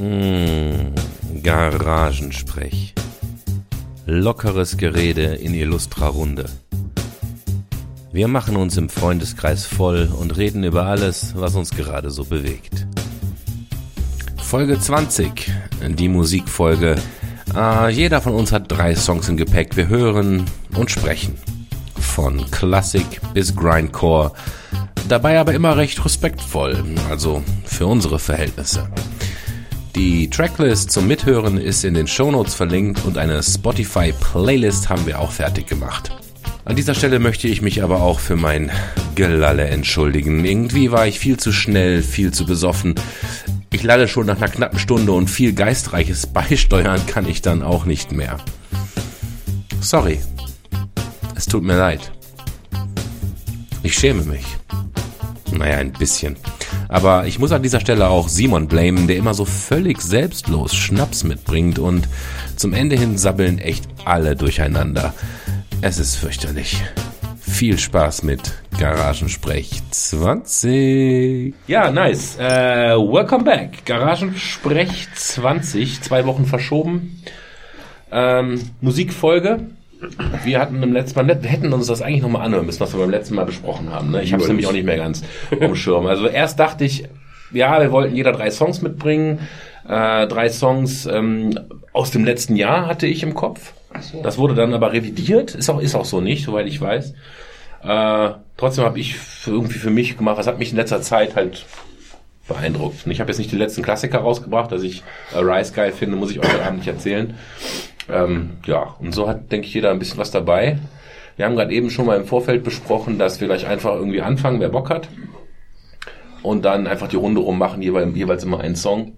Mmh, Garagensprech. Lockeres Gerede in illustrer Runde. Wir machen uns im Freundeskreis voll und reden über alles, was uns gerade so bewegt. Folge 20, die Musikfolge. Äh, jeder von uns hat drei Songs im Gepäck. Wir hören und sprechen. Von Klassik bis Grindcore. Dabei aber immer recht respektvoll, also für unsere Verhältnisse. Die Tracklist zum Mithören ist in den Shownotes verlinkt und eine Spotify-Playlist haben wir auch fertig gemacht. An dieser Stelle möchte ich mich aber auch für mein Gelalle entschuldigen. Irgendwie war ich viel zu schnell, viel zu besoffen. Ich lalle schon nach einer knappen Stunde und viel Geistreiches beisteuern kann ich dann auch nicht mehr. Sorry. Es tut mir leid. Ich schäme mich. Naja, ein bisschen. Aber ich muss an dieser Stelle auch Simon blamen, der immer so völlig selbstlos Schnaps mitbringt und zum Ende hin sabbeln echt alle durcheinander. Es ist fürchterlich. Viel Spaß mit Garagensprech 20. Ja, nice. Äh, welcome back. Garagensprech 20. Zwei Wochen verschoben. Ähm, Musikfolge. Wir hatten im letzten Mal, wir hätten uns das eigentlich nochmal anhören müssen, was wir beim letzten Mal besprochen haben. Ne? Ich habe es nämlich auch nicht mehr ganz um Schirm. Also erst dachte ich, ja, wir wollten jeder drei Songs mitbringen. Äh, drei Songs ähm, aus dem letzten Jahr hatte ich im Kopf. So. Das wurde dann aber revidiert. Ist auch, ist auch so nicht, soweit ich weiß. Äh, trotzdem habe ich für, irgendwie für mich gemacht, was hat mich in letzter Zeit halt beeindruckt. Und ich habe jetzt nicht die letzten Klassiker rausgebracht, dass ich äh, Rise geil finde, muss ich euch heute Abend nicht erzählen. Ähm, ja, und so hat, denke ich, jeder ein bisschen was dabei. Wir haben gerade eben schon mal im Vorfeld besprochen, dass wir gleich einfach irgendwie anfangen, wer Bock hat. Und dann einfach die Runde rummachen, jeweils, jeweils immer einen Song.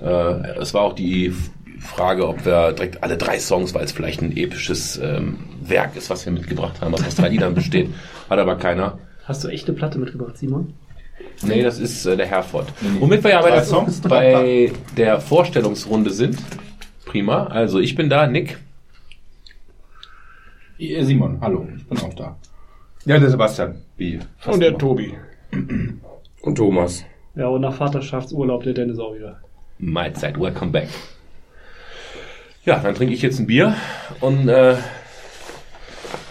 Äh, es war auch die Frage, ob wir direkt alle drei Songs, weil es vielleicht ein episches ähm, Werk ist, was wir mitgebracht haben, was aus drei Liedern besteht. Hat aber keiner. Hast du echte Platte mitgebracht, Simon? Nee, das ist äh, der Herford. Womit wir ja bei, der, bei der Vorstellungsrunde sind. Prima. Also ich bin da, Nick. Simon, hallo, ich bin auch da. Ja, der Sebastian. Wie? Und der Tobi. Und Thomas. Ja, und nach Vaterschaftsurlaub der Dennis auch wieder. Mahlzeit, welcome back. Ja, dann trinke ich jetzt ein Bier und äh,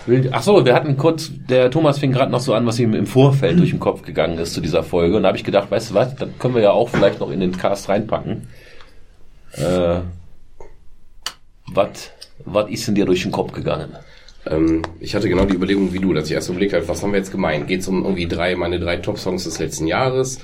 will, ach so, wir hatten kurz, der Thomas fing gerade noch so an, was ihm im Vorfeld durch den Kopf gegangen ist zu dieser Folge und da habe ich gedacht, weißt du was, dann können wir ja auch vielleicht noch in den Cast reinpacken. Äh, was was ist denn dir durch den Kopf gegangen? Ähm, ich hatte genau die Überlegung wie du, dass ich erst überlegt habe, was haben wir jetzt gemeint? Geht es um irgendwie drei, meine drei Top-Songs des letzten Jahres?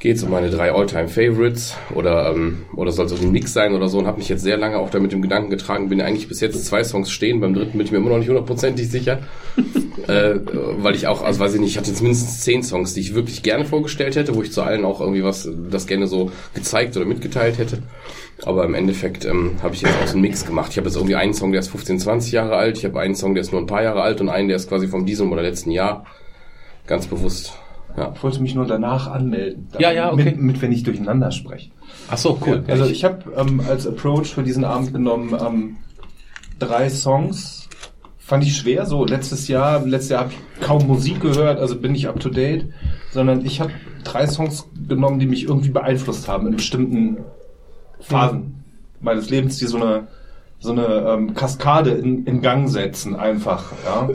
Geht es um meine drei All-Time-Favorites? Oder, ähm, oder soll es ein Mix sein oder so? Und habe mich jetzt sehr lange auch damit dem Gedanken getragen, bin eigentlich bis jetzt zwei Songs stehen, beim dritten bin ich mir immer noch nicht hundertprozentig sicher. äh, weil ich auch, also weiß ich nicht, ich hatte jetzt mindestens zehn Songs, die ich wirklich gerne vorgestellt hätte, wo ich zu allen auch irgendwie was, das gerne so gezeigt oder mitgeteilt hätte. Aber im Endeffekt ähm, habe ich jetzt auch so einen Mix gemacht. Ich habe jetzt irgendwie einen Song, der ist 15, 20 Jahre alt. Ich habe einen Song, der ist nur ein paar Jahre alt und einen, der ist quasi vom diesem oder letzten Jahr. Ganz bewusst. Ja. Ich wollte mich nur danach anmelden. Ja, ja, okay. Mit, mit wenn ich durcheinander spreche. Ach so, cool. Ja, also ich habe ähm, als Approach für diesen Abend genommen ähm, drei Songs. Fand ich schwer. So letztes Jahr, letztes Jahr habe ich kaum Musik gehört, also bin ich up to date. Sondern ich habe drei Songs genommen, die mich irgendwie beeinflusst haben in bestimmten Phasen meines Lebens, die so eine so eine ähm, Kaskade in, in Gang setzen einfach. Ja?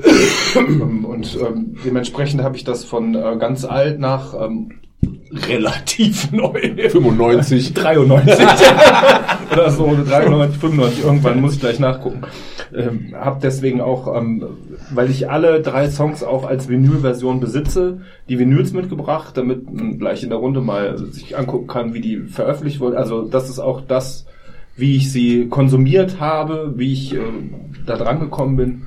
Ähm, und ähm, dementsprechend habe ich das von äh, ganz alt nach ähm, relativ neu. 95. 93. Oder so, 93, 95, irgendwann muss ich gleich nachgucken. Ähm, hab deswegen auch, ähm, weil ich alle drei Songs auch als Vinylversion besitze, die Vinyls mitgebracht, damit man gleich in der Runde mal sich angucken kann, wie die veröffentlicht wurden. Also das ist auch das, wie ich sie konsumiert habe, wie ich äh, da dran gekommen bin.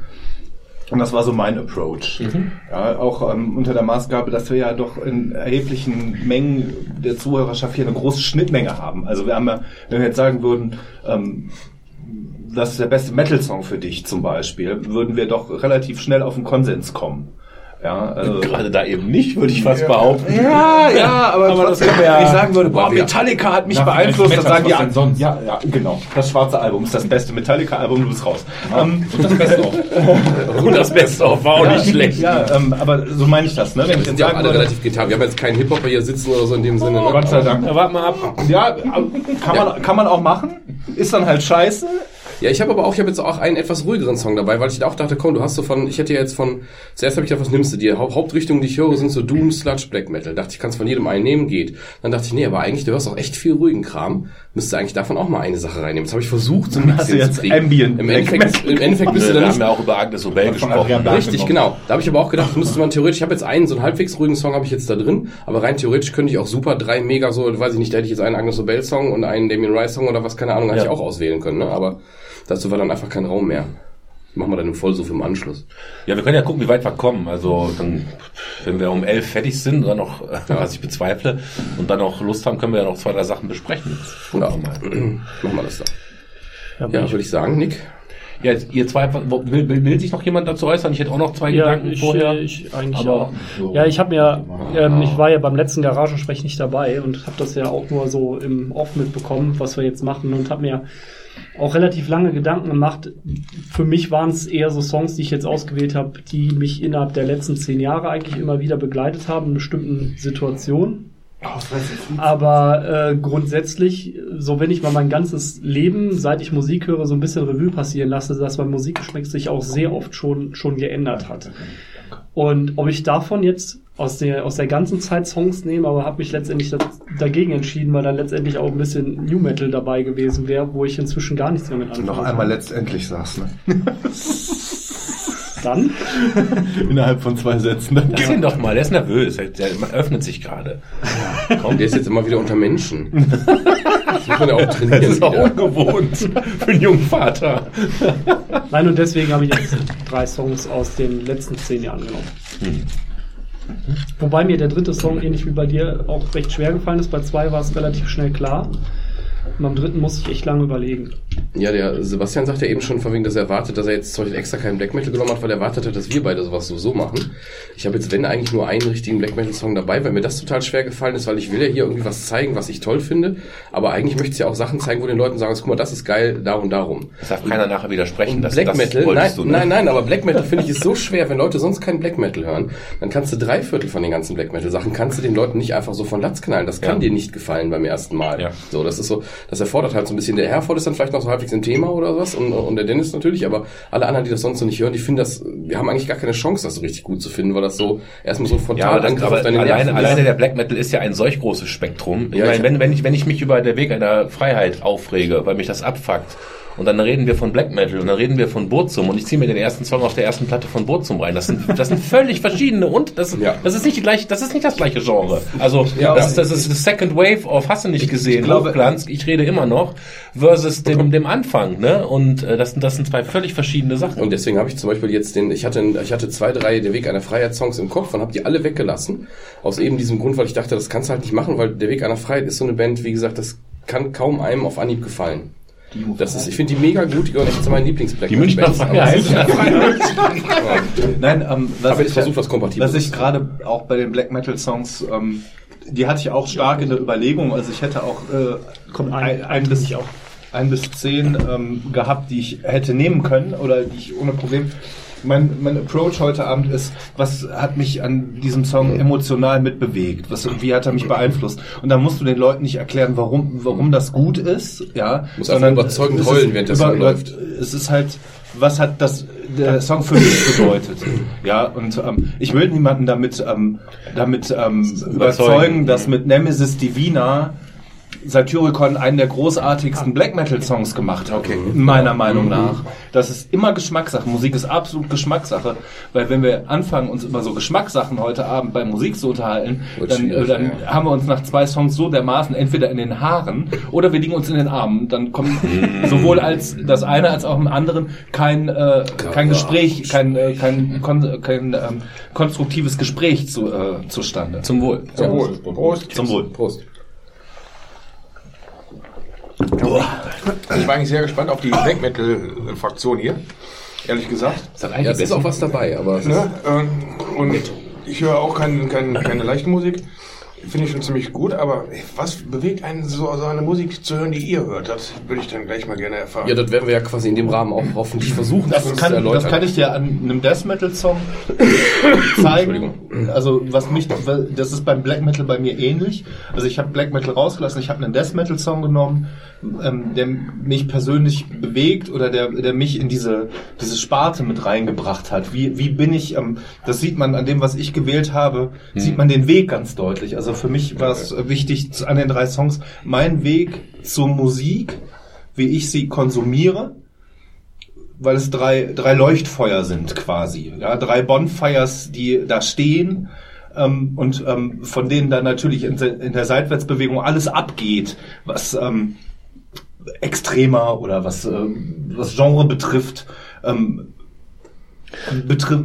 Und das war so mein Approach. Mhm. Ja, auch ähm, unter der Maßgabe, dass wir ja doch in erheblichen Mengen der Zuhörerschaft hier eine große Schnittmenge haben. Also wir haben ja, wenn wir jetzt sagen würden, ähm, das ist der beste Metal-Song für dich zum Beispiel, würden wir doch relativ schnell auf einen Konsens kommen. Ja, also, Gerade da eben nicht, würde ich fast behaupten. ja, ja, aber, Aber das trotzdem, wir ja- wenn ich sagen würde, boah, Metallica hat mich beeinflusst, dann sagen die Metal, was denn anderen, sonst? ja, ja, genau. Das schwarze Album ist das beste Metallica-Album, du bist raus. Ähm, Und das Beste auch. Und das Beste auch war auch nicht schlecht. Ja, ähm, aber so meine ich das, ne? Wenn ich Wir jetzt sind ja alle würde, relativ gitarre. Wir haben jetzt keinen Hip-Hopper hier sitzen oder so in dem Sinne. Ne? Gott sei Dank. Ja, warte mal ab. Ja, kann man, kann man auch machen. Ist dann halt scheiße. Ja, ich habe aber auch, ich habe jetzt auch einen etwas ruhigeren Song dabei, weil ich auch dachte, komm, du hast so von, ich hätte ja jetzt von, zuerst habe ich gedacht, was nimmst du dir? Haupt, Hauptrichtungen, die ich höre, sind so Doom, Sludge, Black Metal. Dachte ich, kannst von jedem einen nehmen, geht. Dann dachte ich, nee, aber eigentlich, du hörst auch echt viel ruhigen Kram. Müsste eigentlich davon auch mal eine Sache reinnehmen. Das habe ich versucht, so ein Hast du jetzt hinzukriegen. Ambient Im Endeffekt, im Endeffekt bist du Wir dann haben nicht ja auch über Agnes Obel Von gesprochen. Richtig, genommen. genau. Da habe ich aber auch gedacht, müsste man theoretisch, ich habe jetzt einen, so einen halbwegs ruhigen Song habe ich jetzt da drin, aber rein theoretisch könnte ich auch super drei mega so, weiß ich nicht, da hätte ich jetzt einen Agnes Obel Song und einen Damien Rice Song oder was, keine Ahnung, hätte Ja. ich auch auswählen können, ne? aber dazu war dann einfach kein Raum mehr. Machen wir dann im Vollsuff im Anschluss. Ja, wir können ja gucken, wie weit wir kommen. Also dann, wenn wir um elf fertig sind, dann noch, äh, was ich bezweifle, und dann noch Lust haben, können wir ja noch zwei, drei Sachen besprechen. Ja. Machen wir das da. Ja, Ja, würde ich sagen, Nick. Ja, jetzt, ihr zwei, will, will, will sich noch jemand dazu äußern? Ich hätte auch noch zwei ja Gedanken ich, vorher. äh, ich eigentlich Aber- auch. Ja, ich habe mir, ähm, ich war ja beim letzten Garagensprech nicht dabei und habe das ja auch nur so im Off mitbekommen, was wir jetzt machen und habe mir auch relativ lange Gedanken gemacht. Für mich waren es eher so Songs, die ich jetzt ausgewählt habe, die mich innerhalb der letzten zehn Jahre eigentlich immer wieder begleitet haben in bestimmten Situationen. Aber äh, grundsätzlich, so wenn ich mal mein ganzes Leben, seit ich Musik höre, so ein bisschen Revue passieren lasse, dass mein Musikgeschmack sich auch sehr oft schon, schon geändert hat. Und ob ich davon jetzt aus der, aus der ganzen Zeit Songs nehme, aber habe mich letztendlich da, dagegen entschieden, weil dann letztendlich auch ein bisschen New Metal dabei gewesen wäre, wo ich inzwischen gar nichts mehr mit Du anfangen noch kann. einmal letztendlich sagst, ne? Dann? Innerhalb von zwei Sätzen. Dann Lass ihn doch mal, der ist nervös, der, öffnet sich gerade. Komm, der ist jetzt immer wieder unter Menschen. Das muss man ja auch trainieren. Das ist auch wieder. ungewohnt für einen jungen Vater. Nein, und deswegen habe ich jetzt drei Songs aus den letzten zehn Jahren genommen. Wobei mir der dritte Song, ähnlich wie bei dir, auch recht schwer gefallen ist. Bei zwei war es relativ schnell klar. Und beim dritten muss ich echt lange überlegen. Ja, der Sebastian sagt ja eben schon von wegen, dass er erwartet, dass er jetzt zum Beispiel extra keinen Black Metal genommen hat, weil er erwartet hat, dass wir beide sowas sowieso machen. Ich habe jetzt, wenn eigentlich nur einen richtigen Black Metal Song dabei, weil mir das total schwer gefallen ist, weil ich will ja hier irgendwie was zeigen, was ich toll finde. Aber eigentlich möchte ich ja auch Sachen zeigen, wo den Leuten sagen, guck mal, das ist geil, da und darum. Das darf keiner nachher widersprechen. Das, Black das Metal, nein, wolltest du, ne? nein, nein, aber Black Metal finde ich ist so schwer, wenn Leute sonst keinen Black Metal hören, dann kannst du drei Viertel von den ganzen Black Metal Sachen, kannst du den Leuten nicht einfach so von Latz knallen. Das kann Ja. dir nicht gefallen beim ersten Mal. Ja. So, das ist so, das erfordert halt so ein bisschen, der Herford ist dann vielleicht noch so halbwegs ein Thema oder was und, und der Dennis natürlich, aber alle anderen, die das sonst so nicht hören, die finden das, wir haben eigentlich gar keine Chance, das so richtig gut zu finden, weil das so erstmal so Ja, frontal auf deine alleine, alleine der Black Metal ist ja ein solch großes Spektrum. Ich Ja, meine, ich- wenn, wenn, ich, wenn ich mich über der Weg einer Freiheit aufrege, weil mich das abfuckt, und dann reden wir von Black Metal und dann reden wir von Burzum und ich ziehe mir den ersten Song auf der ersten Platte von Burzum rein. Das sind, das sind völlig verschiedene und das, Ja. das ist nicht die gleiche, das ist nicht das gleiche Genre. Also Ja, das, ist, das ist das Second Wave of hast du nicht gesehen, glaube- Hochglanz, ich rede immer noch, versus dem, dem Anfang, ne? Und äh, das, sind- das sind zwei völlig verschiedene Sachen. Und deswegen habe ich zum Beispiel jetzt den, ich hatte, ich hatte zwei, drei Der Weg einer Freiheit Songs im Kopf und habe die alle weggelassen. Aus eben diesem Grund, weil ich dachte, das kannst du halt nicht machen, weil Der Weg einer Freiheit ist so eine Band, wie gesagt, das kann kaum einem auf Anhieb gefallen. Das ist, ich finde die mega gut, die gehören echt zu meinen Lieblings-Black Die Münchner Bands. Nein, ähm, was Aber jetzt ich, versucht, was kompatibel was ich ist. gerade auch bei den Black Metal Songs, ähm, die hatte ich auch stark in der Überlegung. Also ich hätte auch äh, Kommt ein, ein bis ich auch. ein bis zehn ähm, gehabt, die ich hätte nehmen können oder die ich ohne Problem. Mein, mein Approach heute Abend ist, was hat mich an diesem Song emotional mitbewegt? Was, wie hat er mich beeinflusst? Und da musst du den Leuten nicht erklären, warum, warum das gut ist, ja. Muss einfach überzeugend heulen, während der Song läuft. Es ist halt, was hat das der Song für mich bedeutet? Ja, und ähm, ich will niemanden damit, ähm, damit ähm, überzeugen, dass mit Nemesis Divina Satyricon einen der großartigsten Black Metal Songs gemacht hat. Okay. Meiner Meinung nach. Das ist immer Geschmackssache. Musik ist absolut Geschmackssache. Weil wenn wir anfangen, uns über so Geschmackssachen heute Abend bei Musik zu unterhalten, dann, äh, dann ja. haben wir uns nach zwei Songs so dermaßen entweder in den Haaren oder wir liegen uns in den Armen. Dann kommt sowohl als das eine als auch im anderen kein, äh, kein Gespräch, kein, äh, kein, kon kein ähm, konstruktives Gespräch zu, äh, zustande. Zum Wohl. Zum Wohl. Prost. Zum Wohl. Prost. Ich war eigentlich sehr gespannt auf die Black Metal Fraktion hier. Ehrlich gesagt. Das Ja, es ist auch was dabei, aber Ne? Ähm, Und ich höre auch kein, kein, keine leichte Musik. Finde ich schon ziemlich gut, aber was bewegt einen, so, so eine Musik zu hören, die ihr hört? Das würde ich dann gleich mal gerne erfahren. Ja, das werden wir ja quasi in dem Rahmen auch hoffentlich versuchen, Das uns kann, zu erläutern. das kann ich dir an einem Death Metal Song zeigen. Also was mich, das ist beim Black Metal bei mir ähnlich. Also ich habe Black Metal rausgelassen, ich habe einen Death Metal Song genommen, ähm, der mich persönlich bewegt oder der, der mich in diese diese Sparte mit reingebracht hat. Wie wie bin ich? Ähm, das sieht man an dem, was ich gewählt habe, sieht man den Weg ganz deutlich. Also für mich war es wichtig zu- an den drei Songs mein Weg zur Musik, wie ich sie konsumiere weil es drei, drei Leuchtfeuer sind quasi. Ja, drei Bonfires, die da stehen ähm, und ähm, von denen dann natürlich in, in der Seitwärtsbewegung alles abgeht, was ähm, extremer oder was, ähm, was Genre betrifft. Ähm, betrifft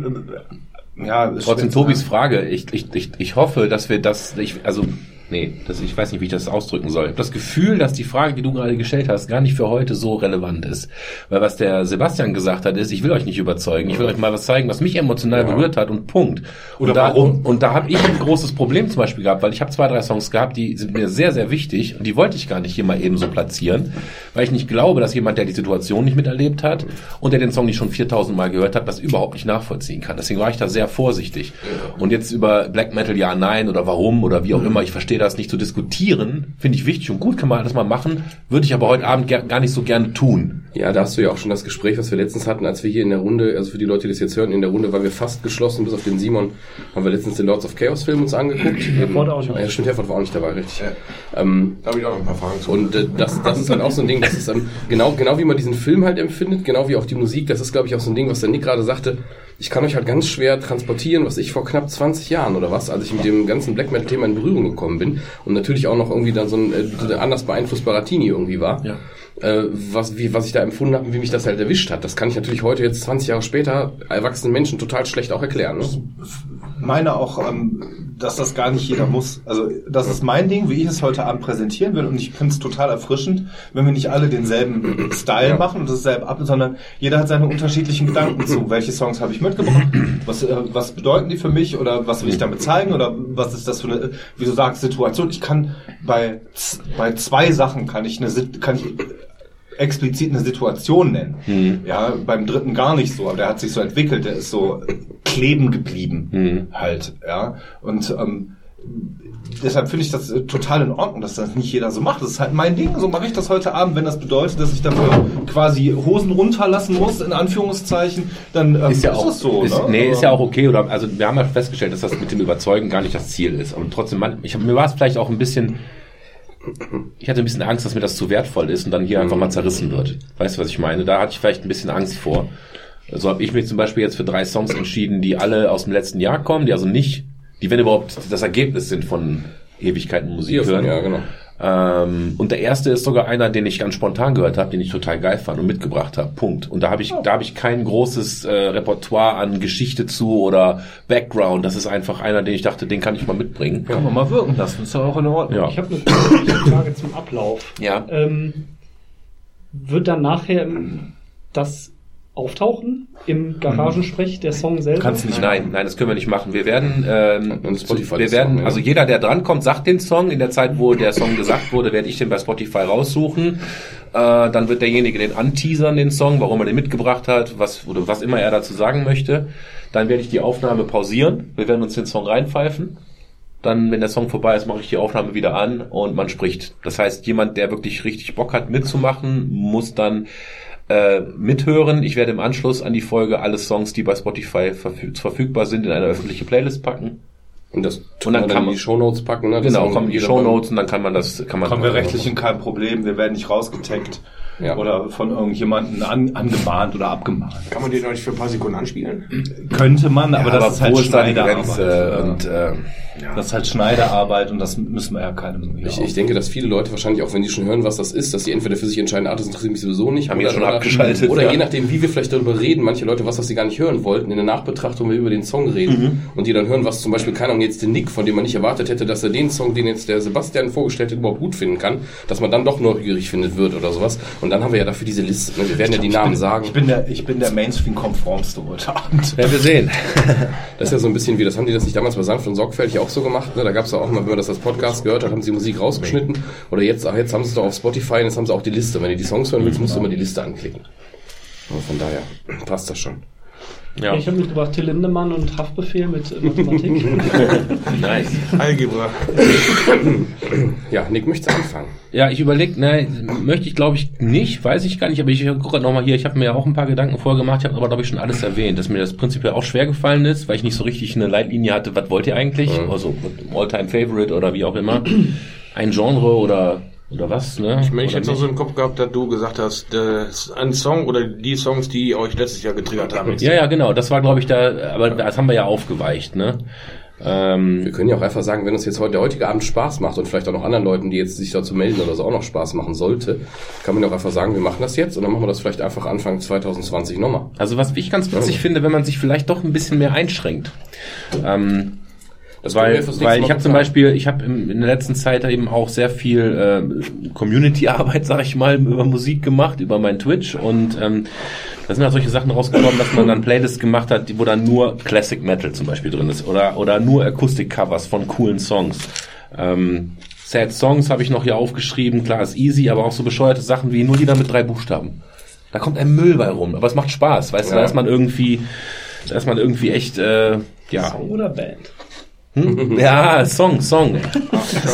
äh, ja, Trotzdem Tobis. Frage, ich, ich, ich, ich hoffe, dass wir das, ich, also, nee, das, ich weiß nicht, wie ich das ausdrücken soll. Ich habe das Gefühl, dass die Frage, die du gerade gestellt hast, gar nicht für heute so relevant ist. Weil was der Sebastian gesagt hat, ist, ich will euch nicht überzeugen, ich will euch mal was zeigen, was mich emotional berührt hat und Punkt. Oder und da, warum? Und, und da habe ich ein großes Problem zum Beispiel gehabt, weil ich habe zwei, drei Songs gehabt, die sind mir sehr, sehr wichtig und die wollte ich gar nicht hier mal eben so platzieren, weil ich nicht glaube, dass jemand, der die Situation nicht miterlebt hat und der den Song nicht schon 4000 Mal gehört hat, das überhaupt nicht nachvollziehen kann. Deswegen war ich da sehr vorsichtig. Und jetzt über Black Metal ja, nein oder warum oder wie auch immer, ich verstehe das nicht zu diskutieren, finde ich wichtig und gut, kann man alles mal machen, würde ich aber heute Abend gar nicht so gerne tun. Ja, da hast du ja auch schon das Gespräch, was wir letztens hatten, als wir hier in der Runde, also für die Leute, die das jetzt hören, in der Runde waren wir fast geschlossen, bis auf den Simon, haben wir letztens den Lords of Chaos Film uns angeguckt. Herford auch nicht. Ja, stimmt, Herford war auch nicht dabei, richtig. Ähm, Da habe ich auch noch ein paar Fragen zu. und äh, das, das ist halt auch so ein Ding, das ist ähm, genau, genau wie man diesen Film halt empfindet, genau wie auch die Musik, das ist glaube ich auch so ein Ding, was der Nick gerade sagte. Ich kann euch halt ganz schwer transportieren, was ich vor knapp 20 Jahren oder was, als ich mit dem ganzen Black Metal Thema in Berührung gekommen bin und natürlich auch noch irgendwie dann so ein äh, anders beeinflussbarer Teenie irgendwie war. Ja. Äh, was, wie, was ich da empfunden habe und wie mich das halt erwischt hat. Das kann ich natürlich heute jetzt 20 Jahre später erwachsenen Menschen total schlecht auch erklären. Ne? Meine auch, ähm, dass das gar nicht jeder muss. Also das ist mein Ding, wie ich es heute Abend präsentieren will und ich finde es total erfrischend, wenn wir nicht alle denselben Style Ja. machen und dasselbe ab, sondern jeder hat seine unterschiedlichen Gedanken zu. Welche Songs habe ich mitgebracht? Was, äh, was bedeuten die für mich oder was will ich damit zeigen oder was ist das für eine, wie du sagst, Situation? Ich kann bei, bei zwei Sachen kann ich eine, kann ich explizit eine Situation nennen. Ja, beim dritten gar nicht so, aber der hat sich so entwickelt, der ist so kleben geblieben halt, ja. Und ähm, deshalb finde ich das äh, total in Ordnung, dass das nicht jeder so macht. Das ist halt mein Ding, so mache ich das heute Abend, wenn das bedeutet, dass ich dafür quasi Hosen runterlassen muss, in Anführungszeichen, dann ähm, Ist ja auch das so, ist, ne? Nee, ist Aber- ja auch okay. Oder also wir haben ja festgestellt, dass das mit dem Überzeugen gar nicht das Ziel ist. Aber trotzdem, man, ich, mir war es vielleicht auch ein bisschen. Ich hatte ein bisschen Angst, dass mir das zu wertvoll ist und dann hier einfach mal zerrissen wird. Weißt du, was ich meine? Da hatte ich vielleicht ein bisschen Angst vor. So habe ich mich zum Beispiel jetzt für drei Songs entschieden, die alle aus dem letzten Jahr kommen, die also nicht, die wenn überhaupt das Ergebnis sind von Ewigkeiten Musik hören. Ja, genau. Ähm, und der erste ist sogar einer, den ich ganz spontan gehört habe, den ich total geil fand und mitgebracht habe. Punkt. Und da habe ich, da habe ich kein großes äh, Repertoire an Geschichte zu oder Background. Das ist einfach einer, den ich dachte, den kann ich mal mitbringen. Kann man mal wirken lassen, ist ja auch in Ordnung. Ja. Ich habe eine Frage zum Ablauf. Ja. Ähm, wird dann nachher das auftauchen im Garagensprech der Song selber? Kannst nicht Nein, nein, das können wir nicht machen. Wir werden, ähm, Und Spotify wir werden, Song, ja. also jeder, der drankommt, sagt den Song. In der Zeit, wo der Song gesagt wurde, werde ich den bei Spotify raussuchen. Äh, dann wird derjenige den anteasern, den Song, warum er den mitgebracht hat, was oder was immer er dazu sagen möchte. Dann werde ich die Aufnahme pausieren. Wir werden uns den Song reinpfeifen. Dann, wenn der Song vorbei ist, mache ich die Aufnahme wieder an und man spricht. Das heißt, jemand, der wirklich richtig Bock hat mitzumachen, muss dann äh, mithören. Ich werde im Anschluss an die Folge alle Songs, die bei Spotify verfü verfügbar sind, in eine öffentliche Playlist packen. Und das Und tun dann wir kann dann man- die Shownotes packen. Ne? Genau, kommen die Shownotes und dann kann man das, kann man. Kommen wir rechtlich in kein Problem, wir werden nicht rausgetaggt Ja. oder von irgendjemandem an, angemahnt oder abgemahnt. Kann man den euch für ein paar Sekunden anspielen? Könnte man, aber aber das ist halt wo ist da die Schneiderarbeit. Grenze? Und äh, ja. Das ist halt Schneiderarbeit und das müssen wir ja keinem. Ich, ich denke, dass viele Leute wahrscheinlich, auch wenn die schon hören, was das ist, dass sie entweder für sich entscheiden, ah, das interessiert mich sowieso nicht. Haben oder, jetzt schon oder, abgeschaltet, Oder ja. je nachdem, wie wir vielleicht darüber reden, manche Leute, was, was sie gar nicht hören wollten, in der Nachbetrachtung, wenn wir über den Song reden Mhm. und die dann hören, was zum Beispiel, keine Ahnung, jetzt den Nick, von dem man nicht erwartet hätte, dass er den Song, den jetzt der Sebastian vorgestellt hat, überhaupt gut finden kann, dass man dann doch neugierig findet wird oder sowas. Und dann haben wir ja dafür diese Liste. Ne? Wir werden ja die Namen sagen. Ich bin der, ich bin der Mainstream-konformste heute Abend. Werden wir sehen. Das ist ja so ein bisschen wie, das haben die das nicht damals bei Sanft und Sorgfältig auch so gemacht. Ne? Da gab es auch mal, wenn man das als Podcast gehört hat, haben sie Musik rausgeschnitten. Oder jetzt, jetzt haben sie es doch auf Spotify und jetzt haben sie auch die Liste. Wenn du die Songs hören willst, musst du immer die Liste anklicken. Aber von daher passt das schon. Ja. Ich habe mitgebracht Till Lindemann und Haftbefehl mit äh, Mathematik. Nice. Algebra. Ja, Nick, möchtest du anfangen? Ja, ich überlege, ne, möchte ich glaube ich nicht, weiß ich gar nicht, aber ich gucke gerade nochmal hier, ich habe mir ja auch ein paar Gedanken vorgemacht, ich habe aber glaube ich schon alles erwähnt, dass mir das prinzipiell auch schwer gefallen ist, weil ich nicht so richtig eine Leitlinie hatte, was wollt ihr eigentlich? Also All-Time Favorite oder wie auch immer. Ein Genre oder oder was, ne? Ich meine, ich hätte noch so im Kopf gehabt, dass du gesagt hast, das ein Song oder die Songs, die euch letztes Jahr getriggert haben. Ja, ja, genau, das war glaube ich da, aber das haben wir ja aufgeweicht, ne? Ähm, Wir können ja auch einfach sagen, wenn uns jetzt heute der heutige Abend Spaß macht und vielleicht auch noch anderen Leuten, die jetzt sich dazu melden oder so auch noch Spaß machen sollte, kann man ja auch einfach sagen, wir machen das jetzt und dann machen wir das vielleicht einfach Anfang 2020 nochmal. also was ich ganz witzig finde, wenn man sich vielleicht doch ein bisschen mehr einschränkt. Ähm, Das weil, weil ich habe zum. Beispiel, ich habe in der letzten Zeit eben auch sehr viel äh, Community-Arbeit, sag ich mal, über Musik gemacht, über mein Twitch und ähm, da sind halt solche Sachen rausgekommen, dass man dann Playlists gemacht hat, die, wo dann nur Classic Metal zum Beispiel drin ist oder oder nur Akustik-Covers von coolen Songs. Ähm, Sad Songs habe ich noch hier aufgeschrieben, klar ist easy, aber auch so bescheuerte Sachen wie nur Lieder mit drei Buchstaben. Da kommt ein Müll bei rum, aber es macht Spaß, weißt du, da Ja. ist man irgendwie, da ist man irgendwie echt, äh, ja, Song oder Band? Hm? ja, Song, Song.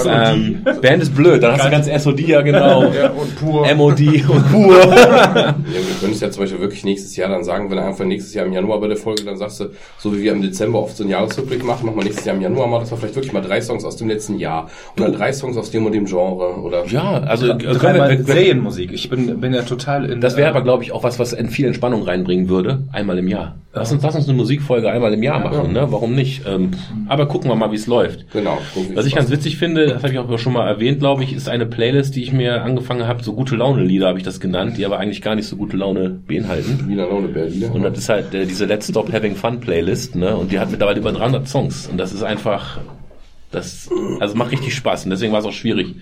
ähm, Band ist blöd, dann hast du ganz SOD, ja genau. Ja, und pur. MOD und pur. Ja, wir können es ja zum Beispiel wirklich nächstes Jahr dann sagen, wenn du einfach nächstes Jahr im Januar bei der Folge dann sagst du, so wie wir im Dezember oft so einen Jahresrückblick machen, machen wir nächstes Jahr im Januar mal, dass wir vielleicht wirklich mal drei Songs aus dem letzten Jahr oder drei Songs aus dem und dem Genre oder ja, also können wir, Serienmusik. Ich bin, bin ja total in. das wäre äh, aber, glaube ich, auch was, was in viel Entspannung reinbringen würde, einmal im Jahr. Lass uns, lass uns eine Musikfolge einmal im Jahr machen, ne? Warum nicht? Ähm, aber gucken wir mal, wie es läuft. genau. Was ich ganz witzig finde, das habe ich auch schon mal erwähnt, glaube ich, ist eine Playlist, die ich mir angefangen habe, so gute Laune-Lieder habe ich das genannt, die aber eigentlich gar nicht so gute Laune beinhalten. Wiener Laune Berliner. Und das ist halt äh, diese Let's Stop Having Fun Playlist, ne? Und die hat mittlerweile über 300 Songs. Und das ist einfach, das, also macht richtig Spaß. Und deswegen war es auch schwierig,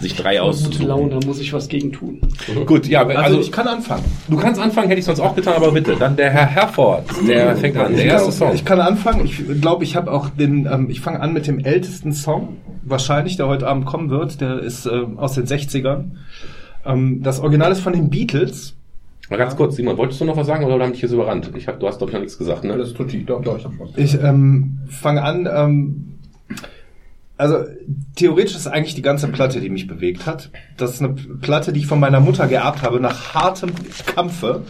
sich drei Gute auszusuchen. Laune, da muss ich was gegen tun. Gut, ja, also, Also, ich kann anfangen. du kannst anfangen, hätte ich sonst auch getan, aber bitte. Dann der Herr Herford, der fängt an. Der Ich erste Song. Ich kann anfangen. Ich glaube, ich habe auch den. Ähm, ich fange an mit dem ältesten Song, wahrscheinlich, der heute Abend kommen wird. Der ist äh, aus den 60ern. Ähm, das Original ist von den Beatles. Mal ganz kurz, Simon, wolltest du noch was sagen oder haben dich jetzt überrannt? Ich hab, du hast, glaube ich, noch nichts gesagt, ne? Alles tutti, doch, doch, ich hab was. Ich ähm, fange an. Ähm, also theoretisch ist eigentlich die ganze Platte, die mich bewegt hat. Das ist eine Platte, die ich von meiner Mutter geerbt habe. Nach hartem Kampfe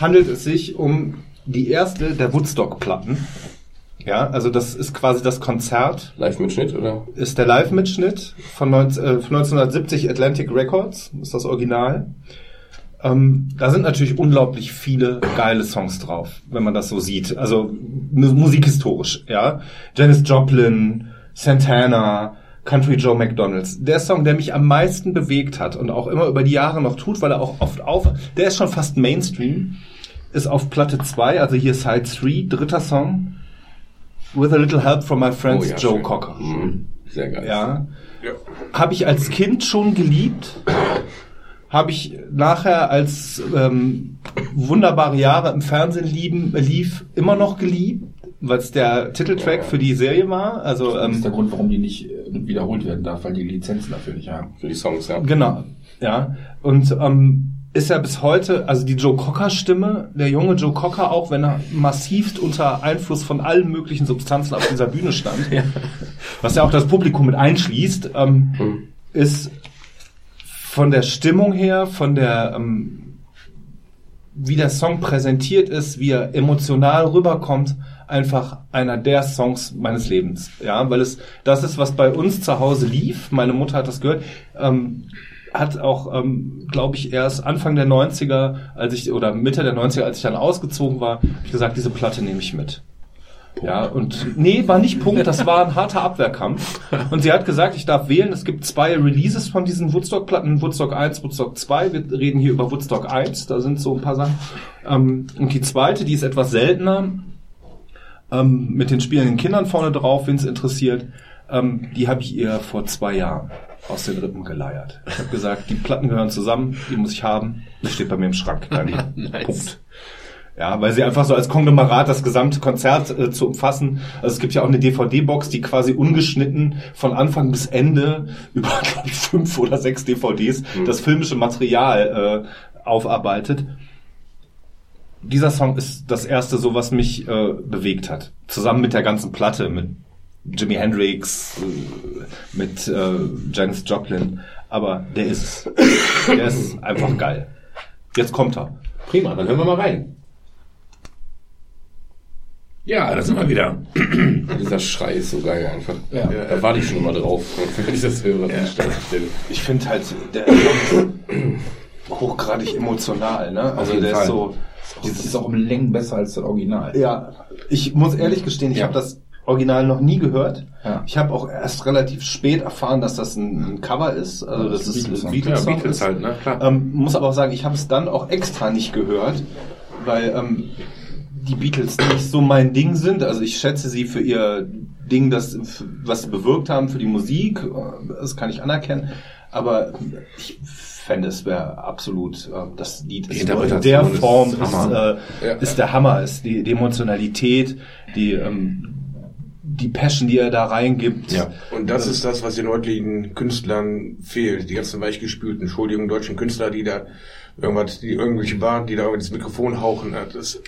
handelt es sich um die erste der Woodstock-Platten. Ja, also das ist quasi das Konzert, Live-Mitschnitt oder? ist der Live-Mitschnitt von, 19, äh, von 1970 Atlantic Records, ist das Original. Ähm, da sind natürlich unglaublich viele geile Songs drauf, wenn man das so sieht. Also mu- musikhistorisch, ja. Janis Joplin, Santana, Country Joe McDonalds. Der Song, der mich am meisten bewegt hat und auch immer über die Jahre noch tut, weil er auch oft auf, der ist schon fast Mainstream, ist auf Platte 2, also hier Side 3, dritter Song. With a little help from my friends Oh ja, Joe schön. Cocker. Mhm. Sehr geil. Ja. Ja. Habe ich als Kind schon geliebt. Habe ich nachher als ähm, wunderbare Jahre im Fernsehen lieben, lief, immer noch geliebt, weil es der Titeltrack für die Serie war. Also Das ist ähm, der Grund, warum die nicht äh, wiederholt werden darf, weil die Lizenzen dafür nicht haben. Für die Songs, ja. Genau, ja. Und ähm, ist ja bis heute, also die Joe Cocker Stimme, der junge Joe Cocker auch, wenn er massivst unter Einfluss von allen möglichen Substanzen auf dieser Bühne stand, was ja auch das Publikum mit einschließt, ähm, Hm. ist von der Stimmung her, von der ähm, wie der Song präsentiert ist, wie er emotional rüberkommt, einfach einer der Songs meines Lebens. Ja, weil es das ist, was bei uns zu Hause lief. Meine Mutter hat das gehört. Ähm, hat auch, ähm, glaube ich, erst Anfang der 90er, als ich, oder Mitte der 90er, als ich dann ausgezogen war, gesagt, diese Platte nehme ich mit. Ja, und nee, war nicht Punkt, das war ein harter Abwehrkampf. Und sie hat gesagt, ich darf wählen, es gibt zwei Releases von diesen Woodstock-Platten, Woodstock 1, Woodstock 2. Wir reden hier über Woodstock 1, da sind so ein paar Sachen. Ähm, und die zweite, die ist etwas seltener, ähm, mit den spielenden Kindern vorne drauf, wen es interessiert, ähm, die habe ich ihr vor zwei Jahren aus den Rippen geleiert. Ich habe gesagt, die Platten gehören zusammen, die muss ich haben. Das steht bei mir im Schrank. Dann Nice. Punkt. Ja, weil sie einfach so als Konglomerat das gesamte Konzert äh, zu umfassen. Also es gibt ja auch eine DVD-Box, die quasi ungeschnitten von Anfang bis Ende über glaub ich, fünf oder sechs DVDs das filmische Material äh, aufarbeitet. Dieser Song ist das erste, so was mich äh, bewegt hat. Zusammen mit der ganzen Platte, mit Jimi Hendrix, äh, mit äh, Janis Joplin. Aber der ist, der ist einfach geil. Jetzt kommt er. Prima, dann hören wir mal rein. Ja, da sind wir wieder. Dieser Schrei ist so geil einfach. Ja. Da warte ich schon immer drauf, wenn ich das höre. Stelle. Ich finde halt, der ist hochgradig emotional, ne? Also der Fall. ist so, Das ist auch um Längen besser als das Original. ja, ich muss ehrlich gestehen, ich Ja. habe das Original noch nie gehört. Ja. Ich habe auch erst relativ spät erfahren, dass das ein, ein Cover ist, also Das das ist ein Beatles-Song. Ja, Beatles ist. halt, ne? Klar. Ähm, muss aber auch sagen, ich habe es dann auch extra nicht gehört, weil ähm, die Beatles nicht so mein Ding sind. Also ich schätze sie für ihr Ding, das was sie bewirkt haben für die Musik, das kann ich anerkennen. Aber ich fände, es wäre absolut äh, das Lied Die ist in Interpretation der ist Form ist, Hammer. äh, Ja. ist der Hammer, ist die, die Emotionalität, die ähm, die Passion, die er da reingibt. Ja. Und das ist das, was den heutigen Künstlern fehlt. Die ganzen weichgespülten, Entschuldigung, deutschen Künstler, die da irgendwas, die irgendwelche Baren, die da ins Mikrofon hauchen. Das,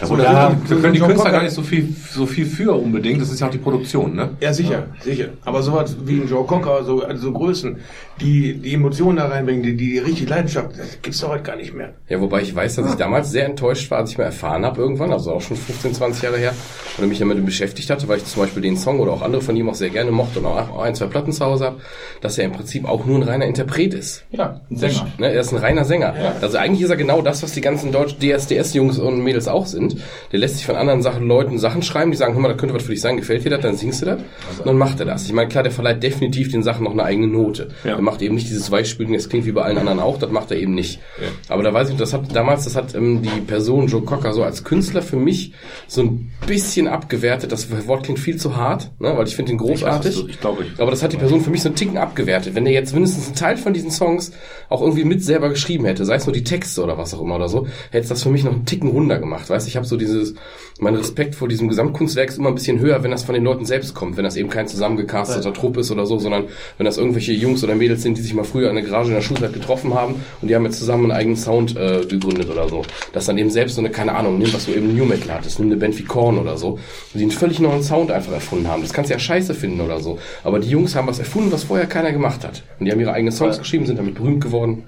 Ja, Oder da so- können die so- Künstler so- gar nicht so viel, so viel für unbedingt. Das ist ja auch die Produktion, ne? ja, sicher, sicher. Aber sowas wie ein Joe Cocker, so, also so Größen, die die Emotionen da reinbringen, die, die richtig Leidenschaft, das gibt's doch heute gar nicht mehr. Ja, wobei ich weiß, dass ich damals sehr enttäuscht war, als ich mal erfahren habe irgendwann, also auch schon 15, 20 Jahre her, oder mich damit beschäftigt hatte, weil ich zum Beispiel den Song oder auch andere von ihm auch sehr gerne mochte und auch ein, zwei Platten zu Hause habe, dass er im Prinzip auch nur ein reiner Interpret ist. Ja, ein Sänger. Ne, er ist ein reiner Sänger. Also eigentlich ist er genau das, was die ganzen deutschen DSDS-Jungs und Mädels auch sind. Der lässt sich von anderen Sachen, Leuten Sachen schreiben, die sagen, hör mal, das könnte was für dich sein, gefällt dir das, dann singst du das. Und dann macht er das. Ich meine, klar, der verleiht definitiv den Sachen noch eine eigene Note. Ja. Er macht eben nicht dieses Weichspülen, das klingt wie bei allen anderen auch, das macht er eben nicht. Aber da weiß ich, das hat damals, das hat ähm, die Person Joe Cocker so als Künstler für mich so ein bisschen abgewertet. Das Wort klingt viel zu hart, ne, weil ich finde ihn großartig. Ich weiß, ich glaube, ich- Aber das hat die Person für mich so einen Ticken abgewertet. Wenn der jetzt mindestens einen Teil von diesen Songs auch irgendwie mit selber geschrieben hätte, sei es nur die Texte oder was auch immer oder so, hätte das für mich noch einen Ticken runter gemacht. Weißt, ich habe so dieses, mein Respekt vor diesem Gesamtkunstwerk ist immer ein bisschen höher, wenn das von den Leuten selbst kommt, wenn das eben kein zusammengecasteter Trupp ist oder so, sondern wenn das irgendwelche Jungs oder Mädels sind, die sich mal früher in der Garage in der Schulzeit getroffen haben und die haben jetzt zusammen einen eigenen Sound äh, gegründet oder so. Das dann eben selbst so eine, keine Ahnung, nimm was du eben New Metal hattest, nimm eine Band wie Korn oder so, die einen völlig neuen Sound einfach erfunden haben. Das kannst du ja scheiße finden oder so. Aber die Jungs haben was erfunden, was vorher keiner gemacht hat. Und die haben ihre eigenen Songs geschrieben, sind damit berühmt geworden.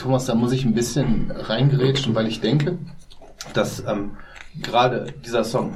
Thomas, da muss ich ein bisschen reingerätschen, weil ich denke, dass ähm, gerade dieser Song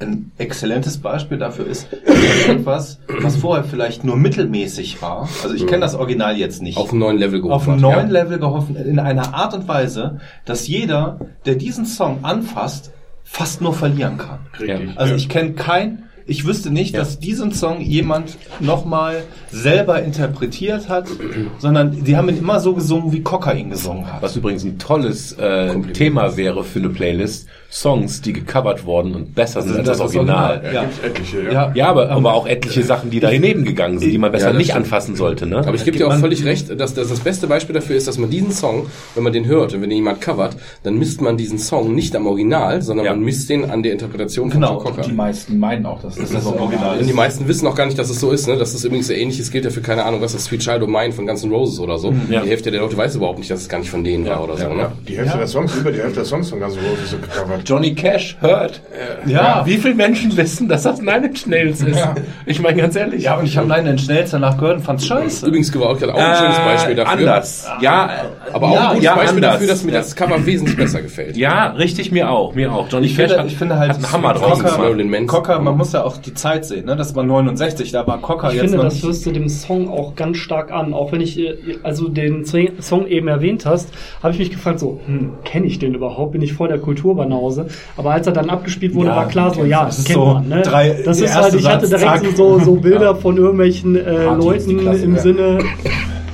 ein exzellentes Beispiel dafür ist, dass etwas, was vorher vielleicht nur mittelmäßig war, also ich kenne das Original jetzt nicht, Auf einen neuen Level gehoben auf einen neuen ja. Level gehoffen, in einer Art und Weise, dass jeder, der diesen Song anfasst, fast nur verlieren kann. Richtig. Also ich kenne kein, ich wüsste nicht, dass diesen Song jemand nochmal selber interpretiert hat, sondern die haben ihn immer so gesungen, wie Cocker ihn gesungen hat. Was übrigens ein tolles äh, Thema wäre für eine Playlist. Songs, die gecovert worden und besser sind als das, Original. Ja, Ja. gibt's etliche, ja. Ja, Ja, aber, aber auch etliche Sachen, die daneben gegangen sind, die man besser Ja, das nicht stimmt. anfassen sollte. Ne? Aber ich gebe dir auch völlig recht, dass, dass das beste Beispiel dafür ist, dass man diesen Song, wenn man den hört und wenn den jemand covert, dann misst man diesen Song nicht am Original, sondern Ja. man misst den an der Interpretation von Genau. Joe Cocker. Die meisten meinen auch, dass das, das Original Und die meisten wissen auch gar nicht, dass es so ist. Ne? Das ist übrigens sehr ähnliches gilt ja für keine Ahnung, was das Sweet Child O' Mine von Guns N' Roses oder so. Ja. Die Hälfte der Leute weiß überhaupt nicht, dass es gar nicht von denen war oder so. Ne? Die Hälfte der Songs, über die Hälfte der Songs von Guns N' Roses sind gecovert. Johnny Cash hört. Ja. Wie viele Menschen wissen, dass das Nine Inch Nails ist? Ich meine ganz ehrlich. Ja, und ich habe leider den Schnellsten danach gehört und fand's scheiße. Übrigens war auch, auch ein schönes Beispiel dafür. Anders. Ja, Aber auch ja, ein gutes ja, Beispiel anders. dafür, dass mir das Cover wesentlich besser gefällt. Ja, richtig, mir auch, mir auch. Johnny Ich Cash finde, hat, ich finde halt, hat einen Hammer Manson. Cocker, man muss ja auch die Zeit sehen, ne? Das war 69, da war Cocker Ich jetzt finde, noch das wirst du dem Song auch ganz stark an. Auch wenn ich, äh, also den Song eben erwähnt hast, habe ich mich gefragt, so, hm, kenne ich den überhaupt? Bin ich vor der Kulturbanause? Aber als er dann abgespielt wurde, Ja, war klar so, ja, das kennt so man. Ne? drei- das ist halt, ich hatte direkt so, so Bilder von irgendwelchen äh, Leuten Klasse, im ja. Sinne,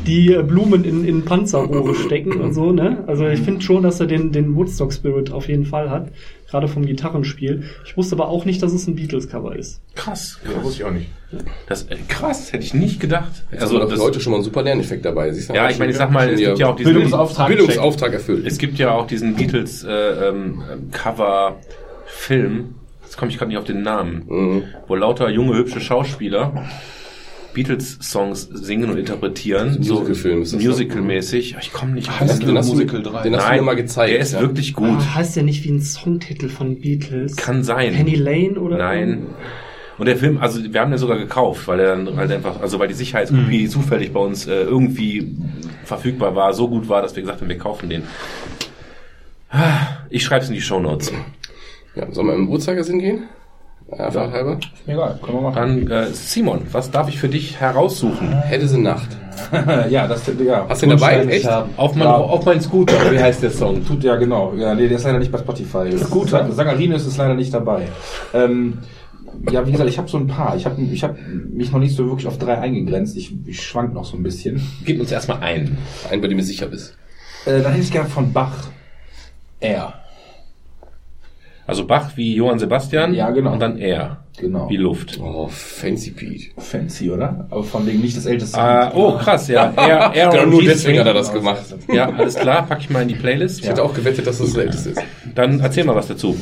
die äh, Blumen in, in Panzerrohre stecken und so. Ne? Also ich finde schon, dass er den, den Woodstock-Spirit auf jeden Fall hat. Gerade vom Gitarrenspiel. Ich wusste aber auch nicht, dass es ein Beatles-Cover ist. Krass. Ja, wusste ich auch nicht. Das, äh, krass, hätte ich nicht gedacht. Also Also, das, Leute schon mal einen super Lerneffekt dabei. Siehst du? ja, ich meine, ich sag mal, es gibt ja auch diesen Bildungsauftrag. Bildungsauftrag erfüllt. Es gibt ja auch diesen Beatles äh, ähm, jetzt komme ich gerade nicht auf den Namen, Mhm. wo lauter junge, hübsche Schauspieler Beatles-Songs singen und interpretieren. So Musical-Film ist das, ne? Musical-mäßig. Ich komme nicht auf den du, Musical drei. den hast du mir mal gezeigt. Der ist ja. wirklich gut. Ah, heißt der nicht wie ein Songtitel von Beatles? Kann sein. Penny Lane oder? Nein. Und der Film, also wir haben den sogar gekauft, weil er dann halt einfach, also weil die Sicherheitskopie zufällig bei uns äh, irgendwie verfügbar war, so gut war, dass wir gesagt haben, wir kaufen den. Ich schreibe es in die Shownotes. Ja, sollen wir im Uhrzeigersinn gehen? Einfach halber. Egal, können wir machen. Dann äh, Simon, was darf ich für dich heraussuchen? Hätte sie Nacht. ja, das, ja. Hast du den dabei? Echt? haben. Auf, mein, Ja. auf meinen Scooter, wie heißt der Song? Tut ja genau. Ja, nee, der ist leider nicht bei Spotify. Gut, Sangarinus ist leider nicht dabei. Ähm, ja, wie gesagt, ich habe so ein paar. Ich habe ich hab mich noch nicht so wirklich auf drei eingegrenzt. Ich, ich schwank noch so ein bisschen. Gib uns erstmal einen. Einen, bei dem du sicher bist. Äh, dann hätte ich gerne von Bach. Er. Also Bach wie Johann Sebastian Ja, genau. und dann er Genau. wie Luft. Oh, Fancy Pete. Fancy, oder? Aber von wegen nicht das älteste. Ah, oh, krass, ja. Er, er Genau, und nur deswegen hat er das gemacht. Ja, alles klar, pack ich mal in die Playlist. Ich hätte auch gewettet, dass das das älteste ist. Dann erzähl mal was dazu.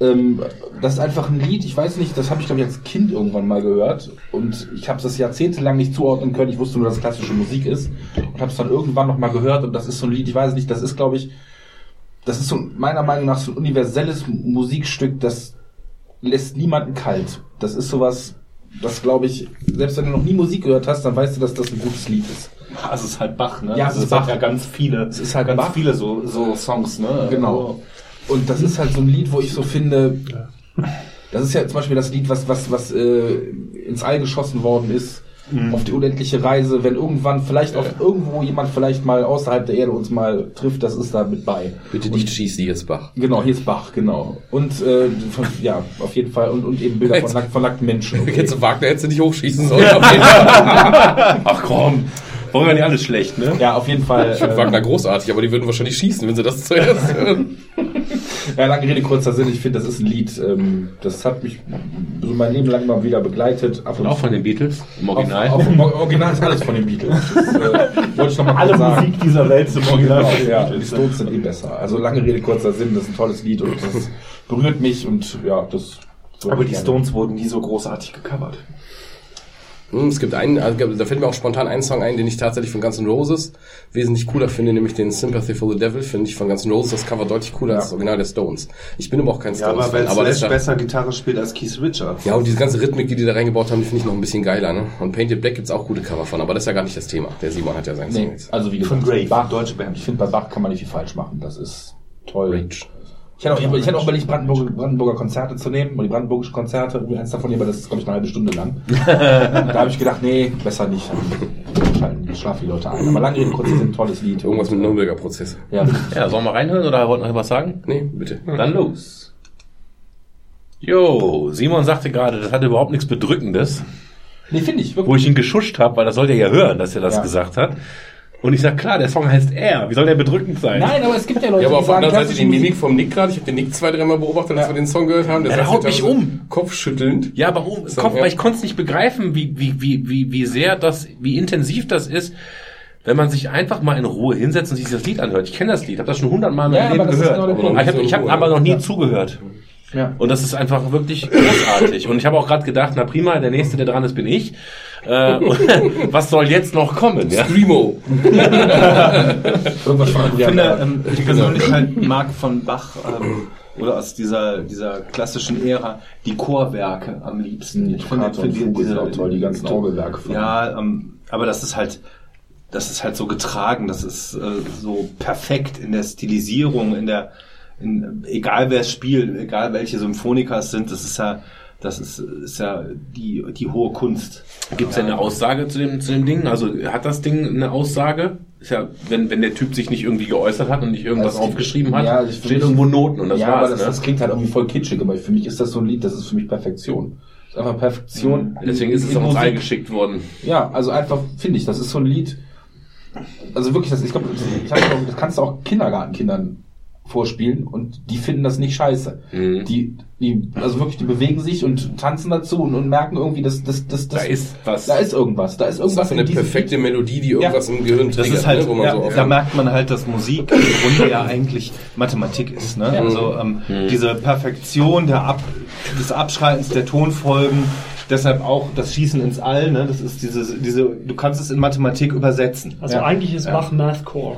Ähm, das ist einfach ein Lied, ich weiß nicht, das habe ich glaube ich als Kind irgendwann mal gehört und ich habe das jahrzehntelang nicht zuordnen können. Ich wusste nur, dass es klassische Musik ist und habe es dann irgendwann noch mal gehört und das ist so ein Lied, ich weiß nicht, das ist glaube ich, das ist so meiner Meinung nach so ein universelles Musikstück, das lässt niemanden kalt. Das ist sowas, das glaube ich, selbst wenn du noch nie Musik gehört hast, dann weißt du, dass das ein gutes Lied ist. Es ist halt Bach, ne? Ja, Also es ist Bach. ja ganz viele, Es ist halt ganz Bach. viele so, so Songs, ne? Genau. Und das ist halt so ein Lied, wo ich so finde, das ist ja zum Beispiel das Lied, was, was, was äh, ins All geschossen worden ist, auf die unendliche Reise, wenn irgendwann vielleicht auch irgendwo jemand vielleicht mal außerhalb der Erde uns mal trifft, das ist da mit bei. Bitte nicht schieß die jetzt Bach. Genau, hier ist Bach, genau. Und äh, von, ja, auf jeden Fall. Und, und eben Bilder von, nack, von nackten Menschen. Okay. Du Wagner, hättest du nicht hochschießen sollen. Auf jeden Ach komm, wollen wir nicht alles schlecht, ne? Ja, auf jeden Fall. Ich finde äh, Wagner großartig, aber die würden wahrscheinlich schießen, wenn sie das zuerst hören. Ja, lange Rede, kurzer Sinn. Ich finde, das ist ein Lied, ähm, das hat mich so mein Leben lang mal wieder begleitet. Ab Und auch von den Beatles im Original. Auf, auf, im Original ist alles von den Beatles. Das äh, wollte ich noch mal Alle sagen. Musik dieser Welt zum Original. Genau, ja, die Stones sind eh besser. Also lange Rede, kurzer Sinn, das ist ein tolles Lied und das berührt mich und ja, das. Aber die Stones wurden nie so großartig gecovert. Hm, Es gibt einen, also da fällt mir auch spontan ein Song ein, den ich tatsächlich von Guns N' Roses wesentlich cooler finde, nämlich den Sympathy for the Devil, finde ich von Guns N' Roses das Cover deutlich cooler als das Original der Stones. Ich bin aber auch kein Ja, aber weil aber das Slash besser Gitarre spielt als Keith Richards. ja, und diese ganze Rhythmik, die die da reingebaut haben, die finde ich noch ein bisschen geiler, ne? Und Painted Black gibt's auch gute Cover von, aber das ist ja gar nicht das Thema. Der Simon hat ja seinen Song Nee, jetzt. also wie gesagt, Von Grave, Bach, deutsche Band. Ich finde, bei Bach kann man nicht viel falsch machen. Das ist toll. Rage. Ich hätte auch, ich hätte auch überlegt, Brandenburger, Brandenburger Konzerte zu nehmen, und die Brandenburgischen Konzerte, irgendwie eins davon aber das ist, glaube ich, eine halbe Stunde lang. da habe ich gedacht, nee, besser nicht. Schalten, schlafen die Leute ein. Aber lange Rede, kurz Sinn, tolles Lied. Irgendwas mit Nürnberger Prozess. Ja, Ja, sollen wir reinhören oder wollt ihr noch was sagen? Nee, bitte. Dann los. Jo, Simon sagte gerade, das hatte überhaupt nichts Bedrückendes, nee, finde ich, wo wirklich. ich ihn geschuscht habe, weil das sollte er ja hören, dass er das Ja. gesagt hat. Und ich sag, klar, der Song heißt Er. Wie soll der bedrückend sein? Nein, aber es gibt ja Leute, Ja, aber die auf der anderen Seite die Mimik vom Nick gerade. Ich habe den Nick zwei, dreimal beobachtet, als wir den Song gehört haben. Ja, der haut mich um. Kopfschüttelnd. Ja, aber um, So, Kopf, ja. weil ich konnte es nicht begreifen, wie, wie, wie, wie, wie sehr das, wie intensiv das ist, wenn man sich einfach mal in Ruhe hinsetzt und sich das Lied anhört. Ich kenne das Lied, habe das schon hundertmal in Ja, meinem aber Leben gehört. genau der ich habe ich hab aber noch nie zugehört. Ja. Und das ist einfach wirklich großartig. Und ich habe auch gerade gedacht, na prima, der nächste, der dran ist, bin ich. Äh, was soll jetzt noch kommen? Ja? Screamo. Ich finde, ähm, ich persönlich halt mag von Bach ähm, oder aus dieser, dieser klassischen Ära die Chorwerke am liebsten. Ich finde, finde Fuge sind auch toll, die ganzen Orgelwerke von- Ja, ähm, aber das ist halt, das ist halt so getragen, das ist äh, so perfekt in der Stilisierung, in der, in, egal wer es spielt, egal welche Symphoniker es sind, das ist ja, das ist, ist ja die, die hohe Kunst. Gibt es denn eine Aussage zu dem, zu dem Ding? Also hat das Ding eine Aussage? Ist ja, wenn, wenn der Typ sich nicht irgendwie geäußert hat und nicht irgendwas Also, aufgeschrieben hat, ja, also steht mich- irgendwo Noten und das ja, war's. aber das, ne? das klingt halt irgendwie voll kitschig, aber für mich ist das so ein Lied, das ist für mich Perfektion. Das ist einfach Perfektion. in- Deswegen ist es uns Musik. eingeschickt worden. Ja, also einfach, finde ich, das ist so ein Lied. Also wirklich, das, ich glaube, das, das kannst du auch Kindergartenkindern vorspielen und die finden das nicht scheiße. Mhm. Die, die, also wirklich, die bewegen sich und tanzen dazu und, und merken irgendwie, dass, dass, dass, dass Da ist was. da ist irgendwas, da ist Das ist irgendwas eine perfekte Melodie, die irgendwas im Gehirn Das triggert, ist halt, ne, wo man ja, so da merkt man halt, dass Musik im Grunde ja eigentlich Mathematik ist. Ne? Also ähm, diese Perfektion der Ab des Abschreitens der Tonfolgen, deshalb auch das Schießen ins All. Ne? Das ist diese, diese, du kannst es in Mathematik übersetzen. Also ja. eigentlich ist Bach Mathcore.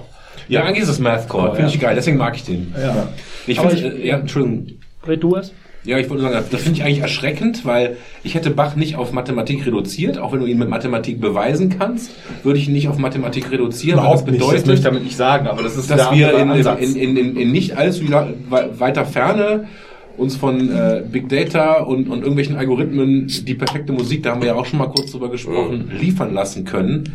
Ja, eigentlich ist es Mathcore. Finde ich geil, deswegen mag ich den. Ja. Ich finde, äh, ja, Entschuldigung. Red du es? Ja, ich wollte sagen, das finde ich eigentlich erschreckend, weil ich hätte Bach nicht auf Mathematik reduziert, auch wenn du ihn mit Mathematik beweisen kannst, würde ich ihn nicht auf Mathematik reduzieren, Überhaupt weil nicht, das das möchte bedeutet, ich damit nicht sagen, aber das ist dass wir in, in, in, in, in nicht allzu weiter Ferne uns von äh, Big Data und, und irgendwelchen Algorithmen die perfekte Musik, da haben wir ja auch schon mal kurz drüber gesprochen, liefern lassen können.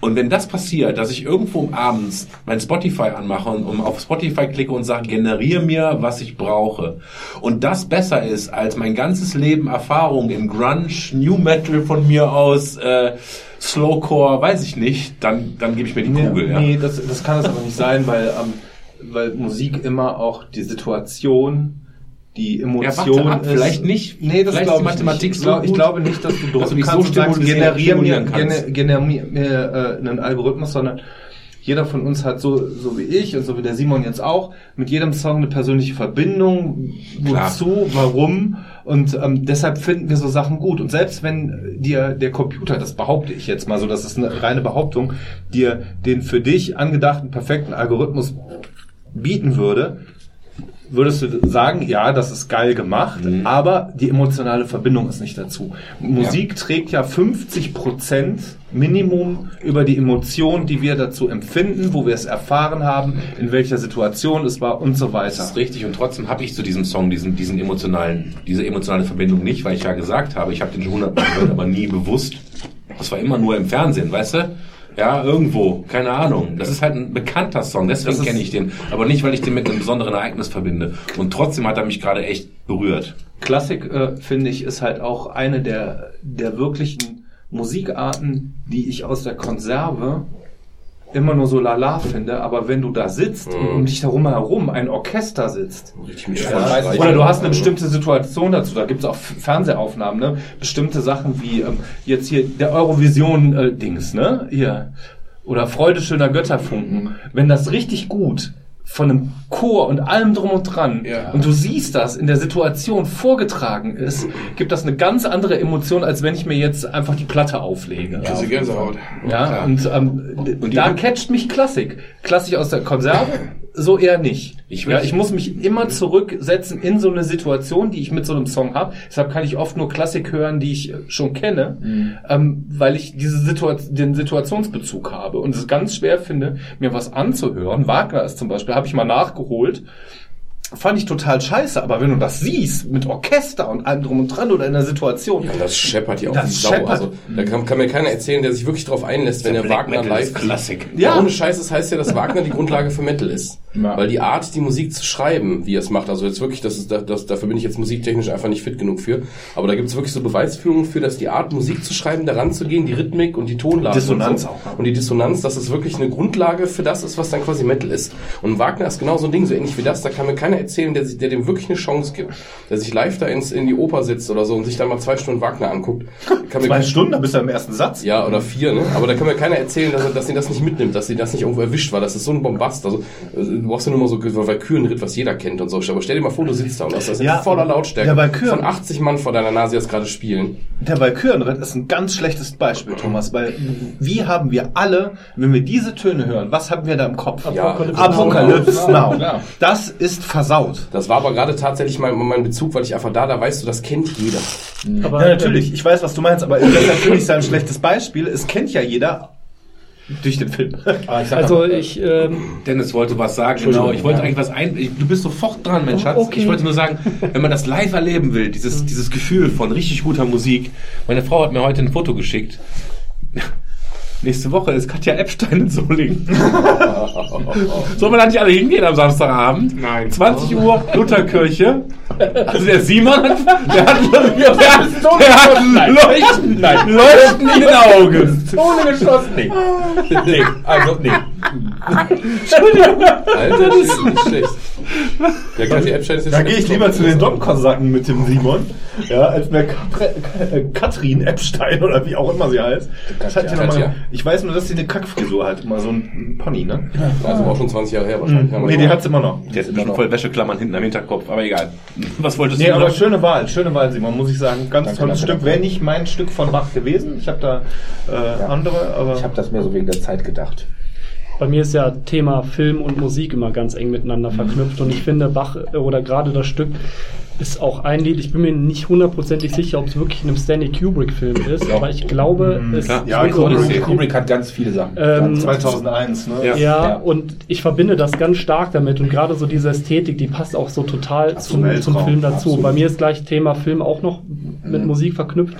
Und wenn das passiert, dass ich irgendwo abends mein Spotify anmache und um auf Spotify klicke und sage, generiere mir, was ich brauche. Und das besser ist als mein ganzes Leben Erfahrung in Grunge, New Metal von mir aus, äh, Slowcore, weiß ich nicht, dann, dann gebe ich mir die Kugel. Nee, ja. nee das, das kann es aber nicht sein, weil, ähm, weil Musik immer auch die Situation, die Ja, Emotion warte ab, ist. vielleicht nicht. Nee, das Vielleicht glaube ist Mathematik nicht. Ich, so glaub, ich gut, glaube nicht, dass du dass drücken du dich so stimulieren- generier mir, stimulieren kannst. gene- generier mir äh, einen Algorithmus, sondern jeder von uns hat so, so wie ich und so wie der Simon jetzt auch, mit jedem Song eine persönliche Verbindung. Wozu, warum? Und ähm, deshalb finden wir so Sachen gut. Und selbst wenn dir der Computer, das behaupte ich jetzt mal so, das ist eine reine Behauptung, dir den für dich angedachten perfekten Algorithmus bieten würde, würdest du sagen, ja, das ist geil gemacht, aber die emotionale Verbindung ist nicht dazu. Musik trägt ja 50 Prozent Minimum über die Emotion, die wir dazu empfinden, wo wir es erfahren haben, in welcher Situation es war und so weiter. Das ist richtig und trotzdem habe ich zu diesem Song diesen, diesen emotionalen, diese emotionale Verbindung nicht, weil ich ja gesagt habe, ich habe den schon hundertmal gehört, aber nie bewusst. Das war immer nur im Fernsehen, weißt du? Ja, irgendwo, keine Ahnung. Das ist halt ein bekannter Song, deswegen kenne ich den. Aber nicht, weil ich den mit einem besonderen Ereignis verbinde. Und trotzdem hat er mich gerade echt berührt. Klassik, äh, finde ich, ist halt auch eine der, der wirklichen Musikarten, die ich aus der Konserve immer nur so lala finde, aber wenn du da sitzt und um dich darum herum ein Orchester sitzt, ja, oder du hast eine bestimmte Situation dazu, da gibt's auch F- Fernsehaufnahmen, ne? bestimmte Sachen wie ähm, jetzt hier der Eurovision-Dings, ne? Hier. Oder Freude schöner Götterfunken. Wenn das richtig gut von einem Chor und allem drum und dran Ja. und du siehst das in der Situation vorgetragen ist, gibt das eine ganz andere Emotion, als wenn ich mir jetzt einfach die Platte auflege. Diese Gänsehaut. Ja, und, ähm, Und da catcht mich Klassik. Klassik aus der Konserve, so eher nicht. Ich ja, ich muss mich immer zurücksetzen in so eine Situation, die ich mit so einem Song habe. Deshalb kann ich oft nur Klassik hören, die ich äh, schon kenne, ähm, weil ich diese Situation, den Situationsbezug habe und es ganz schwer finde, mir was anzuhören. Wagner ist zum Beispiel, habe ich mal nachgeholt. Fand ich total scheiße, aber wenn du das siehst, mit Orchester und allem drum und dran oder in der Situation, Ja, das scheppert ja auch Das Sau. Also, da kann, kann mir keiner erzählen, der sich wirklich darauf einlässt, wenn er Black Wagner Metal ist live Klassik. Ja, Ja. ohne Scheiß, das heißt ja, dass Wagner die Grundlage für Metal ist. Ja. Weil die Art, die Musik zu schreiben, wie er es macht, also jetzt wirklich, das ist, das, das, dafür bin ich jetzt musiktechnisch einfach nicht fit genug für. Aber da gibt es wirklich so Beweisführungen für, dass die Art, Musik zu schreiben, daran zu gehen, die Rhythmik und die Tonlage. Dissonanz und so. auch, ja. Und die Dissonanz, dass es wirklich eine Grundlage für das ist, was dann quasi Metal ist. Und Wagner ist genau so ein Ding, so ähnlich wie das. Da kann mir keiner erzählen, der, sich, der dem wirklich eine Chance gibt. Der sich live da ins, in die Oper sitzt oder so und sich dann mal zwei Stunden Wagner anguckt. Kann zwei Stunden, da bist du im ersten Satz. ja, oder vier, ne? Aber da kann mir keiner erzählen, dass, er, dass sie das nicht mitnimmt, dass sie das nicht irgendwo erwischt war. Das ist so ein Bombast. Also, äh, du brauchst ja nur mal so so Valkyrenritt, was jeder kennt und so. Aber stell dir mal vor, du sitzt da und hast das Ja, in voller Lautstärke Valkyren- von 80 Mann vor deiner Nase jetzt gerade spielen. Der Valkyrenritt ist ein ganz schlechtes Beispiel, Thomas, weil wie haben wir alle, wenn wir diese Töne hören, was haben wir da im Kopf? Ja, Apocalypse Now. Das ist versaut. Das war aber gerade tatsächlich mein, mein Bezug, weil ich einfach da, da weißt du, das kennt jeder. Aber Ja, natürlich, ich weiß, was du meinst, aber das ist natürlich sein schlechtes Beispiel. Es kennt ja jeder durch den Film. Aber ich Also mal, ich, ähm, Dennis wollte was sagen, genau. Ich wollte eigentlich was ein. Ich, du bist sofort dran, mein Schatz. Okay. Ich wollte nur sagen, wenn man das live erleben will, dieses, dieses Gefühl von richtig guter Musik. Meine Frau hat mir heute ein Foto geschickt. Nächste Woche ist Katja Epstein in Solingen. Sollen wir da nicht alle hingehen am Samstagabend? Nein. 20 Uhr, Lutherkirche. Also der Simon, hat- der hat, der hat, der hat Leuchten, Leuchten in den Augen. Ohne geschossen, nee. Nee, also, nee. Alter, das ist nicht schlecht. Der Katja Epstein ist jetzt Da gehe ich lieber zu den Domkosaken mit dem Simon, ja, als äh, Katrin Epstein oder wie auch immer sie heißt. Das hat ja mal, ich weiß nur, dass sie eine Kackfrisur hat, immer so ein Pony, ne? Also war auch schon 20 Jahre her wahrscheinlich. Wir Nee, die hat's immer noch. Der ist bestimmt voll Wäscheklammern hinten am Hinterkopf, aber egal. Was wolltest Nee, du aber sagen? schöne Wahl, schöne Wahl, Simon, muss ich sagen. Ganz Danke, tolles danke, Stück. Wäre nicht mein Stück von Bach gewesen. Ich habe da äh, andere, aber Ich habe das mehr so wegen der Zeit gedacht. Bei mir ist ja Thema Film und Musik immer ganz eng miteinander verknüpft und ich finde Bach äh, oder gerade das Stück ist auch ein Lied, ich bin mir nicht hundertprozentig sicher, ob es wirklich in einem Stanley Kubrick-Film ist, aber ich glaube, es klar. Ja, so- Kubrick. Kubrick hat ganz viele Sachen. Ähm, ganz, 2001, ne? Ja. Ja, Ja. und ich verbinde das ganz stark damit und gerade so diese Ästhetik, die passt auch so total zum, zum Film dazu. absolut. Bei mir ist gleich Thema Film auch noch mit Musik verknüpft.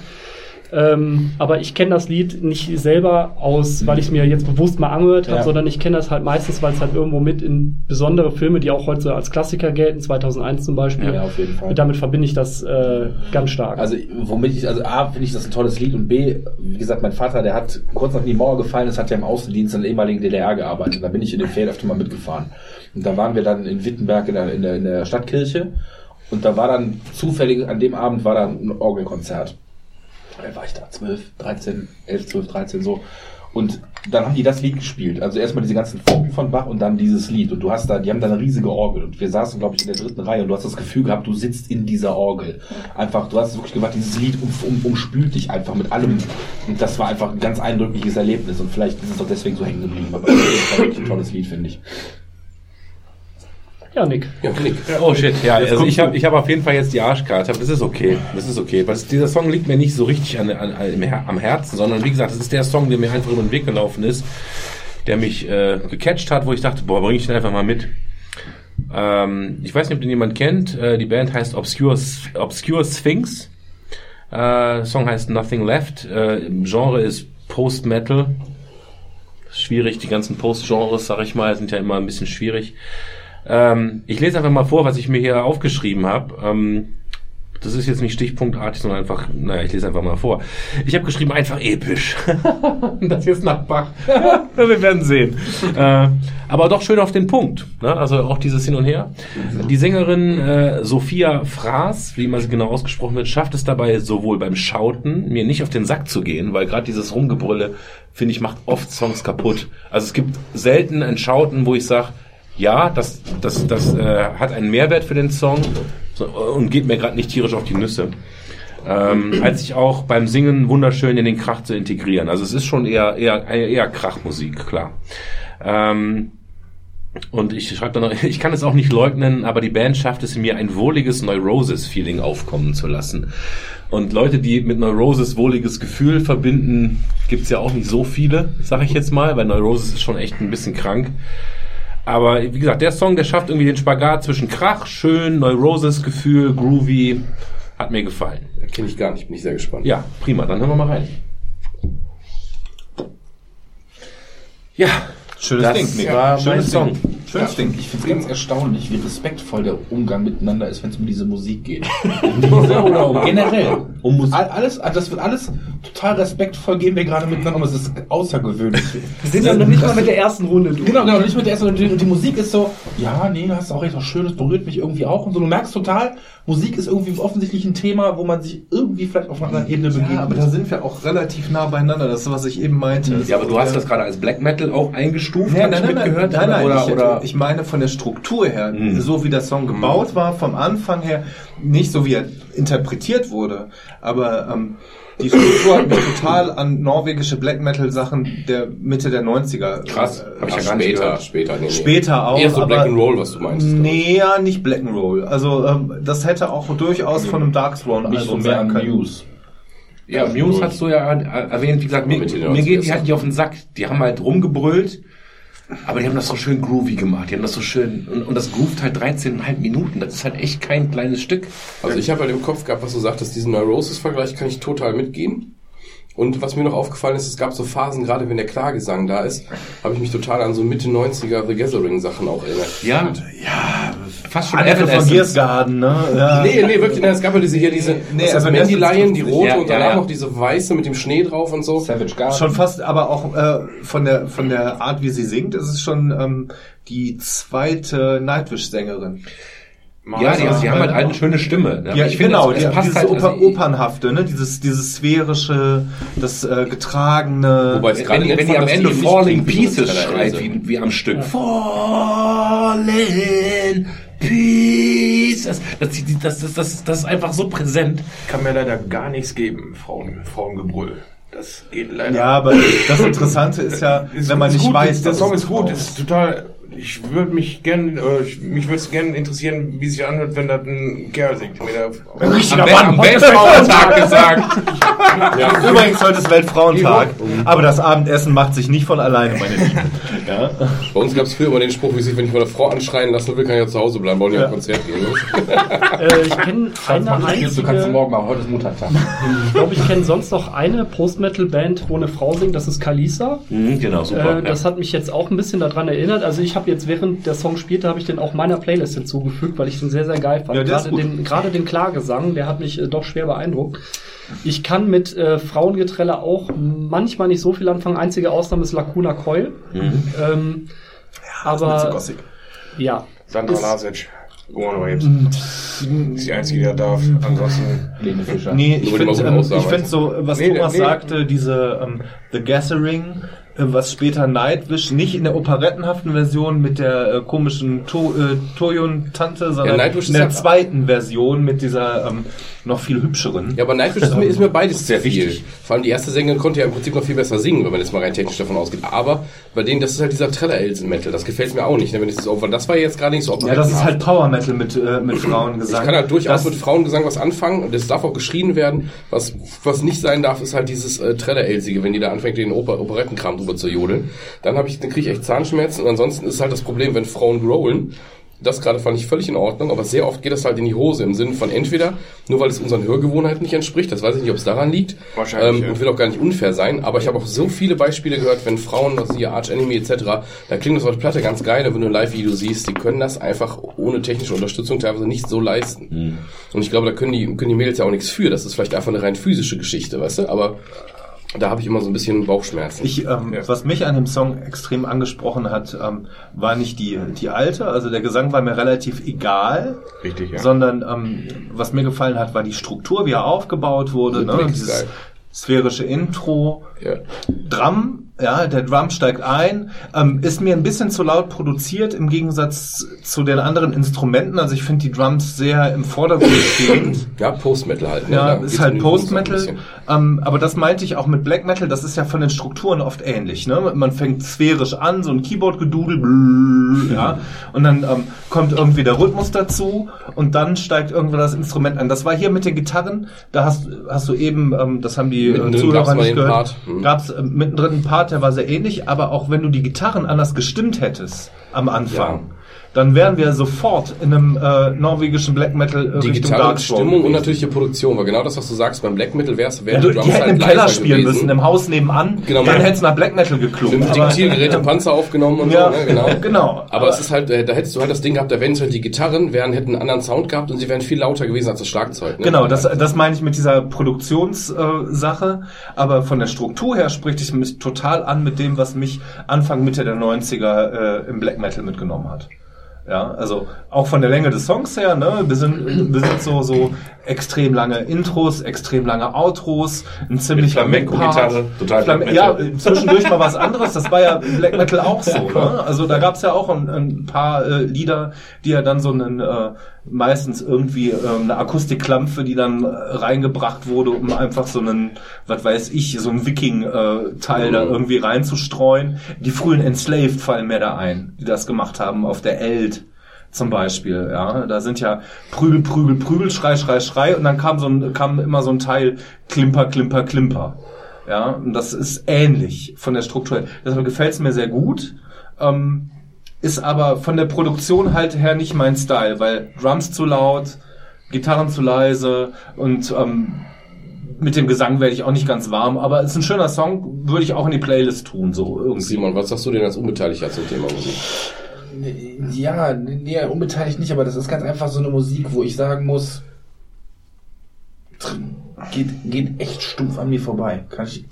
Ähm, aber ich kenne das Lied nicht selber aus, weil ich es mir jetzt bewusst mal angehört habe, Ja. sondern ich kenne das halt meistens, weil es halt irgendwo mit in besondere Filme, die auch heute als Klassiker gelten, 2001 zum Beispiel. Ja, auf jeden Fall. Damit verbinde ich das äh, ganz stark. Also, womit ich, also A, finde ich das ein tolles Lied und B, wie gesagt, mein Vater, der hat kurz nachdem die Mauer gefallen ist, hat ja im Außendienst in der ehemaligen DDR gearbeitet. Da bin ich in den öfter mal mitgefahren. Und da waren wir dann in Wittenberg in der, in der, in der Stadtkirche und da war dann zufällig, an dem Abend war dann ein Orgelkonzert. Da war ich da, 12, 13, 11, 12, 13 so. Und dann haben die das Lied gespielt. Also erstmal diese ganzen Funken von Bach und dann dieses Lied. Und du hast da, die haben da eine riesige Orgel. Und wir saßen, glaube ich, in der dritten Reihe und du hast das Gefühl gehabt, du sitzt in dieser Orgel. Einfach, du hast wirklich gedacht, dieses Lied um, um, umspült dich einfach mit allem. Und das war einfach ein ganz eindrückliches Erlebnis. Und vielleicht ist es auch deswegen so hängen geblieben. Aber das ist ein tolles Lied, finde ich. Ja, Nick. Ja, Nick. Oh shit, ja, also ich habe ich hab auf jeden Fall jetzt die Arschkarte, aber das ist okay. Das ist okay. Es- dieser Song liegt mir nicht so richtig an, an, am Herzen, sondern wie gesagt, das ist der Song, der mir einfach über den Weg gelaufen ist, der mich äh, gecatcht hat, wo ich dachte, boah, bring ich den einfach mal mit. Ähm, ich weiß nicht, ob den jemand kennt. Äh, die Band heißt Obscure, Obscure Sphinx. Äh, Song heißt Nothing Left. Äh, Genre ist Post-Metal. Schwierig, die ganzen Post-Genres, sag ich mal, sind ja immer ein bisschen schwierig. Ähm, ich lese einfach mal vor, was ich mir hier aufgeschrieben habe. Ähm, das ist jetzt nicht stichpunktartig, sondern einfach, naja, ich lese einfach mal vor. Ich habe geschrieben, einfach episch. das jetzt nach Bach. Wir werden sehen. äh, aber doch schön auf den Punkt. Ne? Also auch dieses Hin und Her. Die Sängerin äh, Sophia Fraß, wie immer sie genau ausgesprochen wird, schafft es dabei sowohl beim Schauten, mir nicht auf den Sack zu gehen, weil gerade dieses Rumgebrülle, finde ich, macht oft Songs kaputt. Also es gibt selten ein Schauten, wo ich sage, ja, das, das, das äh, hat einen Mehrwert für den Song so, und geht mir gerade nicht tierisch auf die Nüsse. Ähm, als ich auch beim Singen wunderschön in den Krach zu integrieren. Also es ist schon eher eher eher Krachmusik, klar. Ähm, und ich schreibe dann noch, ich kann es auch nicht leugnen, aber die Band schafft es mir ein wohliges Neurosis-Feeling aufkommen zu lassen. Und Leute, die mit Neurosis wohliges Gefühl verbinden, gibt's ja auch nicht so viele, sag ich jetzt mal, weil Neurosis ist schon echt ein bisschen krank. Aber wie gesagt, der Song, der schafft irgendwie den Spagat zwischen Krach, schön, Neurosis-Gefühl, groovy, hat mir gefallen. Kenne ich gar nicht, bin ich sehr gespannt. Ja, prima, dann hören wir mal rein. Ja, Schönes das Ding, Nick. war Schönes Ding. Song. Schönes Ding. Ich finde es ganz erstaunlich, wie respektvoll der Umgang miteinander ist, wenn es um diese Musik geht. Diese oder um generell. Um Musik. Alles, also das wird alles total respektvoll gehen wir gerade miteinander um. Es ist außergewöhnlich. Wir sind ja noch nicht mal mit der ersten Runde durch. Genau, genau, nicht mit der ersten und die, und die Musik ist so, ja, nee, das ist auch echt was Schönes, berührt mich irgendwie auch und so. Du merkst total, Musik ist irgendwie offensichtlich ein Thema, wo man sich irgendwie vielleicht auf einer anderen Ebene begegnet. Ja, aber da sind wir auch relativ nah beieinander. Das ist, was ich eben meinte. Ja, aber du hast das gerade als Black Metal auch eingestuft, Nein, hab nein, ich nein, nein, mitgehört? nein, nein, oder, ich, oder, ich meine von der Struktur her, Mhm. so wie der Song gebaut war, vom Anfang her, nicht so wie er interpretiert wurde, aber ähm, die Struktur hat mich total an norwegische Black Metal Sachen der Mitte der 90er. Krass, äh, hab ich ja gar nicht später, gehört. später, nee, nee. Später auch. Eher so aber Black and Roll, was du meinst. Nee, ja, nicht Black and Roll. Also ähm, das hätte auch durchaus von einem Dark Throne nicht so mehr sein an können. News. ja, Muse hast du ja äh, erwähnt, wie gesagt, mir, mir geht die 90er halt nicht auf den Sack. Die haben halt rumgebrüllt, aber die haben das so schön groovy gemacht. Die haben das so schön, und, und das groovt halt 13,5 Minuten. Das ist halt echt kein kleines Stück. Also ich habe halt im Kopf gehabt, was du sagtest, diesen Neurosis-Vergleich kann ich total mitgehen. Und was mir noch aufgefallen ist, es gab so Phasen, gerade wenn der Klagesang da ist, habe ich mich total an so Mitte 90er The Gathering Sachen auch erinnert. Ja, ja, fast schon Anne von Evanescence. Giersgarden, ne? Ja. Nee, nee, wirklich, nein, es gab ja diese hier, diese, Nee, was aber Mandy Lion, die rote Ja, und ja, danach ja. noch diese weiße mit dem Schnee drauf und so. Savage Garden. Schon fast, aber auch äh, von der von der Art, wie sie singt, ist es schon ähm, die zweite Nightwish-Sängerin. Ja, die, die haben halt eine schöne Stimme. Ne? Ja, ich finde, genau, es, die, es passt dieses halt, Oper, also, Opernhafte, ne? Dieses, dieses sphärische, das äh, getragene. Wobei es gerade wenn, die- wenn die am Ende Falling Pieces schreit, wie, wie am Stück. Falling Pieces. Das, das, das, das, das ist einfach so präsent. Kann mir leider gar nichts geben, Frauen, Frauengebrüll. Das geht leider. ja, aber das Interessante ist ja, Ist- wenn man nicht gut, weiß, der Song ist gut, ist total. Ich würde mich gern, äh, ich- mich würde es gerne interessieren, wie sich anhört, wenn das ein Kerl singt. Mit der, Am, Be am Weltfrauentag gesagt. Übrigens, heute ist Weltfrauentag, aber das Abendessen macht sich nicht von alleine, meine Lieben. Ja? Bei uns gab es früher immer den Spruch, wie sich, wenn ich meine Frau anschreien lassen will, kann ich ja zu Hause bleiben, wollen ja, ein Konzert gehen. Äh, ich kenne eine Du kannst einzige, morgen machen, heute ist Muttertag. ich glaube, ich kenne sonst noch eine Post-Metal-Band, wo eine Frau singt, das ist Kalisa. Mhm, genau, super. Äh, das hat mich jetzt auch ein bisschen daran erinnert. Also ich habe jetzt, während der Song spielte, habe ich den auch meiner Playlist hinzugefügt, weil ich den sehr, sehr geil fand. Ja, ist gerade, den, gerade den Klagesang, der hat mich äh, doch schwer beeindruckt. Ich kann mit äh, Frauengetrelle auch manchmal nicht so viel anfangen. Einzige Ausnahme ist Lacuna Coil. Mhm. Ähm, aber Gossip. ja, Sandra Ist- Lasic. Go jetzt. Ist die einzige, die da darf. Ansonsten. Lene Fischer. Nee, ich finde ähm, ich find so, was Nee, Thomas nee. sagte, diese ähm, The Gathering, was später Nightwish, nicht in der operettenhaften Version mit der äh, komischen to äh, Toyun-Tante, sondern Nightwish in der ja- zweiten Version mit dieser ähm, noch viel hübscheren. Ja, aber Nightwish ist mir, ist mir beides Sehr zu viel. wichtig. Vor allem die erste Sängerin konnte ja im Prinzip noch viel besser singen, wenn man jetzt mal rein technisch davon ausgeht. Aber bei denen, das ist halt dieser Treller-Elsen-Metal. Das gefällt mir auch nicht. Ne? Wenn ich das, weil das war jetzt gerade nicht so Ja, das ist halt Power Metal mit, äh, mit Frauengesang. Ich kann halt durchaus Das- mit Frauengesang was anfangen und es darf auch geschrien werden. Was, was nicht sein darf, ist halt dieses äh, Treller-Elsige, wenn die da anfängt, den Oper Operettenkram drüber zu jodeln. Dann habe ich, dann kriege ich echt Zahnschmerzen und ansonsten ist halt das Problem, wenn Frauen growlen. Das gerade fand ich völlig in Ordnung, aber sehr oft geht das halt in die Hose im Sinne von entweder, nur weil es unseren Hörgewohnheiten nicht entspricht, das weiß ich nicht, ob es daran liegt, Wahrscheinlich, ähm, ja. und will auch gar nicht unfair sein, aber ich habe auch so viele Beispiele gehört, wenn Frauen, also hier Arch Enemy etc., da klingt das auf der Platte ganz geil, und wenn du ein Live-Video siehst, die können das einfach ohne technische Unterstützung teilweise nicht so leisten. Und ich glaube, da können die, können die Mädels ja auch nichts für, das ist vielleicht einfach eine rein physische Geschichte, weißt du, aber da habe ich immer so ein bisschen Bauchschmerzen. Ich, ähm, Ja. was mich an dem Song extrem angesprochen hat, ähm, war nicht die, die alte, also der Gesang war mir relativ egal, Richtig, ja. sondern ähm, was mir gefallen hat, war die Struktur, wie er aufgebaut wurde, ne? Dieses sphärische Intro, ja. Drum, ja, der Drum steigt ein, ähm, ist mir ein bisschen zu laut produziert im Gegensatz zu den anderen Instrumenten. Also ich finde die Drums sehr im Vordergrund stehend. ja, Post-Metal halt. Ne? Ja, Da ist halt Post-Metal. Ähm, aber das meinte ich auch mit Black Metal, das ist ja von den Strukturen oft ähnlich. Ne? Man fängt sphärisch an, so ein Keyboard-Gedudel, ja, und dann ähm, kommt irgendwie der Rhythmus dazu und dann steigt irgendwann das Instrument an. Das war hier mit den Gitarren, da hast, hast du eben, ähm, das haben die äh, Mittendrin Zuhörer nicht gehört, Part. Hm. gab's äh, mittendrin einen Part, der war sehr ähnlich, aber auch wenn du die Gitarren anders gestimmt hättest am Anfang, dann wären wir sofort in einem äh, norwegischen Black Metal äh, Die Richtung Stimmung und natürlich die Produktion, weil genau das, was du sagst, beim Black Metal wär's, Ja, wären du, die die Drums hätten im halt Keller leiser spielen gewesen. müssen, im Haus nebenan. Genau, dann ja. hätte es nach Black Metal geklungen. Mit Aber- Diktiergerät, Panzer aufgenommen und Ja, so, ne? genau. genau. Aber, es ist halt, äh, da hättest du halt das Ding gehabt, da wären halt die Gitarren, wären, hätten einen anderen Sound gehabt und sie wären viel lauter gewesen als das Schlagzeug. Ne? Genau, das, das meine ich mit dieser Produktionssache. Äh, Sache. Aber von der Struktur her spricht es mich total an mit dem, was mich Anfang, Mitte der 90er äh, im Black Metal mitgenommen hat. Ja, also auch von der Länge des Songs her, ne, wir sind, wir sind so, so extrem lange Intros, extrem lange Outros, ein ziemlicher Flamenco-Gitarre, total Flam Ja, Metal. äh, zwischendurch mal was anderes, das war ja Black Metal auch so, ne? Also da gab's ja auch ein, ein paar äh, Lieder, die ja dann so einen, äh, meistens irgendwie äh, eine Akustikklampfe, die dann äh, reingebracht wurde, um einfach so einen, was weiß ich, so einen Viking-Teil da irgendwie reinzustreuen. Die frühen Enslaved fallen mir da ein, die das gemacht haben auf der Eld zum Beispiel, ja, da sind ja Prügel, Prügel, Prügel, Schrei, Schrei, Schrei und dann kam so ein, kam immer so ein Teil Klimper, Klimper, Klimper, ja, und das ist ähnlich von der Struktur. Deshalb gefällt es mir sehr gut, ähm, ist aber von der Produktion halt her nicht mein Style, weil Drums zu laut, Gitarren zu leise und ähm, mit dem Gesang werde ich auch nicht ganz warm, aber es ist ein schöner Song, würde ich auch in die Playlist tun, so irgendwie. Simon, was sagst du denn als Unbeteiligter zum Thema Musik? Ja, nee, unbeteiligt nicht, aber das ist ganz einfach so eine Musik, wo ich sagen muss, geht, geht echt stumpf an mir vorbei. Kann ich,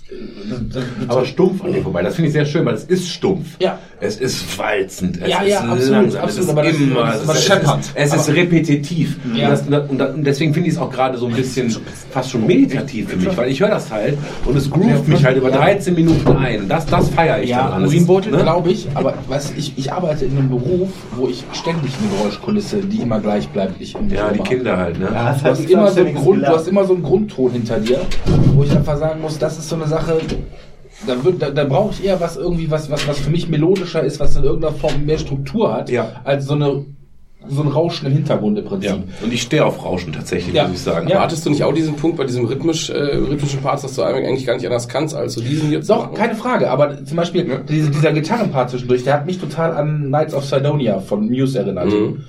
das, das, Aber stumpf an dir vorbei. Das finde ich sehr schön, weil es ist stumpf. Ja. Es ist walzend. Es Ja, ist ja, langsam. absolut, es ist immer. es ist, scheppert. Es ist repetitiv. Ja. Und, das, und, deswegen finde ich es auch gerade so ein bisschen fast schon meditativ für mich, weil ich höre das halt und es groovt mich halt über 13 Minuten ein. Das, das feiere ich Ja, daran. Das Urinbeutel, ne? glaube ich, aber weißt, ich, ich arbeite in einem Beruf, wo ich ständig eine Geräuschkulisse, die immer gleich bleibt, ich im Ja, die Kinder halt, ne? Du hast, immer so einen Grund, du hast immer so einen Grundton hinter dir, wo ich einfach sagen muss, das ist so eine Sache, da, da, da brauche ich eher was irgendwie, was, was, was für mich melodischer ist, was in irgendeiner Form mehr Struktur hat, Ja. als so eine so ein Rauschen im Hintergrund im Prinzip. Ja. Und ich stehe auf Rauschen tatsächlich, Ja. muss ich sagen. Ja. Aber hattest du nicht auch diesen Punkt bei diesem rhythmisch, äh, rhythmischen Parts, dass du eigentlich gar nicht anders kannst, als so diesen jetzt Doch, keine Frage, aber zum Beispiel diese, dieser Gitarrenpart zwischendurch, der hat mich total an Knights of Sidonia von Muse erinnert. Mhm.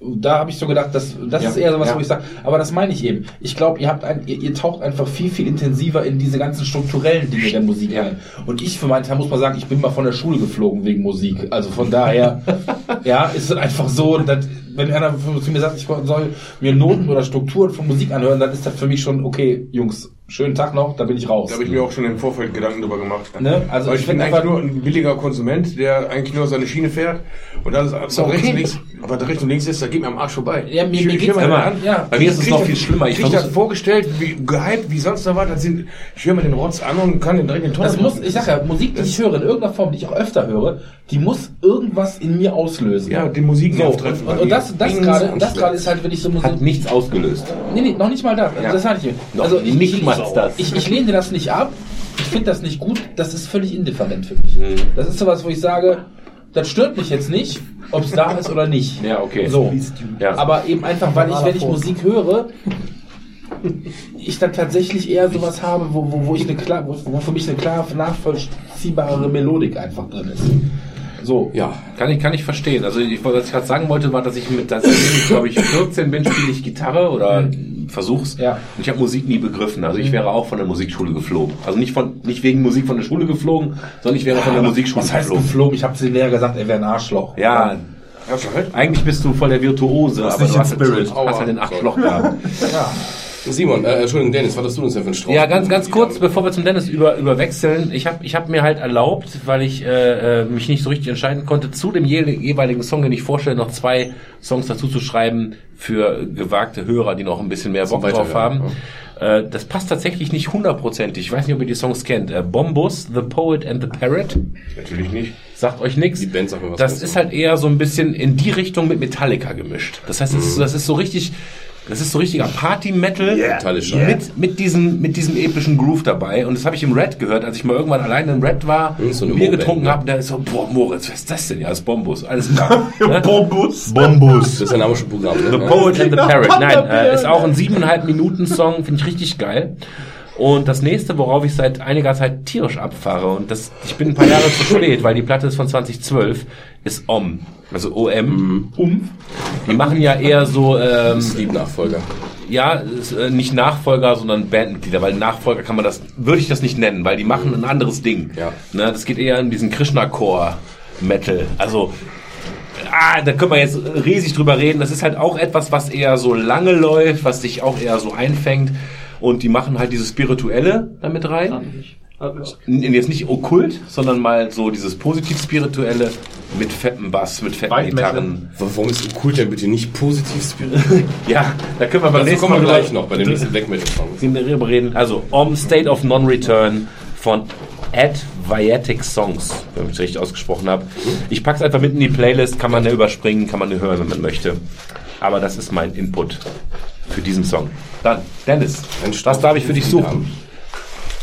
Da habe ich so gedacht, das, das Ja, ist eher so was, ja. wo ich sage, aber das meine ich eben. Ich glaube, ihr habt ein, ihr, ihr taucht einfach viel, viel intensiver in diese ganzen strukturellen Dinge der Musik Ja. ein. Und ich für meinen Teil muss mal sagen, ich bin mal von der Schule geflogen wegen Musik. Also von daher, ja, ist es einfach so, dass, wenn einer zu mir sagt, ich soll mir Noten oder Strukturen von Musik anhören, dann ist das für mich schon, okay, Jungs, schönen Tag noch, da bin ich raus. Da habe ich mir auch schon im Vorfeld Gedanken drüber gemacht. Ne? Also ich ich bin eigentlich einfach- nur ein billiger Konsument, der eigentlich nur seine Schiene fährt und alles was So, rechts okay. und links, was rechts und links ist, da geht mir am Arsch vorbei. Ja, mir- Ich- mir geht's immer an, ja. Bei mir ist es noch das- viel schlimmer. Ich krieg das vorgestellt, wie gehypt, wie sonst da was. Das sind, ich höre mir den Rotz an und kann den direkt in den Ton Das muss, ich sag ja, Musik, die ich höre, in irgendeiner Form, die ich auch öfter höre, die muss irgendwas in mir auslösen. Ja, die Musik So, und, und, und mir. Das, das gerade, und das gerade ist halt, wenn ich so Musik. Hat nichts ausgelöst. Nee, nee, noch nicht mal das. Ja. Das hatte ich mir. Noch Also ich, nicht ich, mal das. Ich, ich lehne das nicht ab. Ich finde das nicht gut. Das ist völlig indifferent für mich. Mhm. Das ist sowas, wo ich sage, das stört mich jetzt nicht, ob es da ist oder nicht. Ja, okay. So. Ja. Aber eben einfach, weil ich, wenn ich Musik höre, ich dann tatsächlich eher sowas habe, wo, wo, wo ich eine klar, wo, wo für mich eine klar nachvollziehbare Melodik einfach drin ist. So. Ja. Kann ich, kann ich verstehen. Also ich, was ich gerade sagen wollte, war, dass ich mit, seitdem ich glaube ich 14 bin, spiele ich Gitarre oder versuch's. Ja. Und ich habe Musik nie begriffen. Also ich wäre auch von der Musikschule geflogen. Also nicht von, nicht wegen Musik von der Schule geflogen, sondern ich wäre von der Musikschule Was heißt geflogen. geflogen? Ich habe zu Lehrer gesagt, er wäre ein Arschloch. Ja, recht? eigentlich bist du voll der Virtuose, aber du hast, Spirit. halt, hast halt den Arschloch gehabt. Ja. Simon, äh, Entschuldigung, Dennis, was hast du uns denn für einen Strauß? Ja, ganz, ganz kurz, bevor wir zum Dennis über, überwechseln. Ich habe ich hab mir halt erlaubt, weil ich äh, äh, mich nicht so richtig entscheiden konnte, zu dem je jeweiligen Song, den ich vorstelle, noch zwei Songs dazu zu schreiben für gewagte Hörer, die noch ein bisschen mehr Bock drauf haben. Weiterhören, Äh, das passt tatsächlich nicht hundertprozentig. Ich weiß nicht, ob ihr die Songs kennt. Äh, Bombus, The Poet and the Parrot. Natürlich nicht. Sagt euch nichts. Die Band sagt mir was. Das ist halt eher so ein bisschen in die Richtung mit Metallica gemischt. Das heißt, das, ist, das ist so richtig, das ist so richtiger Party-Metal Metallisch, mit, mit, diesem, mit diesem epischen Groove dabei. Und das habe ich im Red gehört, als ich mal irgendwann alleine im Red war, Hm, so eine Bier getrunken ne? habe, und da ist so, boah, Moritz, was ist das denn? Ja, das ist Bombus. Alles klar. ne? Bombus. Bombus. Das ist ein Name schon Programm. The Ne? Poet and the Parrot. Nein, äh, ist auch ein siebeneinhalb Minuten Song, finde ich richtig geil. Und das nächste, worauf ich seit einiger Zeit tierisch abfahre, und das, ich bin ein paar Jahre zu spät, weil die Platte ist von 2012, ist OM. Also OM. Umf. Die machen ja eher so, ähm, Sleep-Nachfolger. ja, ist, äh, nicht Nachfolger, sondern Bandmitglieder, weil Nachfolger kann man das, würde ich das nicht nennen, weil die machen ein anderes Ding. Ja. Ne, das geht eher in diesen Krishna-Core-Metal. Also, ah, da können wir jetzt riesig drüber reden. Das ist halt auch etwas, was eher so lange läuft, was sich auch eher so einfängt. Und die machen halt dieses Spirituelle damit rein. Jetzt nicht okkult, sondern mal so dieses positiv-spirituelle mit fettem Bass, mit fetten. Gitarren. Warum ist Okkult denn bitte nicht positiv spirituell? Ja, da können wir beim Dazu nächsten kommen wir Mal gleich noch bei dem nächsten Black Metal Song. darüber reden. Also, Om State of Non-Return von Adviatic Songs, wenn ich es richtig ausgesprochen habe. Ich pack's einfach mit in die Playlist, kann man ja überspringen, kann man ja hören, wenn man möchte. Aber das ist mein Input für diesen Song. Dann, Dennis, was darf ich für dich suchen?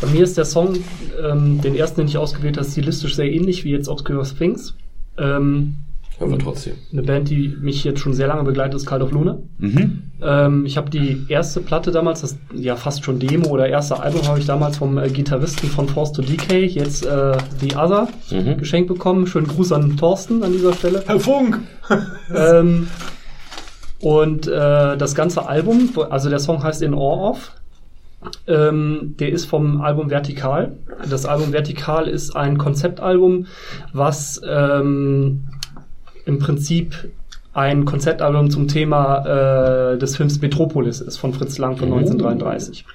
Bei mir ist der Song, ähm, den ersten, den ich ausgewählt habe, stilistisch sehr ähnlich wie jetzt Obscure Things. Ähm, Hören wir trotzdem. eine Band, die mich jetzt schon sehr lange begleitet, ist Cult of Luna. Mhm. Ähm, ich habe die erste Platte damals, das ja fast schon Demo oder erste Album, habe ich damals vom äh, Gitarristen von Force to Decay, jetzt äh, The Other, Mhm. geschenkt bekommen. Schönen Gruß an Thorsten an dieser Stelle. Herr Funk. ähm, und äh, das ganze Album, also der Song heißt In Awe of, Ähm, der ist vom Album Vertikal. Das Album Vertikal ist ein Konzeptalbum, was ähm, im Prinzip ein Konzeptalbum zum Thema äh, des Films Metropolis ist von Fritz Lang von 1933.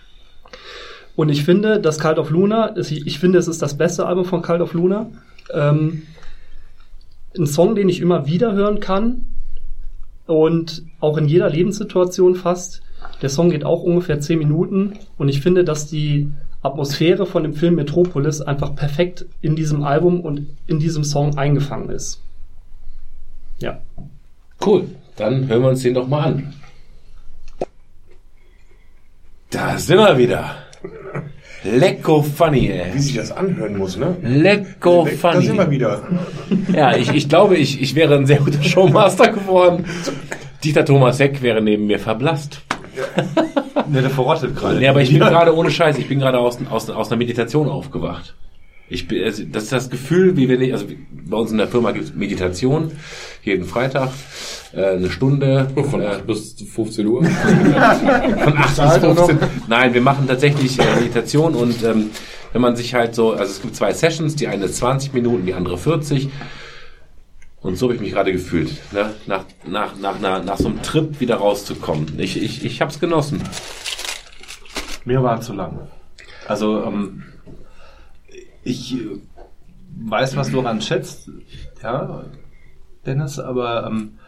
Und ich finde, das Cult of Luna, ich finde, es ist das beste Album von Cult of Luna. Ähm, ein Song, den ich immer wieder hören kann und auch in jeder Lebenssituation fast. Der Song geht auch ungefähr 10 Minuten und ich finde, dass die Atmosphäre von dem Film Metropolis einfach perfekt in diesem Album und in diesem Song eingefangen ist. Ja. Cool. Dann hören wir uns den doch mal an. Da sind wir wieder. Lecko funny, ey. Wie sich das anhören muss, ne? Lecko Da sind wir funny. wieder. Ja, ich, ich glaube, ich, ich wäre ein sehr guter Showmaster geworden. Dieter Thomas Heck wäre neben mir verblasst. Ne, der verrottet gerade. Nee, aber ich bin gerade ohne Scheiß, ich bin gerade aus, aus, aus einer Meditation aufgewacht. Ich bin, also das ist das Gefühl, wie wenn ich, also bei uns in der Firma gibt es Meditation, jeden Freitag, äh, eine Stunde. Von äh, 8 bis 15 Uhr. von 8 bis 15. Nein, wir machen tatsächlich äh, Meditation und ähm, wenn man sich halt so, also es gibt zwei Sessions, die eine ist 20 Minuten, die andere 40. Und so habe ich mich gerade gefühlt, ne? nach, nach, nach, nach, nach so einem Trip wieder rauszukommen. Ich, ich, ich habe es genossen. Mir war zu lang. Also, ähm, ich äh, weiß, was du daran schätzt, ja, Dennis, aber ähm,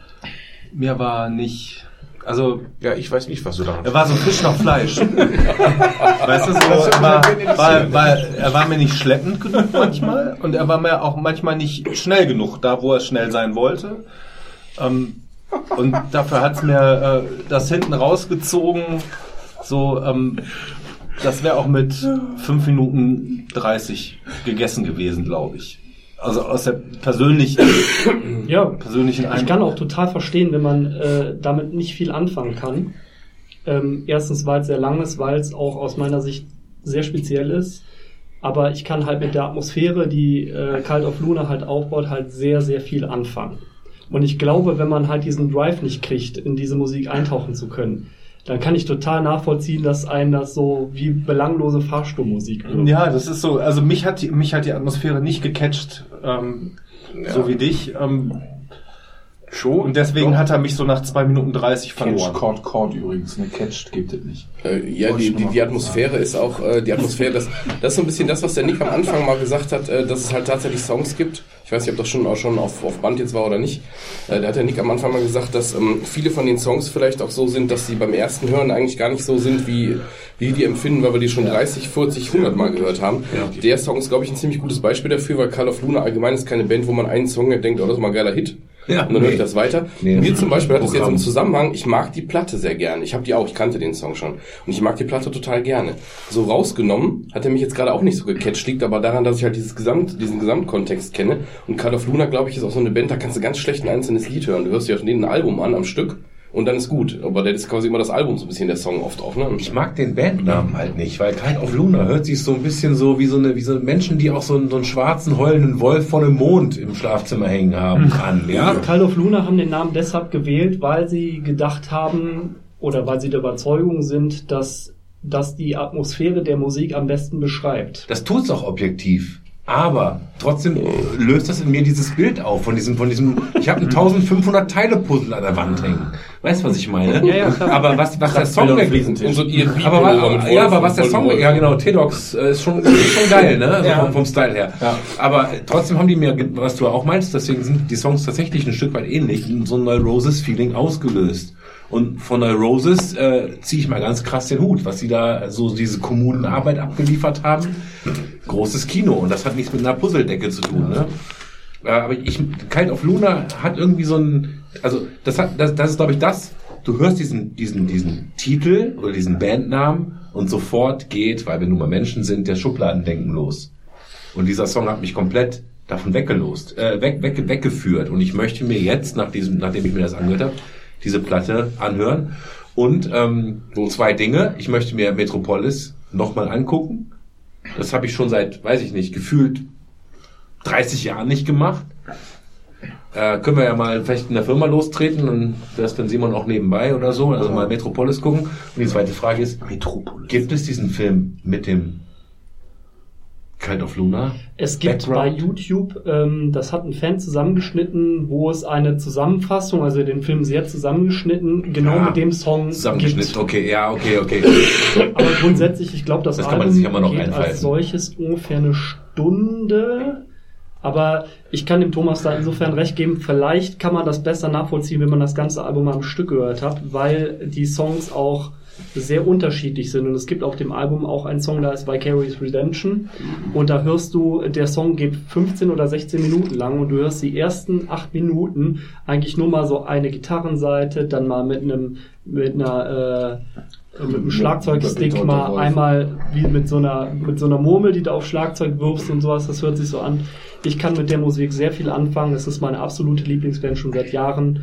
mir war nicht, also, Ja, ich weiß nicht, was du daran er war so Fisch nach Fleisch. weißt du, so, er war, war, war, er war mir nicht schleppend genug manchmal und er war mir auch manchmal nicht schnell genug, da wo er schnell sein wollte. Ähm, und dafür hat's mir äh, das hinten rausgezogen, so, ähm, das wäre auch mit 5 Minuten 30 gegessen gewesen, glaube ich. Also aus der persönlichen, Ja, persönlichen Ich kann auch total verstehen, wenn man äh, damit nicht viel anfangen kann. Ähm, erstens, weil es sehr lang ist, weil es auch aus meiner Sicht sehr speziell ist. Aber ich kann halt mit der Atmosphäre, die äh, Cult of Luna halt aufbaut, halt sehr, sehr viel anfangen. Und ich glaube, wenn man halt diesen Drive nicht kriegt, in diese Musik eintauchen zu können, dann kann ich total nachvollziehen, dass einen das so wie belanglose Fahrstuhlmusik wirkt. Ja, das ist so. Also mich hat die, mich hat die Atmosphäre nicht gecatcht, ähm, so wie dich. Ähm, Schon. und deswegen hat er mich so nach 2 Minuten 30 Catch verloren. Chord Chord übrigens, ne? Catched gibt es nicht. Äh, ja, die, die, die Atmosphäre ist auch, äh, die Atmosphäre, das, das ist so ein bisschen das, was der Nick am Anfang mal gesagt hat, äh, dass es halt tatsächlich Songs gibt. Ich weiß nicht, ob das schon auch schon auf, auf Band jetzt war oder nicht. Äh, da hat der Nick am Anfang mal gesagt, dass ähm, viele von den Songs vielleicht auch so sind, dass sie beim ersten Hören eigentlich gar nicht so sind, wie, wie wir die empfinden, weil wir die schon 30, 40, 100 Mal gehört haben. Der Song ist, glaube ich, ein ziemlich gutes Beispiel dafür, weil Call of Luna allgemein ist keine Band, wo man einen Song denkt, oh, das ist mal ein geiler Hit. Ja, und dann höre ich das weiter. Nee. Mir zum Beispiel hat das jetzt im Zusammenhang, ich mag die Platte sehr gerne. Ich habe die auch, ich kannte den Song schon. Und ich mag die Platte total gerne. So rausgenommen hat er mich jetzt gerade auch nicht so gecatcht, liegt aber daran, dass ich halt dieses Gesamt, diesen Gesamtkontext kenne. Und Call of Luna, glaube ich, ist auch so eine Band, da kannst du ganz schlecht ein einzelnes Lied hören. Du hörst dir von denen ein Album an am Stück und dann ist gut. Aber das ist quasi immer das Album so ein bisschen der Song oft auch, ne? Ich mag den Bandnamen halt nicht, weil Kind of Luna hört sich so ein bisschen so wie so eine, wie so Menschen, die auch so einen, so einen schwarzen, heulenden Wolf von dem Mond im Schlafzimmer hängen haben, an, ja? Call of Luna haben den Namen deshalb gewählt, weil sie gedacht haben oder weil sie der Überzeugung sind, dass das die Atmosphäre der Musik am besten beschreibt. Das tut's auch objektiv. Aber trotzdem löst das in mir dieses Bild auf von diesem, von diesem, ich habe ein 1500 Teile Puzzle an der Wand hängen. Weißt du, was ich meine? Ja, ja, klar. Aber was, was der Song Und so ihr aber, aber, ja, aber was der Song, ja genau, T-Dox äh, ist schon, ist schon geil, ne? Also Ja. vom, vom Style her. Ja. Aber trotzdem haben die mir, was du auch meinst, deswegen sind die Songs tatsächlich ein Stück weit ähnlich, so ein Roses Feeling ausgelöst. Und von Neue Roses äh, ziehe ich mal ganz krass den Hut, was sie da so diese Kommunenarbeit abgeliefert haben. Großes Kino und das hat nichts mit einer Puzzledecke zu tun, ne? Äh, aber ich, Kite of Luna hat irgendwie so ein, also das hat, das, das ist glaube ich das, du hörst diesen, diesen, diesen Titel oder diesen Bandnamen und sofort geht, weil wir nun mal Menschen sind, der Schubladendenken los. Und dieser Song hat mich komplett davon weggelost, äh, weg, weg, weggeführt. Und ich möchte mir jetzt, nach diesem, nachdem ich mir das angehört habe, diese Platte anhören. Und ähm, zwei Dinge. Ich möchte mir Metropolis nochmal angucken. Das habe ich schon seit, weiß ich nicht, gefühlt 30 Jahren nicht gemacht. Äh, können wir ja mal vielleicht in der Firma lostreten und das dann Simon auch nebenbei oder so, also mal Metropolis gucken. Und die zweite Frage ist, Metropolis. gibt es diesen Film mit dem Kind of Luna? Es gibt Background? bei YouTube, ähm, das hat ein Fan zusammengeschnitten, wo es eine Zusammenfassung, also den Film sehr zusammengeschnitten, genau Ja, mit dem Song Zusammengeschnitten, gibt. okay, ja, okay, okay. Aber grundsätzlich, ich glaube, das, Das kann man Album sich geht einpfeifen. als solches ungefähr eine Stunde. Aber ich kann dem Thomas da insofern recht geben, vielleicht kann man das besser nachvollziehen, wenn man das ganze Album am Stück gehört hat, weil die Songs auch sehr unterschiedlich sind. Und es gibt auf dem Album auch einen Song, da ist Vicarious Redemption. Und da hörst du, der Song geht 15 oder 16 Minuten lang und du hörst die ersten 8 Minuten eigentlich nur mal so eine Gitarrenseite, dann mal mit einem, mit einer, äh, mit einem Schlagzeugstick mal einmal wie mit so einer, mit so einer Murmel, die du auf Schlagzeug wirfst und sowas. Das hört sich so an. Ich kann mit der Musik sehr viel anfangen. Es ist meine absolute Lieblingsband schon seit Jahren.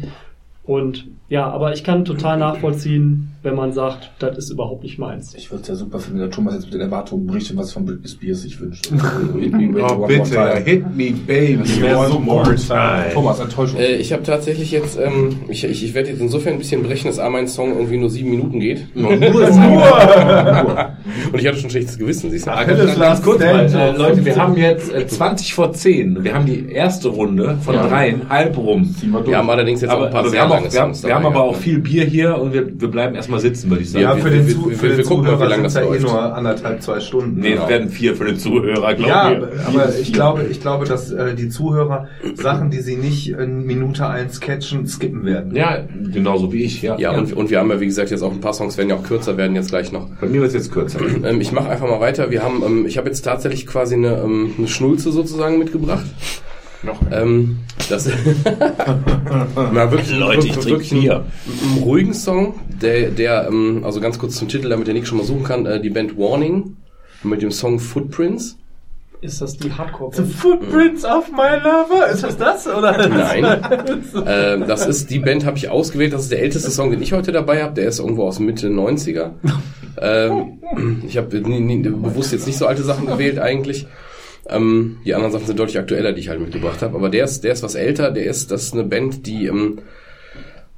Und ja, aber ich kann total nachvollziehen, wenn man sagt, das ist überhaupt nicht meins. Ich würde es ja super finden, wenn der Thomas jetzt mit den Erwartungen berichtet, was von Britney Spears sich wünscht. Hit me, baby, one Oh, more bitte, time. hit me, baby, one more time. Thomas, Enttäuschung. Äh, ich habe tatsächlich jetzt, ähm, ich, ich, ich werde jetzt insofern ein bisschen brechen, dass A, mein Song irgendwie nur sieben Minuten geht. Und ich hatte schon ein schlechtes Gewissen, siehst du? Ah, ganz, ganz kurz mal, äh, Leute, wir haben jetzt äh, 20 vor 10. Wir haben die erste Runde von dreien halb rum. Wir haben allerdings jetzt auch Aber, ein paar wir sehr haben, auch, lange wir haben, wir haben aber auch gehabt, viel Bier hier und wir, wir bleiben erstmal sitzen, würde ich sagen. Ja, wir- für den, wir- Zu wir- für wir den gucken mal, wie Zuhörer lange sind das ja eh nur anderthalb, zwei Stunden. nee, es werden vier für den Zuhörer, glaub Ja, mir. aber ich glaube, ich glaube, dass äh, die Zuhörer Sachen, die sie nicht in Minute eins catchen, skippen werden. Ja, genauso wie ich, ja. Ja, Und, und wir haben ja, wie gesagt, jetzt auch ein paar Songs, werden ja auch kürzer werden jetzt gleich noch. Bei mir wird es jetzt kürzer. Ähm, ich mache einfach mal weiter. Wir haben, ähm, ich habe jetzt tatsächlich quasi eine, ähm, eine Schnulze sozusagen mitgebracht. Noch Ähm, das Na, wirklich, Leute, ich wirklich, trink wirklich Bier. einen, einen ruhigen Song, der, der ähm, also ganz kurz zum Titel, damit der Nick schon mal suchen kann, äh, die Band Warning mit dem Song Footprints. Ist das die Hardcore? Footprints of my lover, ist das das oder? Nein. ähm, das ist die Band habe ich ausgewählt. Das ist der älteste Song, den ich heute dabei habe. Der ist irgendwo aus Mitte 90er. ähm, ich habe bewusst jetzt nicht so alte Sachen gewählt eigentlich. Ähm, die anderen Sachen sind deutlich aktueller, die ich halt mitgebracht habe. Aber der ist, der ist was älter. Der ist, das ist eine Band, die ähm,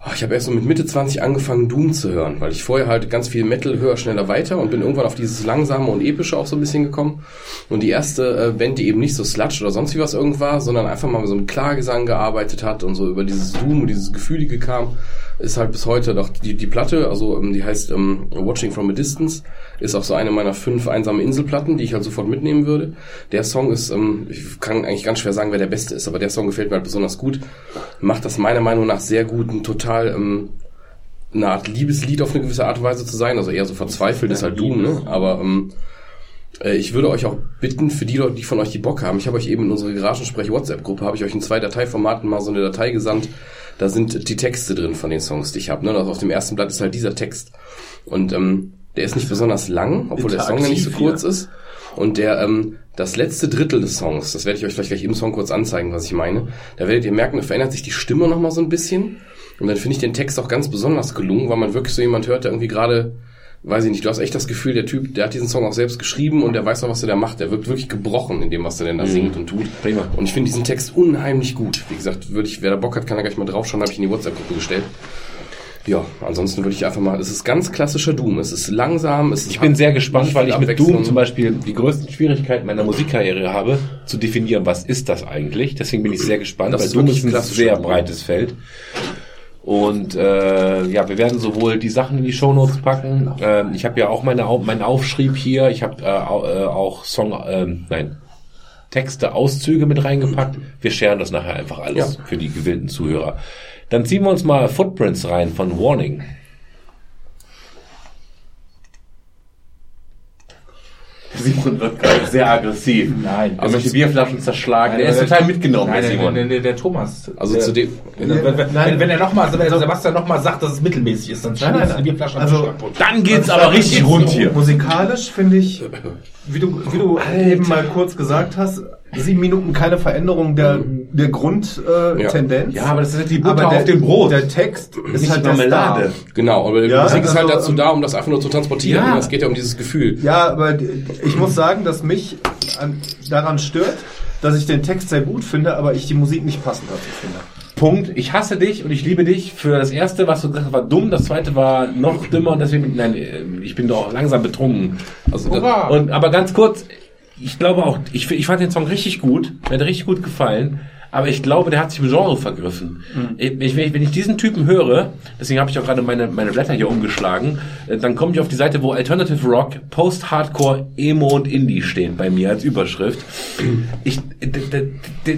oh, ich habe erst so mit Mitte 20 angefangen, Doom zu hören, weil ich vorher halt ganz viel Metal höher, schneller weiter und bin irgendwann auf dieses langsame und epische auch so ein bisschen gekommen. Und die erste äh, Band, die eben nicht so Sludge oder sonst wie was irgend war, sondern einfach mal mit so einem Klagesang gearbeitet hat und so über dieses Doom und dieses Gefühlige kam, ist halt bis heute doch die, die Platte, also ähm, die heißt ähm, Watching from a Distance, ist auch so eine meiner fünf einsame Inselplatten, die ich halt sofort mitnehmen würde. Der Song ist, ähm, ich kann eigentlich ganz schwer sagen, wer der Beste ist, aber der Song gefällt mir halt besonders gut. Macht das meiner Meinung nach sehr gut, ein total ähm, eine Art Liebeslied auf eine gewisse Art und Weise zu sein, also eher so verzweifelt ist halt Doom, ne? Aber ähm, äh, ich würde euch auch bitten, für die Leute, die von euch die Bock haben, ich habe euch eben in unsere Garagensprech-WhatsApp-Gruppe, habe ich euch in zwei Dateiformaten mal so eine Datei gesandt. Da sind die Texte drin von den Songs, die ich habe. Ne? Also auf dem ersten Blatt ist halt dieser Text. Und ähm, der ist nicht besonders lang, obwohl der Song ja nicht so kurz ist. Und der, ähm, das letzte Drittel des Songs, das werde ich euch vielleicht gleich im Song kurz anzeigen, was ich meine. Da werdet ihr merken, da verändert sich die Stimme nochmal so ein bisschen. Und dann finde ich den Text auch ganz besonders gelungen, weil man wirklich so jemand hört, der irgendwie gerade, weiß ich nicht, du hast echt das Gefühl, der Typ, der hat diesen Song auch selbst geschrieben und der weiß auch, was er da macht. Der wirkt wirklich gebrochen in dem, was er denn da singt und tut. Prima. Und ich finde diesen Text unheimlich gut. Wie gesagt, würde ich, wer da Bock hat, kann da gleich mal draufschauen, habe ich in die WhatsApp-Gruppe gestellt. Ja, ansonsten würde ich einfach mal, es ist ganz klassischer Doom. Es ist langsam, es ist Ich bin sehr gespannt, weil ich mit Doom zum Beispiel die größten Schwierigkeiten meiner Musikkarriere habe, zu definieren, was ist das eigentlich. Deswegen bin ich sehr gespannt, Das weil ist Doom ist ein sehr Doom. breites Feld. Und äh, ja, wir werden sowohl die Sachen in die Shownotes packen. Ähm, ich habe ja auch meine, meinen Aufschrieb hier. Ich habe äh, äh, auch Song, ähm, nein, Texte, Auszüge mit reingepackt. Wir scheren das nachher einfach alles für die gewillten Zuhörer. Dann ziehen wir uns mal Footprints rein von Warning. Simon wird gerade sehr aggressiv. Nein. Er möchte Bierflaschen zerschlagen. Nein, er ist total mitgenommen, Nein, der Simon. nein, nein, der Thomas. Also der, zu dem, Wenn, wenn, wenn, wenn, wenn er nochmal, wenn Sebastian nochmal sagt, dass es mittelmäßig ist, dann nein, schmeißt die Bierflasche am also- Tisch kaputt. Dann geht's aber richtig rund hier. Musikalisch finde ich, wie du, wie du eben mal kurz gesagt hast, sieben Minuten keine Veränderung der, der Grundtendenz. Äh, Ja. Tendenz. Ja, aber das ist die Butter aber der, auf dem Brot. Der Text ist Nicht halt der Marmelade. Star. genau, aber die Ja, Musik ist halt also, dazu da, um das einfach nur zu transportieren. Ja. Es geht ja um dieses Gefühl. Ja, aber ich muss sagen, dass mich an, daran stört, dass ich den Text sehr gut finde, aber ich die Musik nicht passend dazu finde. Punkt. Ich hasse dich und ich liebe dich. Für das erste, was du gesagt hast, war dumm. Das zweite war noch dümmer und deswegen, nein, äh, ich bin doch langsam betrunken. Also das, Hurra! Und, aber ganz kurz, ich glaube auch, ich, ich fand den Song richtig gut. Mir hat er richtig gut gefallen. Aber ich glaube, der hat sich im Genre vergriffen. Ich, ich, wenn ich- wenn ich diesen Typen höre, deswegen habe ich auch gerade meine, meine Blätter hier umgeschlagen, äh, dann komme ich auf die Seite, wo Alternative Rock, Post-Hardcore, Emo und Indie stehen bei mir als Überschrift. Ich,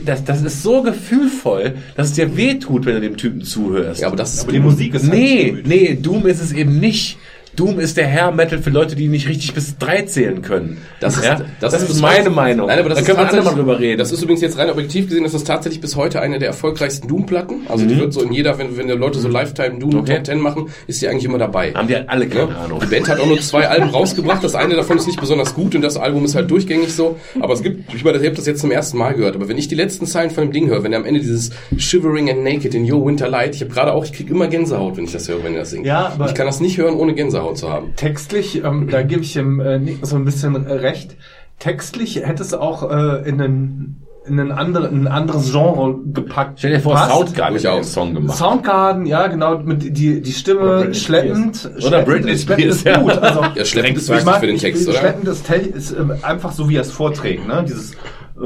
das, das ist so gefühlvoll, dass es dir wehtut, wenn du dem Typen zuhörst. ja, aber das ist Aber die Musik ist halt Nee, nee, Doom ist es eben nicht. Doom ist der Hair Metal für Leute, die nicht richtig bis drei zählen können. Das ist, ja? das, ist bis meine Meinung. Nein, aber das da ist können wir andere mal drüber reden. Das ist übrigens jetzt rein objektiv gesehen, das ist tatsächlich bis heute eine der erfolgreichsten Doom-Platten. Also die wird so in jeder, wenn, wenn die Leute so Lifetime Doom Mhm. Okay. Top 10 machen, ist die eigentlich immer dabei. Haben die halt alle keine Ja. Ahnung. Die Band hat auch nur zwei Alben rausgebracht. Das eine davon ist nicht besonders gut und das Album ist halt durchgängig so. Aber es gibt, ich meine, ich habe das jetzt zum ersten Mal gehört. Aber wenn ich die letzten Zeilen von dem Ding höre, wenn er am Ende dieses Shivering and Naked in Your Winter Light, ich habe gerade auch, ich kriege immer Gänsehaut, wenn ich das höre, wenn er das singt. Ja, aber- ich kann das nicht hören, ohne Gänsehaut zu haben. Textlich, ähm, da gebe ich ihm äh, Nick so ein bisschen äh, recht. Textlich hätte es auch äh, in einen in ein, andere, in ein anderes Genre gepackt. Stell dir vor, Passt. Soundgarden hat den Durchaus. Song gemacht. Soundgarden, ja genau, mit die die Stimme schleppend, Oder schleppend, Britney ist Spears, ja. gut. Also, Ja, schleppend ist ich wichtig mag- für den ich- Text, oder? Schleppend ist, ist ähm, einfach so, wie er es vorträgt, ne? Dieses äh,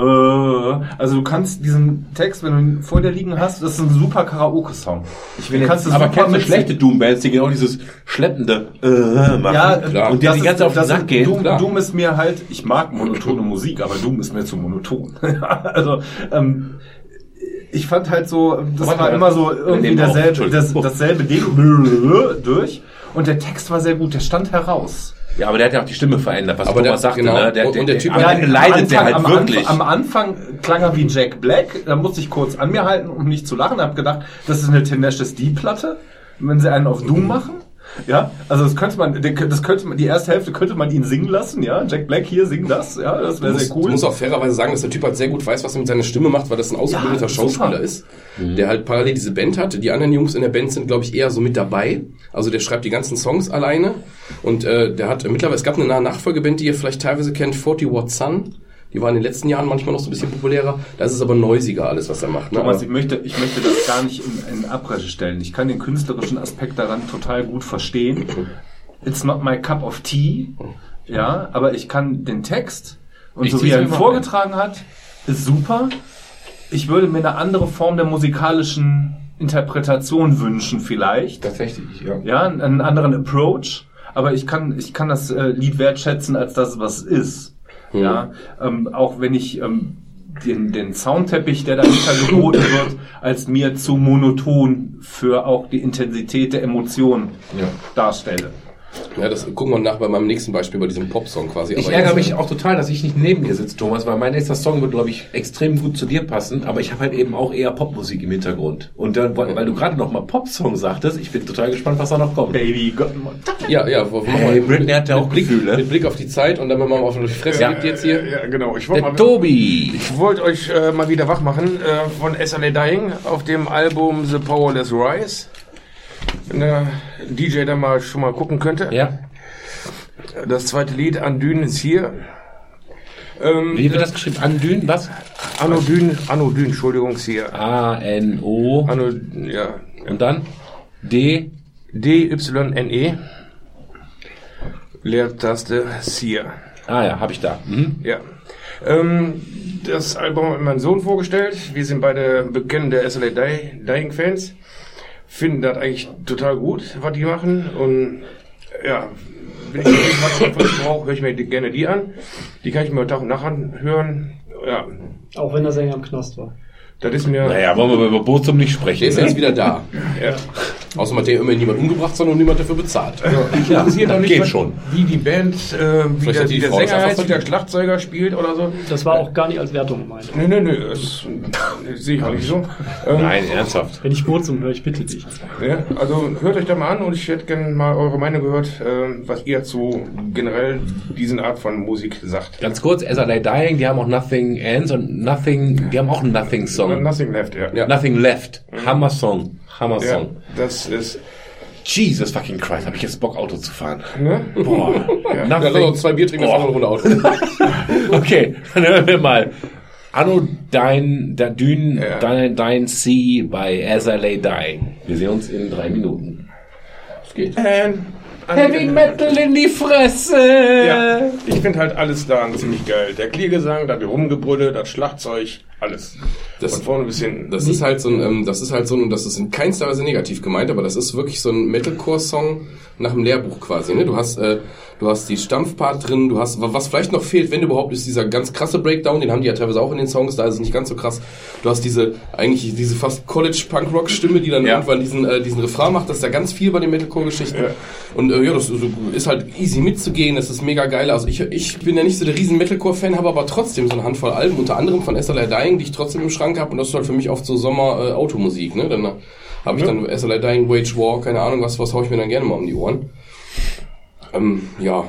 also du kannst diesen Text, wenn du ihn vor dir liegen hast, das ist ein super Karaoke-Song. Ich will kannst du aber kennst du schlechte Doom-Bands, die genau dieses schleppende äh, machen? Ja, Klar. und die ist- ganze Zeit auf den Sack ist- gehen? Doom. Doom ist mir halt, ich mag monotone Musik, aber Doom ist mir zu monoton. also, ähm, ich fand halt so, das Aber war immer so irgendwie derselbe, das, dasselbe Ding durch. Und der Text war sehr gut, der stand heraus. Ja, aber der hat ja auch die Stimme verändert, was Aber der- Thomas sagte. genau. Ne? Der, Und- und der Typ am hat- Ende leidet der Anfang- halt am wirklich. Anfang, am Anfang klang er wie Jack Black, da musste ich kurz an mir halten, um nicht zu lachen, hab gedacht, das ist eine Tenacious D-Platte, wenn sie einen auf Doom machen. Ja, also das könnte man, das könnte man, die erste Hälfte könnte man ihn singen lassen, ja. Jack Black hier singt das, ja, das wäre sehr cool. musst auch fairerweise sagen, dass der Typ halt sehr gut weiß, was er mit seiner Stimme macht, weil das ein ausgebildeter Ja. Schauspieler ist, der halt parallel diese Band hat. Die anderen Jungs in der Band sind, glaube ich, eher so mit dabei. Also der schreibt die ganzen Songs alleine und äh, der hat äh, mittlerweile, es gab eine Nachfolgeband, die ihr vielleicht teilweise kennt, 40 Watt Sun. Die war in den letzten Jahren manchmal noch so ein bisschen populärer. Da ist es aber neusiger alles, was er macht. Ne? Thomas, Aber- ich möchte, ich möchte das gar nicht in, in Abrede stellen. Ich kann den künstlerischen Aspekt daran total gut verstehen. It's not my cup of tea. Ja, aber ich kann den Text und Ich so wie er ihn vorgetragen hat, ist super. Ich würde mir eine andere Form der musikalischen Interpretation wünschen vielleicht. Tatsächlich, ja. Ja, einen, einen anderen Approach. Aber ich kann, ich kann das äh, Lied wertschätzen als das, was es ist. Ja, ähm, auch wenn ich ähm, den, den Soundteppich, der dahinter geboten wird, als mir zu monoton für auch die Intensität der Emotionen Ja. darstelle. Ja, das gucken wir nach bei meinem nächsten Beispiel, bei diesem Popsong quasi. Ich ärgere mich auch total, dass ich nicht neben dir sitze, Thomas, weil mein nächster Song wird, glaube ich, extrem gut zu dir passen, aber ich habe halt eben auch eher Popmusik im Hintergrund. Und dann, weil weil du gerade noch mal Popsong sagtest, ich bin total gespannt, was da noch kommt. Baby, Gott, Ja, ja, wo- Hey, Britney hat ja auch mit Blick, Gefühle. mit Blick auf die Zeit und dann wenn man mal auf die Fresse Ja, gibt jetzt hier. Ja, genau. Ich wollte mal, Tobi! ich wollte euch äh, mal wieder wach machen äh, von SLA Dying auf dem Album The Powerless Rise. Wenn der DJ da mal schon mal gucken könnte. Ja, Das zweite Lied, Andyn, ist hier. Ähm, wie wird das geschrieben? Andyn, was? Anodyn, Anodyn, Entschuldigung, ist hier. A-N-O. Ano, ja, Und dann? D. D-Y-N-E. Leertaste, hier. Ah ja, habe ich da. Mhm. Ja. Ähm, das Album hat mein Sohn vorgestellt. Wir sind beide bekennende SLA Dy- Dying Fans. Finden das eigentlich total gut, was die machen. Und ja, wenn ich was was brauche, höre ich mir gerne die an. Die kann ich mir Tag und Nacht anhören. Ja, Auch wenn der Sänger im Knast war. Das ist mir. Naja, wollen wir über Bochum nicht sprechen. Der ist ne? jetzt wieder da. Ja. Außerdem hat der immerhin niemand umgebracht, sondern niemand dafür bezahlt. Ich interessiert auch nicht, geht was- schon. wie die Band, äh, wie Vielleicht der, die wie der Frau Sänger heißt, wie der. Schlagzeuger spielt oder so. Das war auch gar nicht als Wertung gemeint. Nö, nö, nö, das, sehe ich auch nicht so. Ähm, Nein, ernsthaft. Wenn ich Kurzum höre, ich bitte dich. Ja, also hört euch da mal an und ich hätte gerne mal eure Meinung gehört, ähm, was ihr zu generell diesen Art von Musik sagt. Ganz kurz, As I Lay Dying, die haben auch Nothing Ends und Nothing, die haben auch einen Nothing Song. Nothing left, ja. Ja. Nothing Left. Hammer Song. Hammer Ja, Song. das ist, Jesus fucking Christ, habe ich jetzt Bock, Auto zu fahren. ne? Boah. Ja, lass uns zwei Bier trinken, dann fahren wir eine Runde Auto. Okay, dann hören wir mal Anodyne, da- Dyn, Ja. Dyn, Dyn C bei As I Lay Dying. Wir sehen uns in drei Minuten. Es geht. Heavy Metal in die Fresse! Ja, ich finde halt alles da ziemlich geil. Der Kliergesang, das Rumgebrülle, das Schlagzeug, alles. Das- Von vorne bis hinten. Das ist halt so ein, ähm, das ist halt so ein, und das ist in keinster Weise negativ gemeint, aber das ist wirklich so ein Metalcore-Song nach dem Lehrbuch quasi. Ne? Du hast, äh, du hast die Stampfpart drin, du hast, was vielleicht noch fehlt, wenn überhaupt, ist dieser ganz krasse Breakdown, den haben die ja teilweise auch in den Songs, da ist es nicht ganz so krass. Du hast diese, eigentlich diese fast College-Punk-Rock-Stimme, die dann Ja. irgendwann diesen, äh, diesen Refrain macht, das ist ja ganz viel bei den Metalcore-Geschichten. Ja. Und äh, ja, das ist, halt easy mitzugehen, das ist mega geil. Also ich, ich bin ja nicht so der riesen Metalcore-Fan, habe aber trotzdem so eine Handvoll Alben, unter anderem von SLI Dying, die ich trotzdem im Schrank habe und das ist halt für mich oft so Sommer-Automusik. ne? Dann habe ich dann SLI Dying, Wage War, keine Ahnung was, was hau ich mir dann gerne mal um die Ohren. Ähm, ja,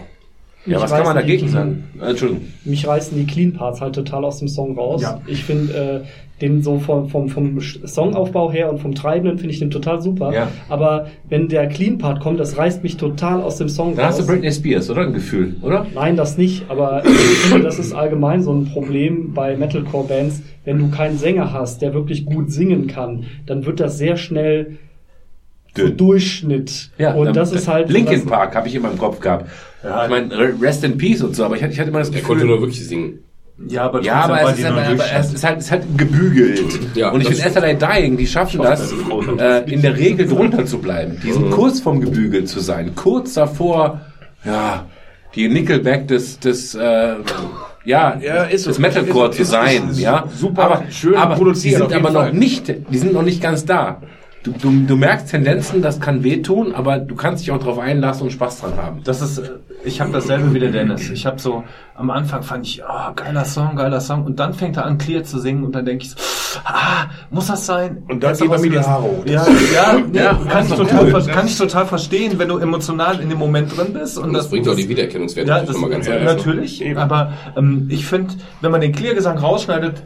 Ja, Ich was kann man dagegen sagen? Äh, Entschuldigung. Mich reißen die Clean Parts halt total aus dem Song raus. Ja. Ich finde äh, den so vom, vom, vom Songaufbau her und vom Treibenden finde ich den total super. Ja. Aber wenn der Clean Part kommt, das reißt mich total aus dem Song Dann hast du raus. Britney Spears, oder? Ein Gefühl, oder? Nein, das nicht, aber ich finde, das ist allgemein so ein Problem bei Metalcore-Bands. Wenn du keinen Sänger hast, der wirklich gut singen kann, dann wird das sehr schnell so. Durchschnitt. und ähm, das ist halt. Linkin Park habe ich immer im Kopf gehabt. Ja. ich meine, Rest in Peace und so, aber ich hatte, ich hatte immer das er konnte Gefühl. nur wirklich singen. Ja, aber Ja, aber es die ist, aber, aber es ist halt, es ist halt gebügelt. Ja, und ich finde SLA Dying, die schaffen das, äh, in der Regel drunter zu bleiben. Die Mhm. sind kurz vom gebügelt zu sein. Kurz davor, ja, die Nickelback des, des, äh, ja, Ja, ist so. des Metalcore Ist- zu ist- sein, ist ja. super aber, schön aber die produziert, sind auf jeden aber noch nicht, die sind noch nicht ganz da. Du, du, du merkst Tendenzen, das kann wehtun, aber du kannst dich auch darauf einlassen und Spaß dran haben. Das ist, ich habe dasselbe wie der Dennis. Ich habe so, am Anfang fand ich, oh, geiler Song, geiler Song. Und dann fängt er an, Clear zu singen und dann denke ich so, ah, muss das sein? Und dann geht er mir die Haare hoch. Ja, ja, nee, Ja, kann, das ich doch total, cool. kann ich total verstehen, wenn du emotional in dem Moment drin bist. Und, Und das, bringt auch die Wiedererkennungswerte ja, natürlich das, nochmal ganz ja, natürlich. Eben. Aber ähm, ich finde, wenn man den Clear-Gesang rausschneidet,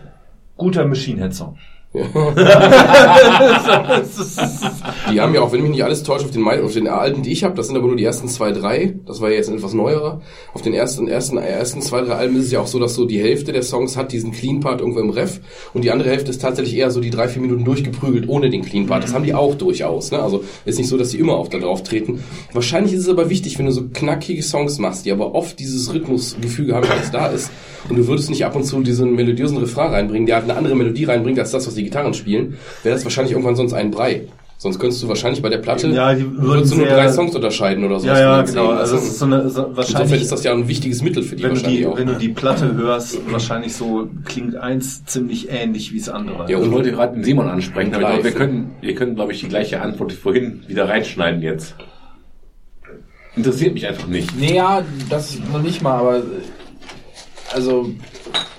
guter Machine Head Song. Die haben ja auch, wenn mich nicht alles täuscht, auf den, auf den Alben, die ich habe, das sind aber nur die ersten zwei, drei. Das war ja jetzt etwas neuerer. Auf den ersten, ersten, ersten zwei, drei Alben ist es ja auch so, dass so die Hälfte der Songs hat diesen Clean Part irgendwo im Ref und die andere Hälfte ist tatsächlich eher so die drei, vier Minuten durchgeprügelt ohne den Clean Part. Das haben die auch durchaus. Ne? Also ist nicht so, dass die immer auf da drauf treten. Wahrscheinlich ist es aber wichtig, wenn du so knackige Songs machst, die aber oft dieses Rhythmusgefüge haben, das da ist. Und du würdest nicht ab und zu diesen melodiösen Refrain reinbringen, der halt eine andere Melodie reinbringt als das, was die Gitarren spielen, wäre das wahrscheinlich irgendwann sonst ein Brei. Sonst könntest du wahrscheinlich bei der Platte Ja, die würdest du nur sehr- drei Songs unterscheiden oder so. ja, ja, genau. Also es ist so eine, so, Insofern wahrscheinlich, ist das ja ein wichtiges Mittel für die wenn du wahrscheinlich die, auch. wenn du die Platte hörst, wahrscheinlich so klingt eins ziemlich ähnlich wie das andere. Ja, Ich und wollte gerade den Simon ansprechen, aber ich glaube, wir können, wir können, glaube ich, die gleiche Antwort wie vorhin wieder reinschneiden jetzt. Interessiert mich einfach nicht. Nee, ja, das noch nicht mal, aber. Also,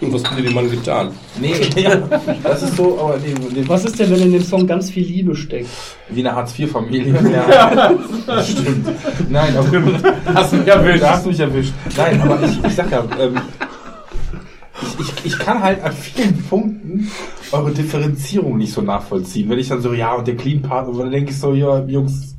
Und was hat dir dem Mann getan? nee, ja, das ist so, aber nee, nee, Was ist denn, wenn in dem Song ganz viel Liebe steckt? wie eine Hartz-IV-Familie. Ja, das stimmt. Nein, aber hast mich erwischt. Da hast du mich erwischt. Nein, aber ich, ich sag ja, ähm, ich, ich, ich kann halt an vielen Punkten eure Differenzierung nicht so nachvollziehen. Wenn ich dann so, ja, und der Clean Part, und dann denke ich so, ja, Jungs,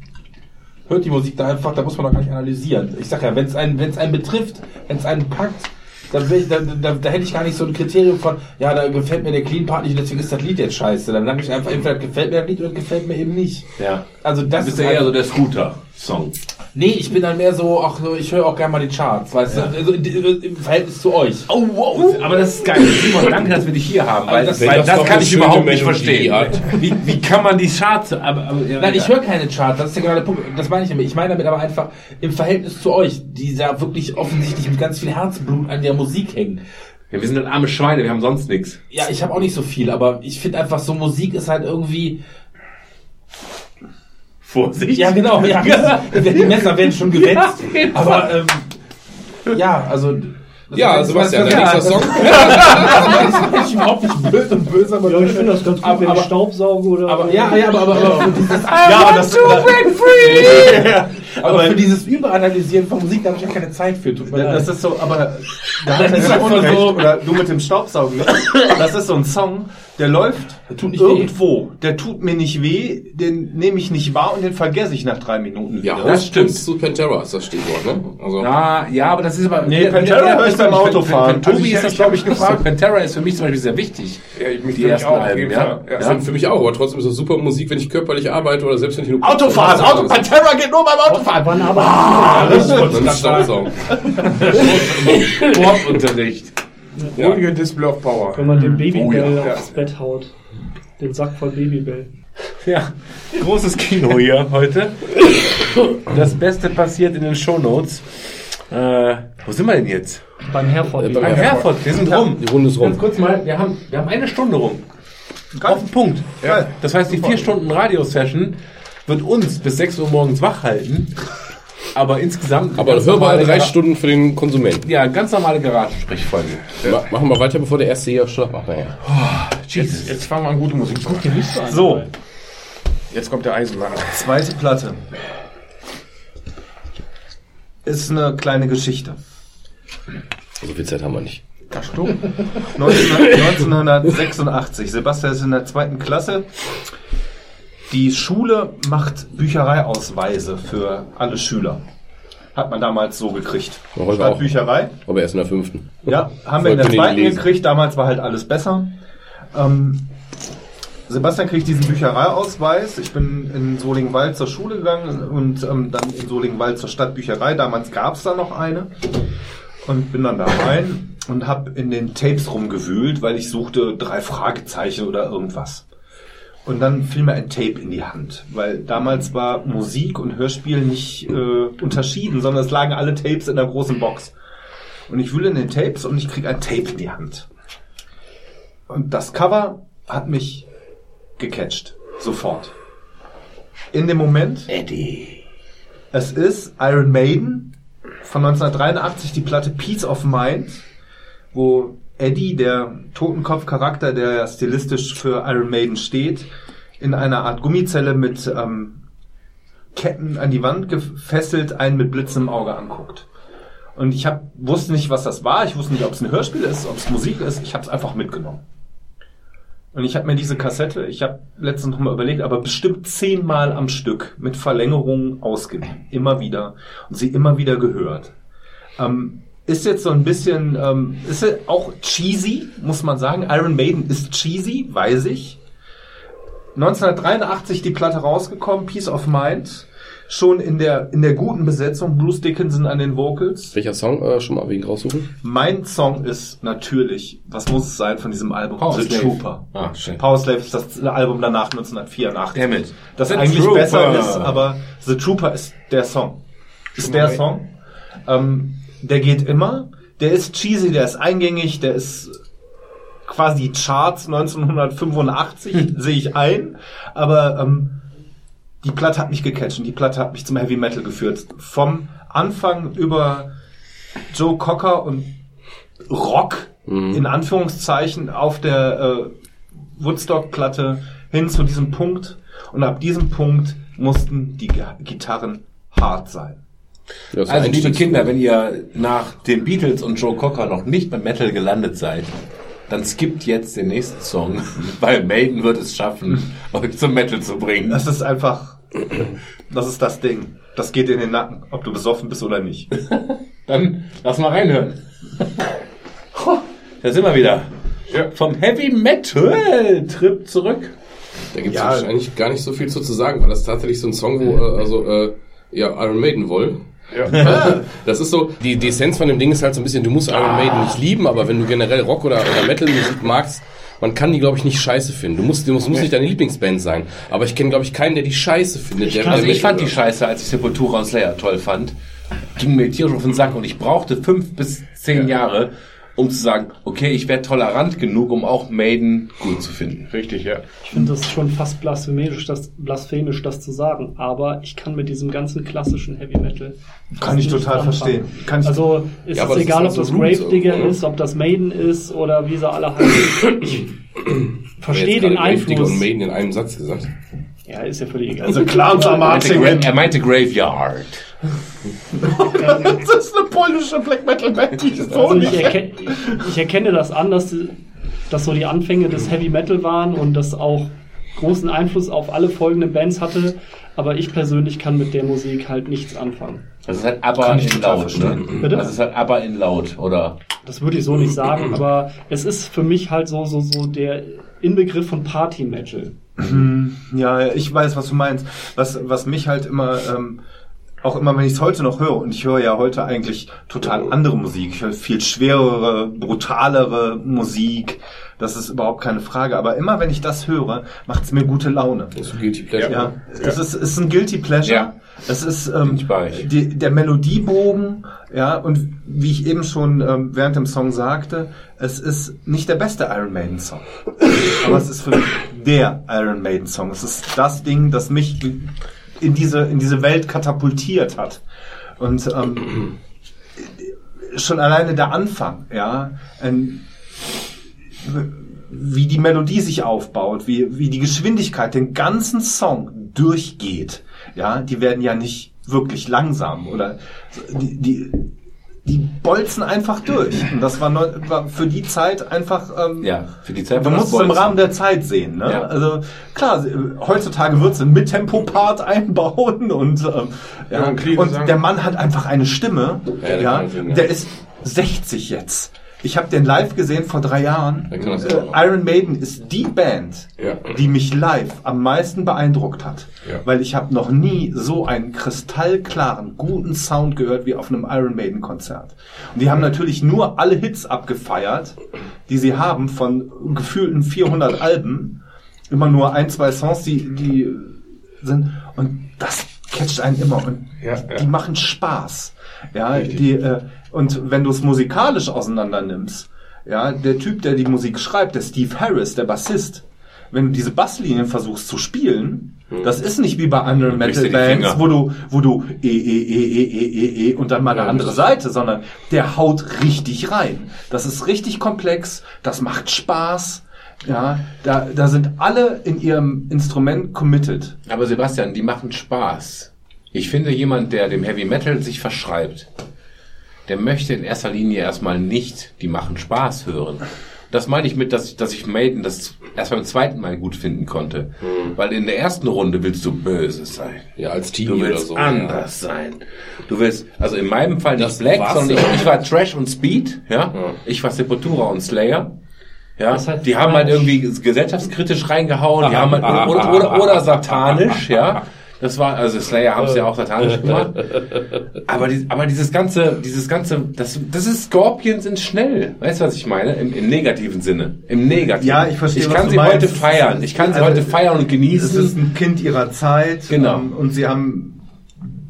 hört die Musik da einfach, da muss man doch gar nicht analysieren. Ich sag ja, wenn es einen, wenn es einen betrifft, wenn es einen packt, dann, will ich, da, da, da hätte ich gar nicht so ein Kriterium von, ja, da gefällt mir der Clean Part nicht, deswegen ist das Lied jetzt scheiße. Dann sage ich einfach, entweder gefällt mir das Lied oder gefällt mir eben nicht. Ja. Also das bist ist ja eher halt- so der Scooter-Song. Nee, ich bin dann mehr so, ach, so, ich höre auch gerne mal die Charts, weißt du, also, im Verhältnis zu euch. Oh, wow. Aber das ist geil. Simon, danke, dass wir dich hier haben, weil das- das, weil das das kann ich überhaupt nicht verstehen. Wie, wie kann man die Charts... Aber, aber, ja, Nein, ich ja. höre keine Charts, das ist ja genau der Punkt. Das meine ich damit. Ich meine damit aber einfach im Verhältnis zu euch, die da wirklich offensichtlich mit ganz viel Herzblut an der Musik hängen. Ja, wir sind halt arme Schweine, wir haben sonst nichts. Ja, ich habe auch nicht so viel, aber ich finde einfach so Musik ist halt irgendwie. Vorsicht. Ja, genau, ja. die Messer werden schon gewetzt. aber ähm, ja, also. Ja, Sebastian, dein ja, nächster das- Song. Das ich überhaupt nicht blöd und böse, aber Ja, ich finde das ganz gut, Aber- wenn ich Staubsauge oder Aber ja, ja, aber, aber, aber, für dieses, ja, aber das, aber für dieses Überanalysieren von Musik, da habe ich ja keine Zeit für. Tut mir Ja, leid. das ist so, aber da hat Das ist er Unrecht, so- oder du mit dem Staubsaugen. ne? Das ist so ein Song, der läuft Der tut nicht weh. irgendwo, der tut mir nicht weh, den nehme ich nicht wahr und den vergesse ich nach drei Minuten wieder. Ja, Das stimmt. zu Pantera ist das Stichwort, ne? Also, Ah, ja, aber das ist aber. Nee, Pantera höre ich beim Autofahren. Also Tobi ich- ist das, glaube ich, gefragt. Pantera ist für mich zum Beispiel sehr wichtig. Ja, ich mich Die ersten auch, Alben, ja. Fall. Ja. für, für mich auch, aber trotzdem ist das super Musik, wenn ich körperlich arbeite oder selbst wenn ich nur Autofahren, Auto, Pantera geht nur beim Autofahren. Wann aber Ah, Dann Staubsaugen. Sportunterricht. Ruhige Display of Power. wenn man den Babybell ja. aufs Bett haut. Den Sack voll Babybell. Ja, großes Kino hier heute. Das Beste passiert in den Shownotes. Äh, wo sind wir denn jetzt? Beim Herford. beim Beim Herford, wir sind rum. Die Runde ist Ganz rum. kurz mal, wir haben, wir haben eine Stunde rum. Auf den Punkt. Geil. Das heißt, die vier Stunden Radiosession wird uns bis 6 Uhr morgens wach halten. Aber insgesamt. Aber ganz hörbar drei Gara- Stunden für den Konsumenten. Ja, ganz normale Garagensprechfolge. Ma machen wir weiter, bevor der erste hier Schlag macht. Naja. Jetzt, jetzt fangen wir an, gute Musik zu machen. So, Jetzt kommt der Eisenbahn. zweite Platte. Ist eine kleine Geschichte. So viel Zeit haben wir nicht. 19, 1986. Sebastian ist in der zweiten Klasse. Die Schule macht Büchereiausweise für alle Schüler. Hat man damals so gekriegt. Heute Statt auch. Bücherei. Aber erst in der fünften. Ja, haben wir in der zweiten gekriegt. Damals war halt alles besser. Ähm, Sebastian kriegt diesen Büchereiausweis. Ich bin in Solingwald zur Schule gegangen und ähm, dann in Solingwald zur Stadtbücherei. Damals gab es da noch eine. Und bin dann da rein und habe in den Tapes rumgewühlt, weil ich suchte drei Fragezeichen oder irgendwas. Und dann fiel mir ein Tape in die Hand, weil damals war Musik und Hörspiel nicht äh, unterschieden, sondern es lagen alle Tapes in der großen Box. Und ich wühle in den Tapes und ich krieg ein Tape in die Hand. Und das Cover hat mich gecatcht. Sofort. In dem Moment. Eddie. Es ist Iron Maiden von 1983, die Platte Peace of Mind, wo Eddie, der Totenkopf-Charakter, der ja stilistisch für Iron Maiden steht, in einer Art Gummizelle mit ähm, Ketten an die Wand gefesselt einen mit blitzendem Auge anguckt. Und ich hab, wusste nicht, was das war. Ich wusste nicht, ob es ein Hörspiel ist, ob es Musik ist. Ich habe es einfach mitgenommen. Und ich habe mir diese Kassette, ich habe letztens noch mal überlegt, aber bestimmt zehnmal am Stück mit Verlängerungen ausgeliehen. Immer wieder. Und sie immer wieder gehört. Ähm, ist jetzt so ein bisschen, ähm, ist auch cheesy, muss man sagen. Iron Maiden ist cheesy, weiß ich. 1983 die Platte rausgekommen, Peace of Mind. Schon in der, in der guten Besetzung, Bruce Dickinson an den Vocals. Welcher Song äh, schon mal wegen raussuchen? Mein Song ist natürlich, was muss es sein von diesem Album? Power The Slave. Trooper. Ah, schön. Power Slave ist das Album danach 1984. Damn it. Das The eigentlich Trooper. besser ist, aber The Trooper ist der Song. Ist der Song. Ähm, der geht immer. Der ist cheesy, der ist eingängig, der ist quasi Charts 1985, sehe ich ein. Aber ähm, die Platte hat mich gecatcht und die Platte hat mich zum Heavy Metal geführt. Vom Anfang über Joe Cocker und Rock in Anführungszeichen auf der äh, Woodstock-Platte hin zu diesem Punkt. Und ab diesem Punkt mussten die Gi- Gitarren hart sein. Ja, Also, liebe Kinder, wenn ihr nach den Beatles und Joe Cocker noch nicht beim Metal gelandet seid, dann skippt jetzt den nächsten Song, weil Maiden wird es schaffen, euch zum Metal zu bringen. Das ist einfach, das ist das Ding. Das geht in den Nacken, ob du besoffen bist oder nicht. Dann lass mal reinhören. Da sind wir wieder. Vom Heavy Metal Trip zurück. Da gibt es Ja. wahrscheinlich gar nicht so viel zu, zu sagen, weil das ist tatsächlich so ein Song, wo, äh, also, äh, ja, Iron Maiden wohl. Ja. Das ist so, die, die Essenz von dem Ding ist halt so ein bisschen, du musst Iron Maiden nicht lieben, aber wenn du generell Rock oder, oder Metal-Musik magst, man kann die, glaube ich, nicht scheiße finden. Du musst, du musst, muss nicht deine Lieblingsband sein. Aber ich kenne, glaube ich, keinen, der die scheiße findet. der, Also der ich fand die Scheiße, als ich Sepultura und Slayer toll fand. Ging mir tierisch auf den Sack und ich brauchte fünf bis zehn Jahre, um zu sagen, okay, ich werde tolerant genug, um auch Maiden gut zu finden. Richtig, ja. Ich finde das schon fast blasphemisch das, blasphemisch, das zu sagen. Aber ich kann mit diesem ganzen klassischen Heavy Metal. Kann ich total anfangen. verstehen. Kann ich, Also ist Ja, es das egal, ist ob das also Gravedigger irgendwo, ne? ist, ob das Maiden ist oder wie sie alle heißen. Ich verstehe den Einfluss. Einfluss. und Maiden in einem Satz gesagt. Ja, ist ja völlig egal. also Clans am Er Marching. Er meinte Graveyard. Das ist eine polnische Black Metal Band, die ich so Also ich, nicht erke ich erkenne das an, dass das so die Anfänge des Heavy Metal waren und das auch großen Einfluss auf alle folgenden Bands hatte. Aber ich persönlich kann mit der Musik halt nichts anfangen. Das ist halt aber in laut, ne? Bitte? Das ist halt aber in laut, oder? Das würde ich so nicht sagen, aber es ist für mich halt so, so, so der Inbegriff von Party Metal. Ja, ich weiß, was du meinst. Was, was mich halt immer, ähm, auch immer, wenn ich es heute noch höre, und ich höre ja heute eigentlich total andere Musik, ich höre viel schwerere, brutalere Musik, das ist überhaupt keine Frage, aber immer wenn ich das höre, macht es mir gute Laune. Das ist so Guilty Pleasure. Ja, es ist, es ist ein Guilty Pleasure. Ja. Es ist ähm, die, der Melodiebogen, ja, und wie ich eben schon ähm, während dem Song sagte, es ist nicht der beste Iron Maiden Song. Aber es ist für mich der Iron Maiden Song. Es ist das Ding, das mich in diese, in diese Welt katapultiert hat. Und ähm, schon alleine der Anfang, ja, ein, wie die Melodie sich aufbaut, wie, wie die Geschwindigkeit den ganzen Song durchgeht. Ja, die werden ja nicht wirklich langsam oder die, die, die bolzen einfach durch. Und das war, neu, war für die Zeit einfach, ähm, Ja, für die Zeit man war muss das es im. Rahmen der Zeit sehen. Ne? Ja. Also klar, sie- heutzutage wird es einen Mittempo-Part einbauen und, ähm, ja, Ja, und und der Mann hat einfach eine Stimme. Ja, der ja. der ist 60 jetzt. Ich habe den live gesehen vor drei Jahren. Das Äh. Iron Maiden ist die Band, Ja. die mich live am meisten beeindruckt hat. Ja. Weil ich habe noch nie so einen kristallklaren, guten Sound gehört wie auf einem Iron Maiden Konzert. Und die haben natürlich nur alle Hits abgefeiert, die sie haben von gefühlten 400 Alben. Immer nur ein, zwei Songs, die, die sind. Und das catcht einen immer. Und Ja, die machen Spaß. Ja, die, äh, und wenn du es musikalisch auseinander nimmst, ja, der Typ, der die Musik schreibt, der Steve Harris, der Bassist, wenn du diese Basslinien versuchst zu spielen, das ist nicht wie bei anderen Metal Bands, wo du, wo du e, e, e, e, e, e, e und dann mal eine Ja, andere Seite, sondern der haut richtig rein. Das ist richtig komplex, das macht Spaß. Ja, da, da sind alle in ihrem Instrument committed. Aber Sebastian, die machen Spaß. Ich finde, jemand, der dem Heavy Metal sich verschreibt, der möchte in erster Linie erstmal nicht die machen Spaß hören. Das meine ich mit, dass ich, dass ich Maiden das erst beim zweiten Mal gut finden konnte. Weil in der ersten Runde willst du böse sein. Ja, als Teenie Du willst so. anders sein. Du willst, also in meinem Fall nicht Das Black, sondern ja. ich, ich war Trash und Speed, ja. Ich war Sepultura und Slayer. Ja, die haben halt irgendwie gesellschaftskritisch reingehauen, die haben halt, oder, oder, oder satanisch, ja. Das war, also Slayer haben es ja auch satanisch gemacht. Aber, die, aber dieses ganze, dieses ganze, das, das ist Scorpions in schnell. Weißt du, was ich meine? Im, im negativen Sinne. Im negativen. Ja, ich verstehe, Ich was kann sie meinst. heute feiern. Ich kann sie Also, heute feiern und Es genießen. ist ein Kind ihrer Zeit. Genau. ähm, Und sie haben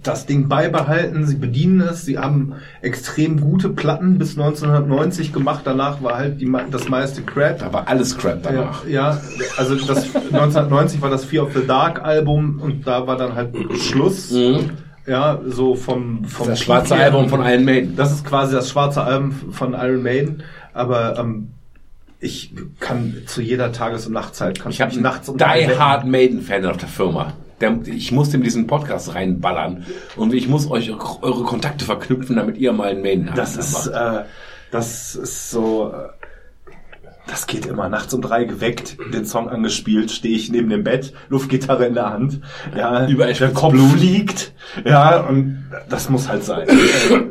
das Ding beibehalten, sie bedienen es, sie haben extrem gute Platten bis 1990 gemacht, danach war halt die, das meiste Crap. Da war alles Crap Ja, danach. ja, also das 1990 war das Fear of the Dark Album und da war dann halt Schluss. Ja, so vom, vom Mhm. Das schwarze her. Album von Iron Maiden. Das ist quasi das schwarze Album von Iron Maiden, aber ähm, ich kann zu jeder Tages- und Nachtzeit kann Ich habe mich nachts um Die. Hard Maiden Fan auf der Firma. Der, ich muss dem diesen Podcast reinballern und ich muss euch eure Kontakte verknüpfen, damit ihr mal einen Maiden habt. Das ist, äh, das ist so, äh, das geht immer nachts um drei geweckt, den Song angespielt, stehe ich neben dem Bett, Luftgitarre in der Hand, ja, Überall der Kopf Blut. fliegt, ja, und das muss halt sein.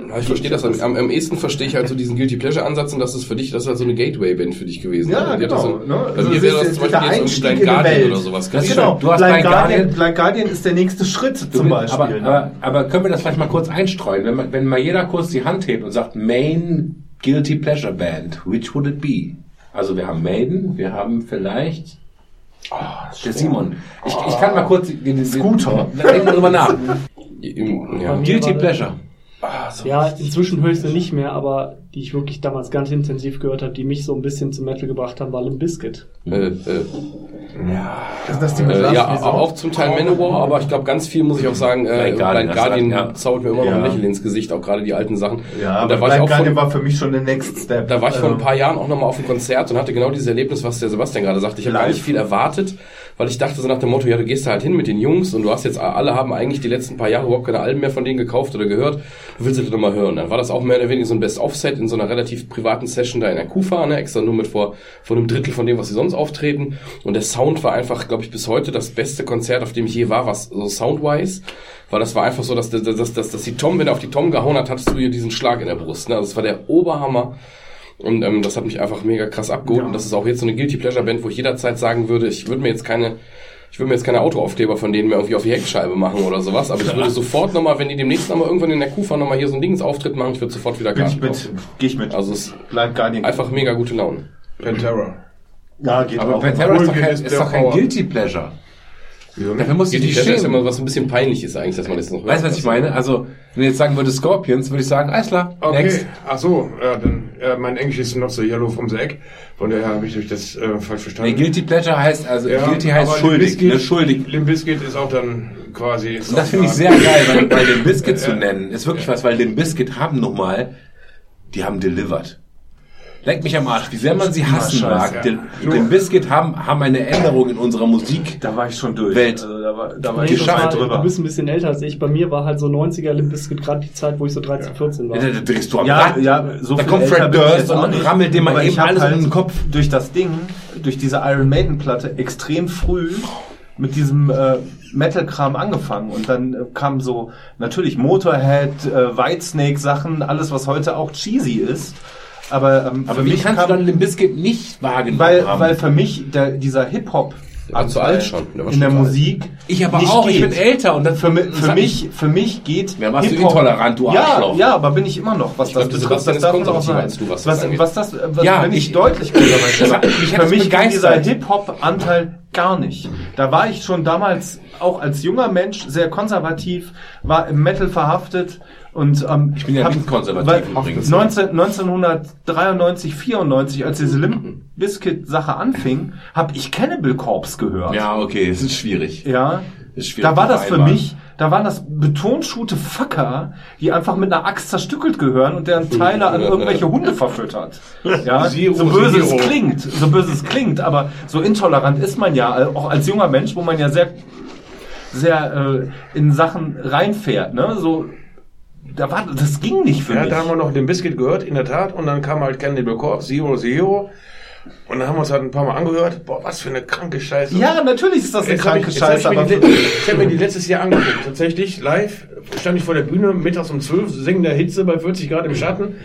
Ja, ich verstehe das. Am, am, am ehesten verstehe ich halt so diesen Guilty Pleasure Ansatz und das ist für dich, das ist halt so eine Gateway-Band für dich gewesen. Ja, das genau. So, ne? Bei Also mir wäre ist das zum Beispiel jetzt so ein in Blind die Guardian Welt. oder sowas. Das ist gewesen. Genau, Du hast Blind Guardian, Guardian- Blind Guardian ist der nächste Schritt zum Du- Beispiel. aber, ne? aber, aber können wir das vielleicht mal kurz einstreuen? Wenn, man, wenn mal jeder kurz die Hand hebt und sagt, Main Guilty Pleasure Band, which would it be? Also wir haben Maiden, wir haben vielleicht der Simon. Ich, ich kann mal kurz den, den, Scooter. Denk mal drüber nach. Im, ja. Guilty Pleasure. Ja, inzwischen höre ich sie nicht mehr, aber die ich wirklich damals ganz intensiv gehört habe, die mich so ein bisschen zum Metal gebracht haben, war Limp Bizkit. Äh, äh, ist das mit äh, Last ja, Resort? auch zum Teil Manowar, aber ich glaube, ganz viel muss ich auch sagen, äh, Blind Guardian, Blind ja. zaubert mir immer noch ein Ja. Lächeln ins Gesicht, auch gerade die alten Sachen. Ja, und da aber war ich Blind auch Guardian von, war für mich schon der Next Step. Da war ich vor ein Also, paar Jahren auch nochmal auf einem Konzert und hatte genau dieses Erlebnis, was der Sebastian gerade sagte. Ich habe gar nicht viel erwartet, weil ich dachte so nach dem Motto, ja, du gehst da halt hin mit den Jungs und du hast jetzt, alle haben eigentlich die letzten paar Jahre überhaupt keine Alben mehr von denen gekauft oder gehört, du willst sie doch mal hören. Dann war das auch mehr oder weniger so ein Best-of-Set in so einer relativ privaten Session da in der Kufa, ne, extra nur mit vor, vor einem Drittel von dem, was sie sonst auftreten. Und der Sound war einfach, glaube ich, bis heute das beste Konzert, auf dem ich je war, was so soundwise. Weil das war einfach so, dass, dass, dass, dass, die Tom, wenn er auf die Tom gehauen hat, hattest du hier diesen Schlag in der Brust. Ne? Also das war der Oberhammer. Und ähm, das hat mich einfach mega krass abgeholt. Ja. Und das ist auch jetzt so eine Guilty Pleasure Band, wo ich jederzeit sagen würde, ich würde mir jetzt keine, ich würde mir jetzt keine Autoaufkleber von denen mehr irgendwie auf die Heckscheibe machen oder sowas. Aber ich würde sofort nochmal, wenn die demnächst nochmal irgendwann in der Kufa nochmal hier so ein Dingsauftritt machen, ich würde sofort wieder Bin ich Karten mit. kaufen. Geh ich mit. Also es ist Blind Guardian. einfach mega gute Laune. Pantera. Ja, geht Aber auch. Pantera ist doch kein, ist doch kein. Guilty Pleasure. Wieso Dafür musst du Guilty dich Pleasure ist ja schämen. immer was ein bisschen peinlich ist eigentlich, dass man das noch hört. Weißt du, was ich meine? Also, wenn du jetzt sagen würdest Scorpions, würde ich sagen, alles klar, Okay, next. ach so, ja, dann, ja, mein Englisch ist noch so Yellow from the Egg, von daher habe ich das äh, falsch verstanden. Nee, Guilty Pleasure heißt, also, Ja, Guilty heißt schuldig, Limp Bizkit- ne, schuldig. Limp Bizkit ist auch dann quasi... Und das finde ich sehr geil, weil, weil den Biscuit zu Ja. nennen, ist wirklich was, weil den Biscuit haben nochmal, die haben delivered. Leck mich am Arsch, wie sehr man sie hassen scheiße, mag. ja. Den, den Biscuit haben, haben eine Änderung in unserer Musik. Da war ich schon durch. Welt. Also, da war, da war Nee, ich schon war, weit du drüber. bist ein bisschen älter als ich. Bei mir war halt so 90er Limp Bizkit gerade die Zeit, wo ich so 13, 14 war. Ja, da drehst du am Ja, Rad. ja, so da viel kommt Fred Durst und nicht. rammelt dem mal eben alles halt um den Kopf. durch das Ding, durch diese Iron Maiden Platte extrem früh mit diesem äh, Metal-Kram angefangen und dann äh, kam so natürlich Motorhead, äh, Whitesnake Sachen, alles was heute auch cheesy ist. Aber, ähm, Aber für wie mich kannst kam, du dann den Biscuit nicht wahrgenommen weil, haben? weil für mich der, dieser Hip-Hop Der war zu alt schon. Der war in der schon alt. Musik ich aber nicht auch, ich geht. bin älter und dann für, das für mich, für mich geht. Ja, warst du intolerant, du ja, Arschloch. ja, aber bin ich immer noch. Was Ich das der betrifft, das darf man auch als du, was das was, was das, was Ja, bin ich, ich- deutlich Das hat Für das mich geht dieser. Hip-Hop-Anteil gar nicht. Da war ich schon damals auch als junger Mensch sehr konservativ, war im Metal verhaftet und ähm, Ich bin ja nicht konservativ übrigens. 19, 1993, 94, als diese Limp Bizkit Sache anfing, habe ich Cannibal Corpse gehört. Ja, okay, es ist schwierig. Ja. Ist schwierig Da war das für mich, da waren das betonschute Fucker, die einfach mit einer Axt zerstückelt gehören und deren Teile an irgendwelche Hunde verfüttert. Ja, Zero, so böse es Zero. klingt, so böse es klingt, aber so intolerant ist man ja, äh, auch als junger Mensch, wo man ja sehr, sehr äh, in Sachen reinfährt, ne, so, da war, das ging nicht für Ja, mich. da haben wir noch den Biscuit gehört, in der Tat, und dann kam halt Cannibal Corpse, Zero Zero, und dann haben wir uns halt ein paar Mal angehört, boah, was für eine kranke Scheiße. Ja, natürlich ist das eine Jetzt kranke ich, jetzt hab Scheiße, ich, ich habe mir die letztes Jahr angeguckt, tatsächlich live, stand ich vor der Bühne, mittags um 12, singender Hitze bei 40 Grad im Schatten.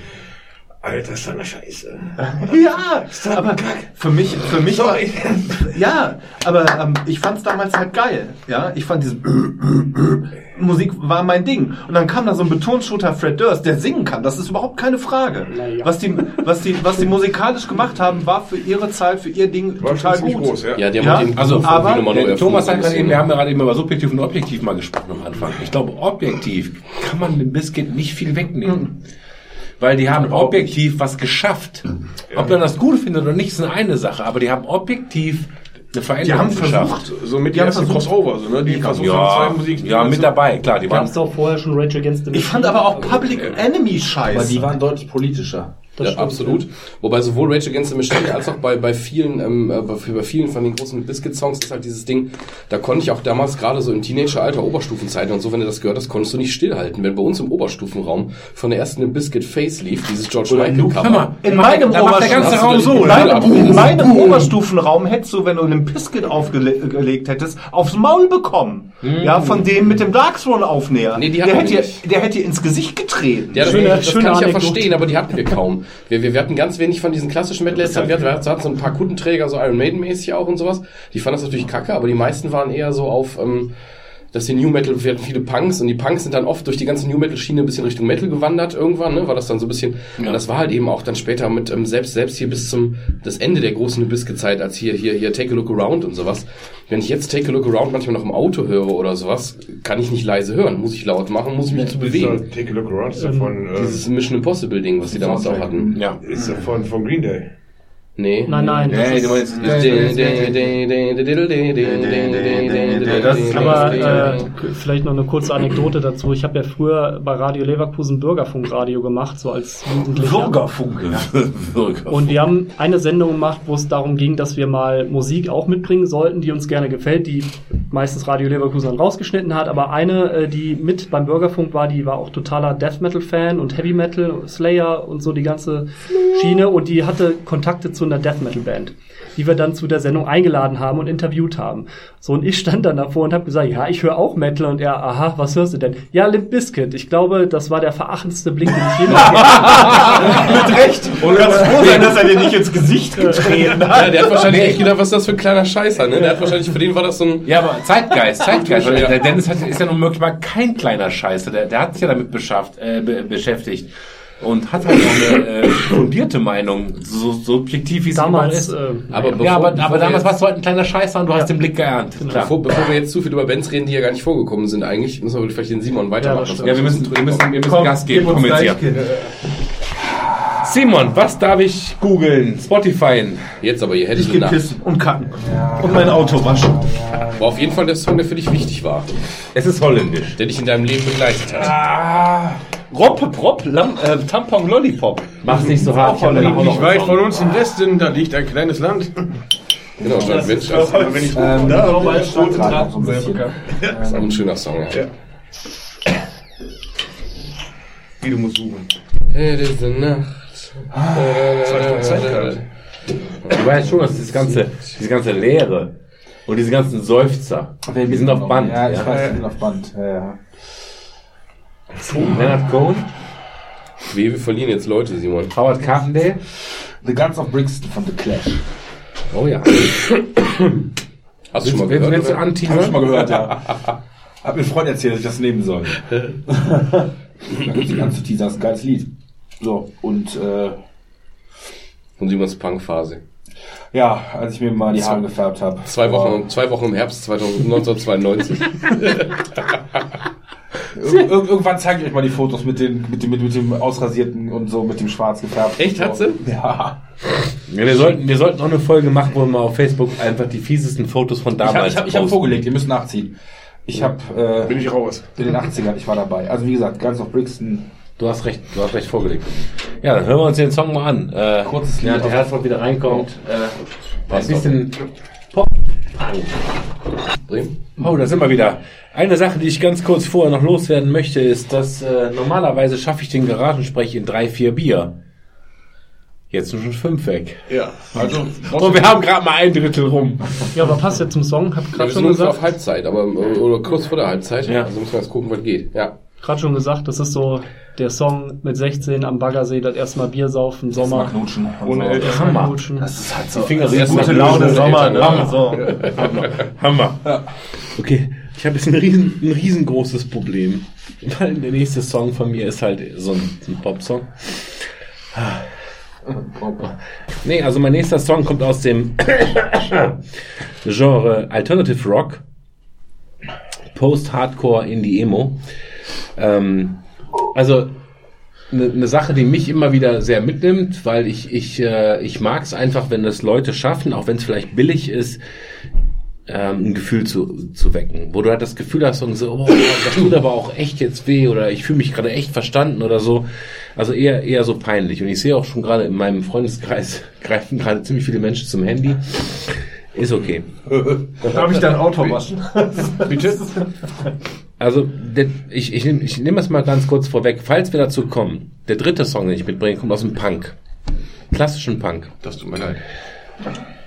Alter, ist das eine Scheiße. ja, aber für mich, für mich war, Sorry. Ja, aber ähm, ich fand's damals halt geil. Ja, ich fand diese Musik war mein Ding. Und dann kam da so ein Betonshooter Fred Durst, der singen kann. Das ist überhaupt keine Frage. Naja. Was die, was die, was die musikalisch gemacht haben, war für ihre Zeit, für ihr Ding War total gut. groß, ja. Ja, die haben Ja, den also, aber Der Thomas sagt gerade eben, wir haben ja gerade eben über subjektiv und objektiv mal gesprochen am Anfang. Ich glaube, objektiv kann man dem Biscuit nicht viel wegnehmen. Weil die haben objektiv was geschafft. Ob man das gut findet oder nicht, ist eine Sache, aber die haben objektiv eine Die Veränderung haben geschafft. versucht, So mit Die die haben erste versucht- Crossover, so, ne? Die versucht Ja, haben, zwei Musik. ja, mit dabei, klar, die Gab waren. es doch vorher schon Rage Against the ich fand aber auch Public Enemy scheiße. Aber die waren deutlich politischer. Das ja, stimmt, absolut. Wobei sowohl Rage Against the Machine als auch bei, bei vielen, ähm, äh, bei, bei vielen von den großen Biscuit-Songs ist halt dieses Ding, da konnte ich auch damals gerade so im Teenager-Alter, Oberstufenzeit und so, wenn du das gehört hast, konntest du nicht stillhalten. Wenn bei uns im Oberstufenraum von der ersten Biscuit Face lief, dieses George Michael Hör Cover. mal, In meinem, der- da macht der ganze Oberstufen- Raum so, in oder? oder? meinem, in meinem Oberstufenraum hättest du, wenn du einen Pisket aufgelegt hättest, aufs Maul bekommen. Ja, von dem mit dem Darkthrone Aufnäher. Nee, die der, hätte, der hätte dir ins Gesicht getreten. Ja, das, Schöne- das schöne kann ich ja verstehen, aber die hatten wir kaum. Wir, wir, wir hatten ganz wenig von diesen klassischen Metal-Heads. Wir, hatten- wir hatten so ein paar Kuttenträger, so Iron Maiden-mäßig auch und sowas. Die fanden das natürlich kacke, aber die meisten waren eher so auf, ähm, dass die New Metal, wir hatten viele Punks und die Punks sind dann oft durch die ganze New Metal-Schiene ein bisschen Richtung Metal gewandert irgendwann, ne? War das dann so ein bisschen, und das war halt eben auch dann später mit, ähm, selbst, selbst hier bis zum, das Ende der großen Biscuit-Zeit, als hier, hier, hier Take a Look Around und sowas. Wenn ich jetzt Take a Look Around manchmal noch im Auto höre oder sowas, kann ich nicht leise hören. Muss ich laut machen, muss ich mich zu bewegen. Take a look around, ist ja von, äh, Dieses Mission Impossible Ding, was die damals auch hatten. Ja. ist ja von, von Green Day. Nee. Nein, nein. Das Nee, ist, du meinst, aber äh, vielleicht noch eine kurze Anekdote dazu. Ich habe ja früher bei Radio Leverkusen Bürgerfunkradio gemacht, so als Jugendlicher. Bürgerfunk. Und wir haben eine Sendung gemacht, wo es darum ging, dass wir mal Musik auch mitbringen sollten, die uns gerne gefällt, die meistens Radio Leverkusen dann rausgeschnitten hat. Aber eine, äh, die mit beim Bürgerfunk war, die war auch totaler Death Metal Fan und Heavy Metal, Slayer und so die ganze Schiene. Und die hatte Kontakte zu einer Death Metal Band, die wir dann zu der Sendung eingeladen haben und interviewt haben. So und ich stand dann davor und habe gesagt, ja, ich höre auch Metal. Und er, aha, was hörst du denn? Ja, Limp Bizkit. Ich glaube, das war der verachtendste Blick, den ich jemals Mit Recht. Und ganz froh sein, dass er dir nicht ins Gesicht getreten hat. Ja, der hat wahrscheinlich echt gedacht, was ist das für ein kleiner Scheißer, ne? Der hat wahrscheinlich, für den war das so ein, Ja, aber Zeitgeist, Zeitgeist. Ja. Der Dennis hat, ist ja nun mal kein kleiner Scheiße. Der, der hat sich ja damit beschafft, äh, be, beschäftigt. Und hat halt auch eine äh, fundierte Meinung, so subjektiv wie es damals. ist. Äh, aber bevor, ja, aber, bevor aber damals warst du halt ein kleiner Scheißer und du hast den Blick geernt. Klar. Bevor, bevor wir jetzt zu viel über Bands reden, die ja gar nicht vorgekommen sind eigentlich, müssen wir vielleicht den Simon weitermachen. Ja, Ja, wir müssen, wir müssen, wir müssen Komm, Gas geben. Komm jetzt hier. Simon, was darf ich googeln? Spotify. Jetzt aber, hier hätte Ich eine pissen und kacken. Und mein Auto waschen. War auf jeden Fall der Song, der für dich wichtig war, Es ist holländisch. der dich in deinem Leben begleitet hat. Ah. Roppe, Prop, Lam äh, Tampon, Lollipop. Mach's nicht so hart. Ich hab auch noch Nicht weit von uns im Westen, da liegt ein kleines Land. Genau, Joint Venture. Das Wenn ich Ähm, Da, bin als gerade Tracht so ein bisschen. ist auch ein schöner Song, ja. Wie du musst suchen. It is the Nacht. Du weißt schon, dass dieses ganze, diese ganze Leere und diese ganzen Seufzer, die sind auf Band. Ja, ich ja. weiß, die sind auf Band. Ja, ja. Leonard Cohen, Weh, wir verlieren jetzt Leute, Simon. Howard Carpendale. The Guns of Brixton von The Clash. Oh ja. Hast du schon mal gehört? willst du oder? Hab ich schon anteasern? mal gehört, ja. Hab mir ein Freund erzählt, dass ich das nehmen soll. Da gibt's die ganze Teaser, das ist ein geiles Lied. So, und äh, Von Simons Punk-Phase. ja, als ich mir mal die Haare gefärbt habe. Zwei Wochen, zwei Wochen im Herbst 2000 1992. Ir irgendwann zeige ich euch mal die Fotos mit, den, mit, dem, mit, mit dem ausrasierten und so, mit dem schwarz gefärbten. Echt, hat sie? Ja. Ja, wir, sollten, wir sollten auch eine Folge machen, wo wir mal auf Facebook einfach die fiesesten Fotos von Ich habe damals ich hab, ich hab vorgelegt, ihr müsst nachziehen. Ich habe äh, Bin ich raus. in den 80ern, ich war dabei. Also wie gesagt, Guns of Brixton. Du hast recht, du hast recht vorgelegt. Ja, dann hören wir uns den Song mal an. Äh, Kurzes ja, Lied der auf- Herzog wieder reinkommt. Äh, ein bisschen Pop. Bremen? Oh, da sind wir wieder. Eine Sache, die ich ganz kurz vorher noch loswerden möchte, ist, dass äh, normalerweise schaffe ich den Garagensprech in drei, vier Bier. Jetzt sind schon fünf weg. Ja, also. Und wir haben gerade mal ein Drittel rum. ja, aber passt ja zum Song. Hab Ja, gerade wir schon sind ungefähr auf gesagt. Halbzeit, aber oder kurz vor der Halbzeit. Ja. Also müssen wir jetzt gucken, was geht. Ja. Gerade schon gesagt, das ist so der Song mit 16 am Baggersee, das erste Mal Bier saufen, Mal Sommer. knutschen. und Ohne so. Eltern. Hammer. Knutschen. Das ist halt so. Die Finger Das sind erste gute Laune, knutschen, Sommer, ne? Hammer. So. Hammer. Okay, ich habe jetzt ein, riesen, ein riesengroßes Problem. Weil der nächste Song von mir ist halt so ein, ein Popsong. Nee, also mein nächster Song kommt aus dem Genre Alternative Rock, Post-Hardcore, Indie-Emo. Ähm, also eine ne Sache, die mich immer wieder sehr mitnimmt, weil ich ich äh, ich mag es einfach, wenn das Leute schaffen, auch wenn es vielleicht billig ist, ähm, ein Gefühl zu, zu wecken, wo du halt das Gefühl hast, und so, oh, das tut aber auch echt jetzt weh oder ich fühle mich gerade echt verstanden oder so. Also eher eher so peinlich. Und ich sehe auch schon gerade in meinem Freundeskreis greifen gerade ziemlich viele Menschen zum Handy. Ist okay. Darf ich dein Auto waschen? Bitte? Also, der, ich, ich nehme ich nehm das mal ganz kurz vorweg. Falls wir dazu kommen, der dritte Song, den ich mitbringe, kommt aus dem Punk. Klassischen Punk. Das tut mir leid.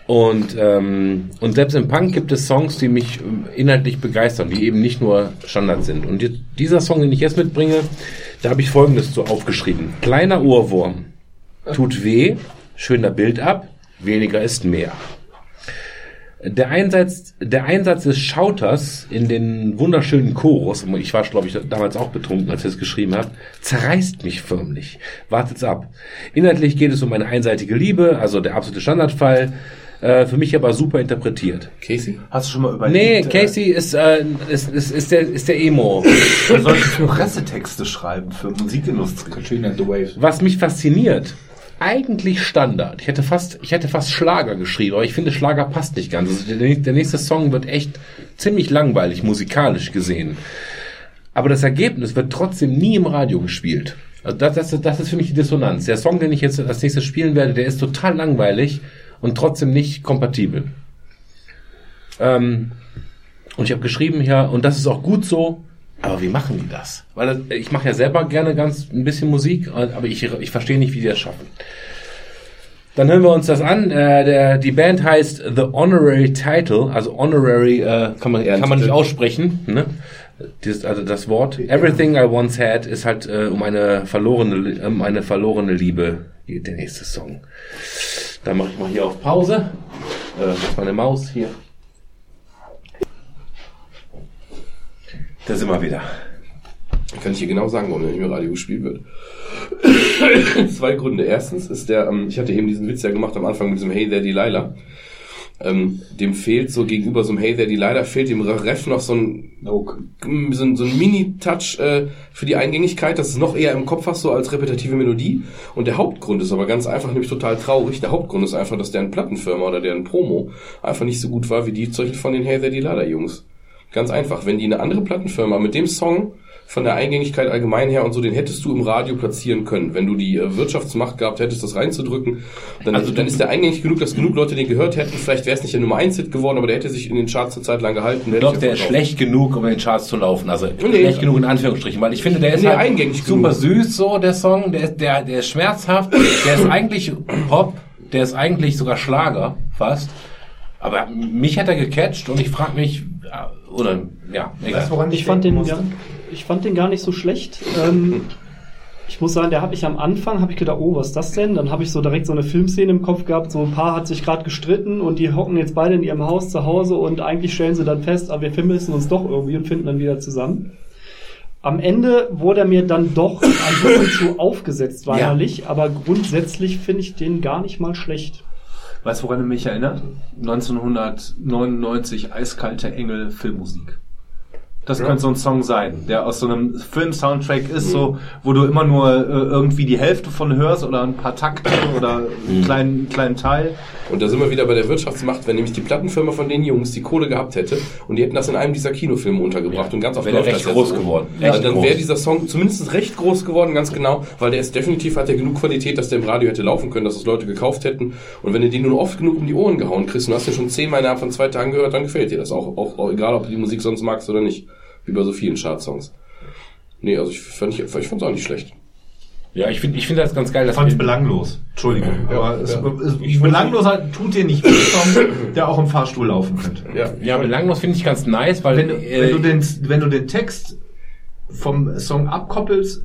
Und, ähm, und selbst im Punk gibt es Songs, die mich ähm, inhaltlich begeistern, die eben nicht nur Standard sind. Und dieser Song, den ich jetzt mitbringe, da habe ich folgendes so aufgeschrieben. Kleiner Ohrwurm. Tut weh, schöner Bild ab, weniger ist mehr. Der Einsatz, der Einsatz des Schauters in den wunderschönen Chorus, ich war, glaube ich, damals auch betrunken, als ich es geschrieben habe, zerreißt mich förmlich. Wartet's ab. Inhaltlich geht es um eine einseitige Liebe, also der absolute Standardfall, äh, für mich aber super interpretiert. Casey? Hast du schon mal überlegt? Nee, äh, Casey ist, äh, ist, ist, ist, der, ist der Emo. Du solltest nur Pressetexte schreiben für Musikindustrie. Katrina and the Waves. Was mich fasziniert eigentlich Standard. Ich hätte fast, ich hätte fast Schlager geschrieben, aber ich finde Schlager passt nicht ganz. Also der, der nächste Song wird echt ziemlich langweilig musikalisch gesehen. Aber das Ergebnis wird trotzdem nie im Radio gespielt. Also das, das, das ist für mich die Dissonanz. Der Song, den ich jetzt als nächstes spielen werde, der ist total langweilig und trotzdem nicht kompatibel. Ähm, und ich habe geschrieben hier, und das ist auch gut so, aber wie machen die das? Weil das, ich mache ja selber gerne ganz ein bisschen Musik, aber ich, ich verstehe nicht, wie die das schaffen. Dann hören wir uns das an. Äh, der, die Band heißt The Honorary Title, also Honorary äh, kann man kann man nicht aussprechen. Ne? Dieses, also das Wort Everything I Once Had ist halt äh, um eine verlorene um eine verlorene Liebe der nächste Song. Dann mache ich mal hier auf Pause. Äh, das ist meine Maus hier. Da sind wir wieder. Kann ich dir genau sagen, warum nicht mehr Radio gespielt wird. Zwei Gründe. Erstens ist der, ähm, ich hatte eben diesen Witz ja gemacht am Anfang mit diesem Hey there Delilah. Ähm, dem fehlt so gegenüber so einem Hey there Delilah fehlt dem Ref noch so ein, so ein, so ein Mini-Touch äh, für die Eingängigkeit. Das ist noch eher im Kopf hast so als repetitive Melodie. Und der Hauptgrund ist aber ganz einfach, nämlich total traurig. Der Hauptgrund ist einfach, dass deren Plattenfirma oder deren Promo einfach nicht so gut war wie die Zeug von den Hey there Delilah Jungs. Ganz einfach. Wenn die eine andere Plattenfirma mit dem Song von der Eingängigkeit allgemein her und so, den hättest du im Radio platzieren können. Wenn du die äh, Wirtschaftsmacht gehabt hättest, das reinzudrücken, dann, also, dann ist der eingängig genug, dass genug Leute den gehört hätten. Vielleicht wäre es nicht der Nummer 1 Hit geworden, aber der hätte sich in den Charts eine Zeit lang gehalten. Doch, der ist schlecht genug, um in den Charts zu laufen. Also nee. schlecht genug in Anführungsstrichen, weil ich finde, der ist nee, halt eingängig super genug. süß so, der Song. Der ist, der, der ist schmerzhaft, der ist eigentlich Pop, der ist eigentlich sogar Schlager, fast. Aber mich hat er gecatcht und ich frage mich, äh, oder, ja, egal. Weißt, woran ich, fand den, gar, ich fand den gar nicht so schlecht. Ähm, ich muss sagen, der habe ich am Anfang, habe ich gedacht, oh, was ist das denn? Dann habe ich so direkt so eine Filmszene im Kopf gehabt, so ein Paar hat sich gerade gestritten und die hocken jetzt beide in ihrem Haus zu Hause und eigentlich stellen sie dann fest, aber wir vermissen uns doch irgendwie und finden dann wieder zusammen. Am Ende wurde er mir dann doch ein bisschen zu aufgesetzt weinerlich, ja. aber grundsätzlich finde ich den gar nicht mal schlecht. Weißt du, woran er mich erinnert? 1999 Eiskalte Engel Filmmusik. Das ja. könnte so ein Song sein, der aus so einem Film-Soundtrack ist, mhm. so, wo du immer nur äh, irgendwie die Hälfte von hörst oder ein paar Takte oder einen mhm. kleinen, kleinen Teil. Und da sind wir wieder bei der Wirtschaftsmacht, wenn nämlich die Plattenfirma von den Jungs die Kohle gehabt hätte und die hätten das in einem dieser Kinofilme untergebracht ja. und ganz oft wäre recht groß so. geworden. Ja, dann wäre dieser Song zumindest recht groß geworden, ganz genau, weil der ist definitiv, hat der genug Qualität, dass der im Radio hätte laufen können, dass das Leute gekauft hätten. Und wenn du den nur oft genug um die Ohren gehauen kriegst und hast den schon zehnmal innerhalb von zwei Tagen gehört, dann gefällt dir das auch, auch, auch egal, ob du die Musik sonst magst oder nicht. Wie bei so vielen Chartsongs. Nee, also ich fand ich, ich fand's auch nicht schlecht. Ja, ich finde ich finde das ganz geil. Ich fand's belanglos. Entschuldigung. Ja, aber ja. Es, es, belanglos halt, tut dir nicht Song, der auch im Fahrstuhl laufen könnte. Ja, ja belanglos finde ich ganz nice, weil wenn, äh, wenn, du den, wenn du den Text vom Song abkoppelst,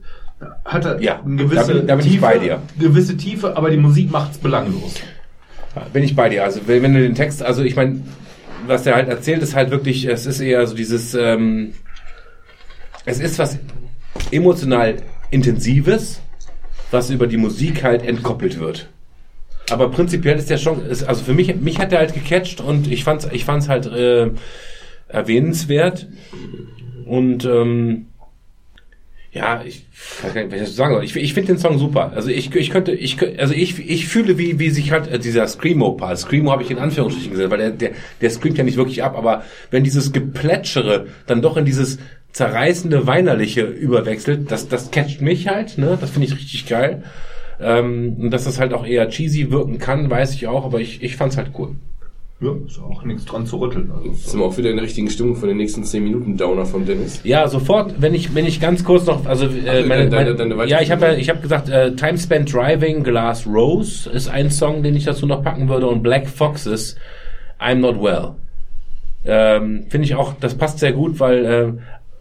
hat er ja, eine gewisse da bin, da bin Tiefe, ich bei dir. gewisse Tiefe, aber die Musik macht's belanglos. Ja, bin ich bei dir. Also wenn, wenn du den Text, also ich meine, was der halt erzählt, ist halt wirklich, es ist eher so dieses, ähm, es ist was emotional Intensives, was über die Musik halt entkoppelt wird. Aber prinzipiell ist der schon, ist, also für mich, mich hat der halt gecatcht und ich fand's, ich fand's halt äh, erwähnenswert. Und ähm, ja, ich weiß gar nicht, was ich sagen soll. Ich, ich finde den Song super. Also ich, ich könnte, ich also ich, ich fühle, wie, wie sich halt äh, dieser Screamo-Part, Screamo habe ich in Anführungsstrichen gesehen, weil der, der, der screamt ja nicht wirklich ab, aber wenn dieses Geplätschere dann doch in dieses zerreißende, weinerliche überwechselt, das, das catcht mich halt, ne? Das finde ich richtig geil. Ähm, und dass das halt auch eher cheesy wirken kann, weiß ich auch, aber ich, ich fand's halt cool. Ja, ist auch nichts dran zu rütteln. Also Jetzt sind wir auch wieder in der richtigen Stimmung für den nächsten 10 Minuten Downer von Dennis. Ja, sofort, wenn ich, wenn ich ganz kurz noch, also, äh, meine, deine, deine, deine ja, ich habe ja, ich habe gesagt, äh, Time Spent Driving, Glass Rose ist ein Song, den ich dazu noch packen würde und Black Foxes, I'm Not Well. Ähm, Finde ich auch, das passt sehr gut, weil äh,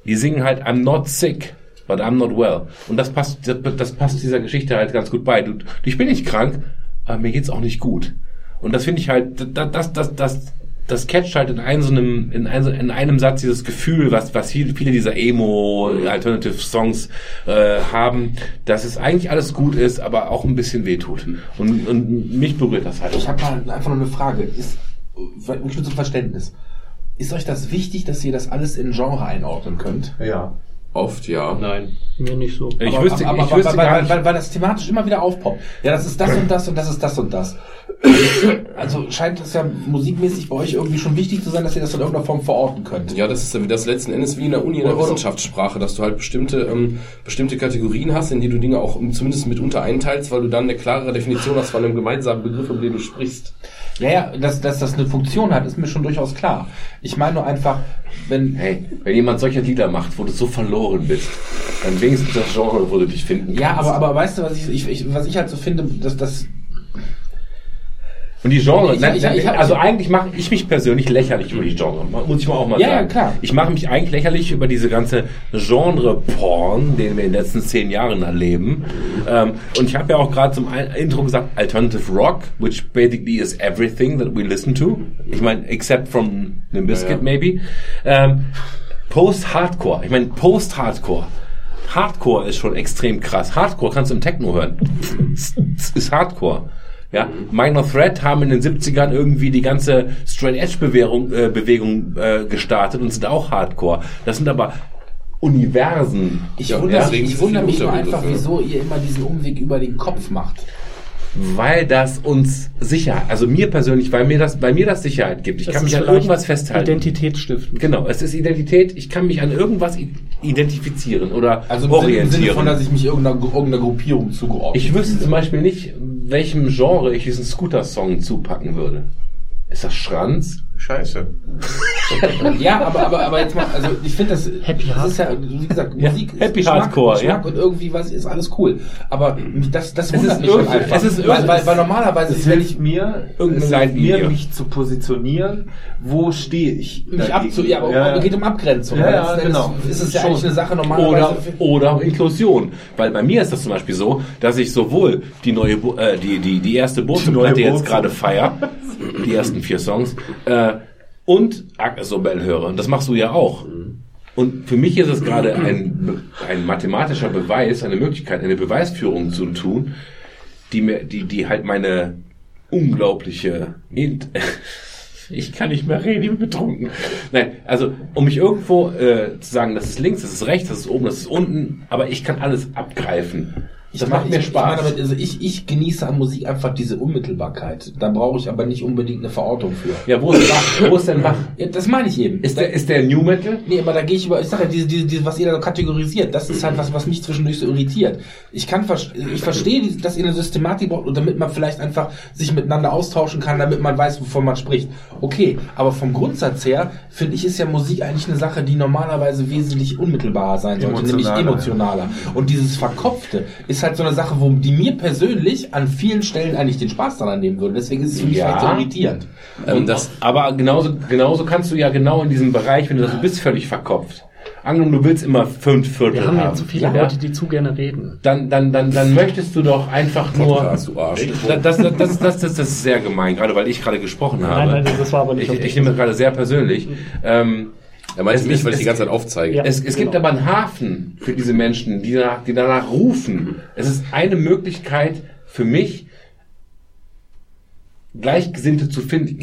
die singen halt I'm not sick, but I'm not well. Und das passt, das, passt dieser Geschichte halt ganz gut bei. Du, ich bin nicht krank, aber mir geht's auch nicht gut. Und das finde ich halt, das, das, das, das, das catcht halt in einem, so einem, in einem, in einem Satz dieses Gefühl, was, was viele, viele dieser Emo-Alternative-Songs äh, haben, dass es eigentlich alles gut ist, aber auch ein bisschen wehtut. Und, und mich berührt das halt. Ich habe mal einfach nur eine Frage. Ist, nur zum Verständnis. Ist euch das wichtig, dass ihr das alles in Genre einordnen könnt? Ja. Oft, ja. Nein. Mir nicht so. Ich aber, wüsste, aber, ich aber, wüsste weil, gar weil, nicht. weil, weil das thematisch immer wieder aufpoppt. Ja, das ist das und das und das ist das und das. Also scheint es ja musikmäßig bei euch irgendwie schon wichtig zu sein, dass ihr das in irgendeiner Form verorten könnt. Ja, das ist ja wie das letzten Endes wie in der Uni in der Wissenschaftssprache, dass du halt bestimmte ähm, bestimmte Kategorien hast, in die du Dinge auch zumindest mitunter einteilst, weil du dann eine klarere Definition hast von einem gemeinsamen Begriff, um den du sprichst. Ja, ja, dass, dass das eine Funktion hat, ist mir schon durchaus klar. Ich meine nur einfach, wenn Hey, wenn jemand solche Lieder macht, wo du so verloren bist, dann wenigstens das Genre, wo du dich finden kannst. Ja, aber, aber weißt du, was ich, ich, ich, was ich halt so finde, dass das. Und die Genre, Ich- nein, ich- ich also eigentlich mache ich mich persönlich lächerlich über die Genre, muss ich mal auch mal Ja, sagen. ja, klar. Ich mache mich eigentlich lächerlich über diese ganze Genre-Porn, den wir in den letzten zehn Jahren erleben. Ähm, und ich habe ja auch gerade zum Intro gesagt, Alternative Rock, which basically is everything that we listen to. Ich meine, except from the Biscuit Ja, ja. maybe. Ähm, Post-Hardcore, ich meine Post-Hardcore. Hardcore ist schon extrem krass. Hardcore kannst du im Techno hören. ist Hardcore. Ja, Minor Threat haben in den 70ern irgendwie die ganze Straight Edge Bewegung, äh, Bewegung äh, gestartet und sind auch Hardcore. Das sind aber Universen. Ich Ja, wundere, ich wundere mich nur einfach, wieso ihr immer diesen Umweg über den Kopf macht. Weil das uns Sicherheit, also mir persönlich, weil mir das, bei mir das Sicherheit gibt. Ich Es kann mich an irgendwas festhalten. Identität stiften. Genau, es ist Identität. Ich kann mich an irgendwas identifizieren oder Also im orientieren. Sinne von, dass ich mich irgendeiner, irgendeiner Gruppierung zugeordnet Ich wüsste zum Beispiel nicht, welchem Genre ich diesen Scooter-Song zupacken würde. Ist das Schranz? Scheiße. Ja, aber, aber, aber jetzt mal, also ich finde das, Happy das ist ja, wie gesagt, Ja, Musik ist Happy Geschmack, Hardcore, Geschmack ja. und irgendwie was ist alles cool. Aber das, das Es wundert ist mich irgendwie- einfach. es ist weil, weil, weil normalerweise, Es wenn ich mir, es hilft mir, mich zu positionieren, wo stehe ich. mich abzu, ja, aber es geht um Abgrenzung. Ja, ja, genau. Ist es ja Schon. eigentlich eine Sache normalerweise. Oder, oder Inklusion. Weil bei mir ist das zum Beispiel so, dass ich sowohl die neue, äh, die, die, die erste Bootsplatte jetzt gerade feier, die ersten vier Songs, äh, und Agnes Obel höre. Und das machst du ja auch. Und für mich ist es gerade ein, ein mathematischer Beweis, eine Möglichkeit, eine Beweisführung zu tun, die mir, die, die halt meine unglaubliche, Int- ich kann nicht mehr reden, ich bin betrunken. Nein, also, um mich irgendwo äh, zu sagen, das ist links, das ist rechts, das ist oben, das ist unten, aber ich kann alles abgreifen. Das macht mir ich, Spaß. Ich, meine damit, also ich, ich genieße an Musik einfach diese Unmittelbarkeit. Da brauche ich aber nicht unbedingt eine Verortung für. ja, wo ist Bach? Wo ist denn Bach? Ja, das meine ich eben. Ist der, ist der New Metal? Nee, aber da gehe ich über, ich sage ja, diese, diese, diese, was ihr da so kategorisiert, das ist halt was, was mich zwischendurch so irritiert. Ich kann, ich verstehe, dass ihr eine Systematik braucht und damit man vielleicht einfach sich miteinander austauschen kann, damit man weiß, wovon man spricht. Okay, aber vom Grundsatz her finde ich, ist ja Musik eigentlich eine Sache, die normalerweise wesentlich unmittelbarer sein sollte, nämlich Emotionaler, emotionaler. Und dieses Verkopfte ist halt so eine Sache, wo die mir persönlich an vielen Stellen eigentlich den Spaß daran nehmen würde. Deswegen ist es für mich Ja. vielleicht so irritierend. Ähm, das, Aber genauso, genauso kannst du ja genau in diesem Bereich, wenn du das du bist völlig verkopft. Angenommen, du willst immer fünf Viertel Wir haben ja zu viele Ja? Leute, die zu gerne reden. dann, dann, dann, dann möchtest du doch einfach nur. Podcast, du Arsch. Das, das, das, das, das, das ist sehr gemein, gerade weil ich gerade gesprochen habe. Nein, nein, das war aber nicht ich, ich nehme das gerade sehr persönlich. Ähm, er meinte Es- mich, es- weil ich die ganze Zeit aufzeige. Ja. es, es gibt genau. aber einen Hafen für diese Menschen, die danach, die danach rufen. Es ist eine Möglichkeit für mich, Gleichgesinnte zu finden.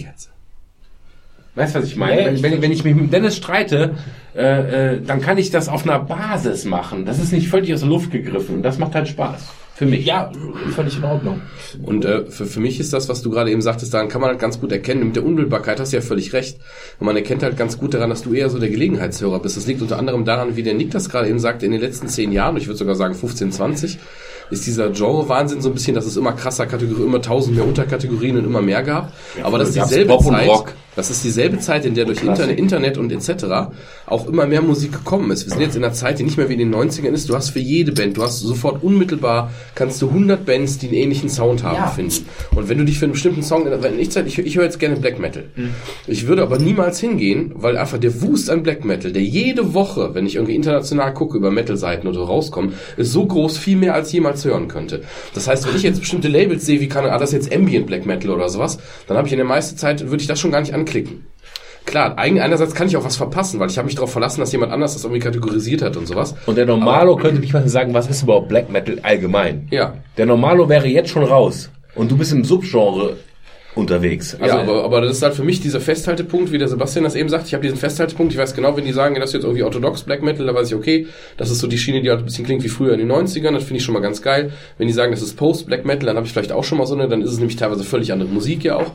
Weißt du, was ich meine? Ja, wenn, ich wenn, wenn ich mich mit Dennis streite, äh, äh, dann kann ich das auf einer Basis machen. Das ist nicht völlig aus der Luft gegriffen. Das macht halt Spaß. Für mich. Ja, völlig in Ordnung. Und äh, für, für mich ist das, was du gerade eben sagtest, daran kann man halt ganz gut erkennen. Mit der Unmittelbarkeit hast du ja völlig recht. Und man erkennt halt ganz gut daran, dass du eher so der Gelegenheitshörer bist. Das liegt unter anderem daran, wie der Nick das gerade eben sagte, in den letzten zehn Jahren, ich würde sogar sagen 15, 20, ist dieser Genre-Wahnsinn so ein bisschen, dass es immer krasser Kategorie, immer tausend mehr Unterkategorien und immer mehr gab. Aber das ist gab's dieselbe Zeit, Rock. Das ist dieselbe Zeit, in der durch Internet, Internet und etc. auch immer mehr Musik gekommen ist. Wir sind jetzt in einer Zeit, die nicht mehr wie in den 90ern ist. Du hast für jede Band, du hast sofort unmittelbar, kannst du 100 Bands, die einen ähnlichen Sound haben, Ja. finden. Und wenn du dich für einen bestimmten Song, wenn ich, ich, ich höre jetzt gerne Black Metal. Mhm. Ich würde aber niemals hingehen, weil einfach der Wust an Black Metal, der jede Woche, wenn ich irgendwie international gucke, über Metal-Seiten oder so rauskommt, ist so groß, viel mehr als jemals hören könnte. Das heißt, wenn ich jetzt bestimmte Labels sehe, wie kann ah, das ist jetzt Ambient Black Metal oder sowas, dann habe ich in der meisten Zeit, würde ich das schon gar nicht anklicken. Klar, eigen- einerseits kann ich auch was verpassen, weil ich habe mich darauf verlassen, dass jemand anders das irgendwie kategorisiert hat und sowas. Und der Normalo könnte nicht mal sagen, was ist überhaupt Black Metal allgemein. Ja. Der Normalo wäre jetzt schon raus. Und du bist im Subgenre unterwegs. Also, ja, aber, aber das ist halt für mich dieser Festhaltepunkt, wie der Sebastian das eben sagt. Ich habe diesen Festhaltepunkt, ich weiß genau, wenn die sagen, das ist jetzt irgendwie orthodox Black Metal, da weiß ich, okay, das ist so die Schiene, die halt ein bisschen klingt wie früher in den 90ern, das finde ich schon mal ganz geil. Wenn die sagen, das ist Post Black Metal, dann habe ich vielleicht auch schon mal so eine, dann ist es nämlich teilweise völlig andere Musik ja auch.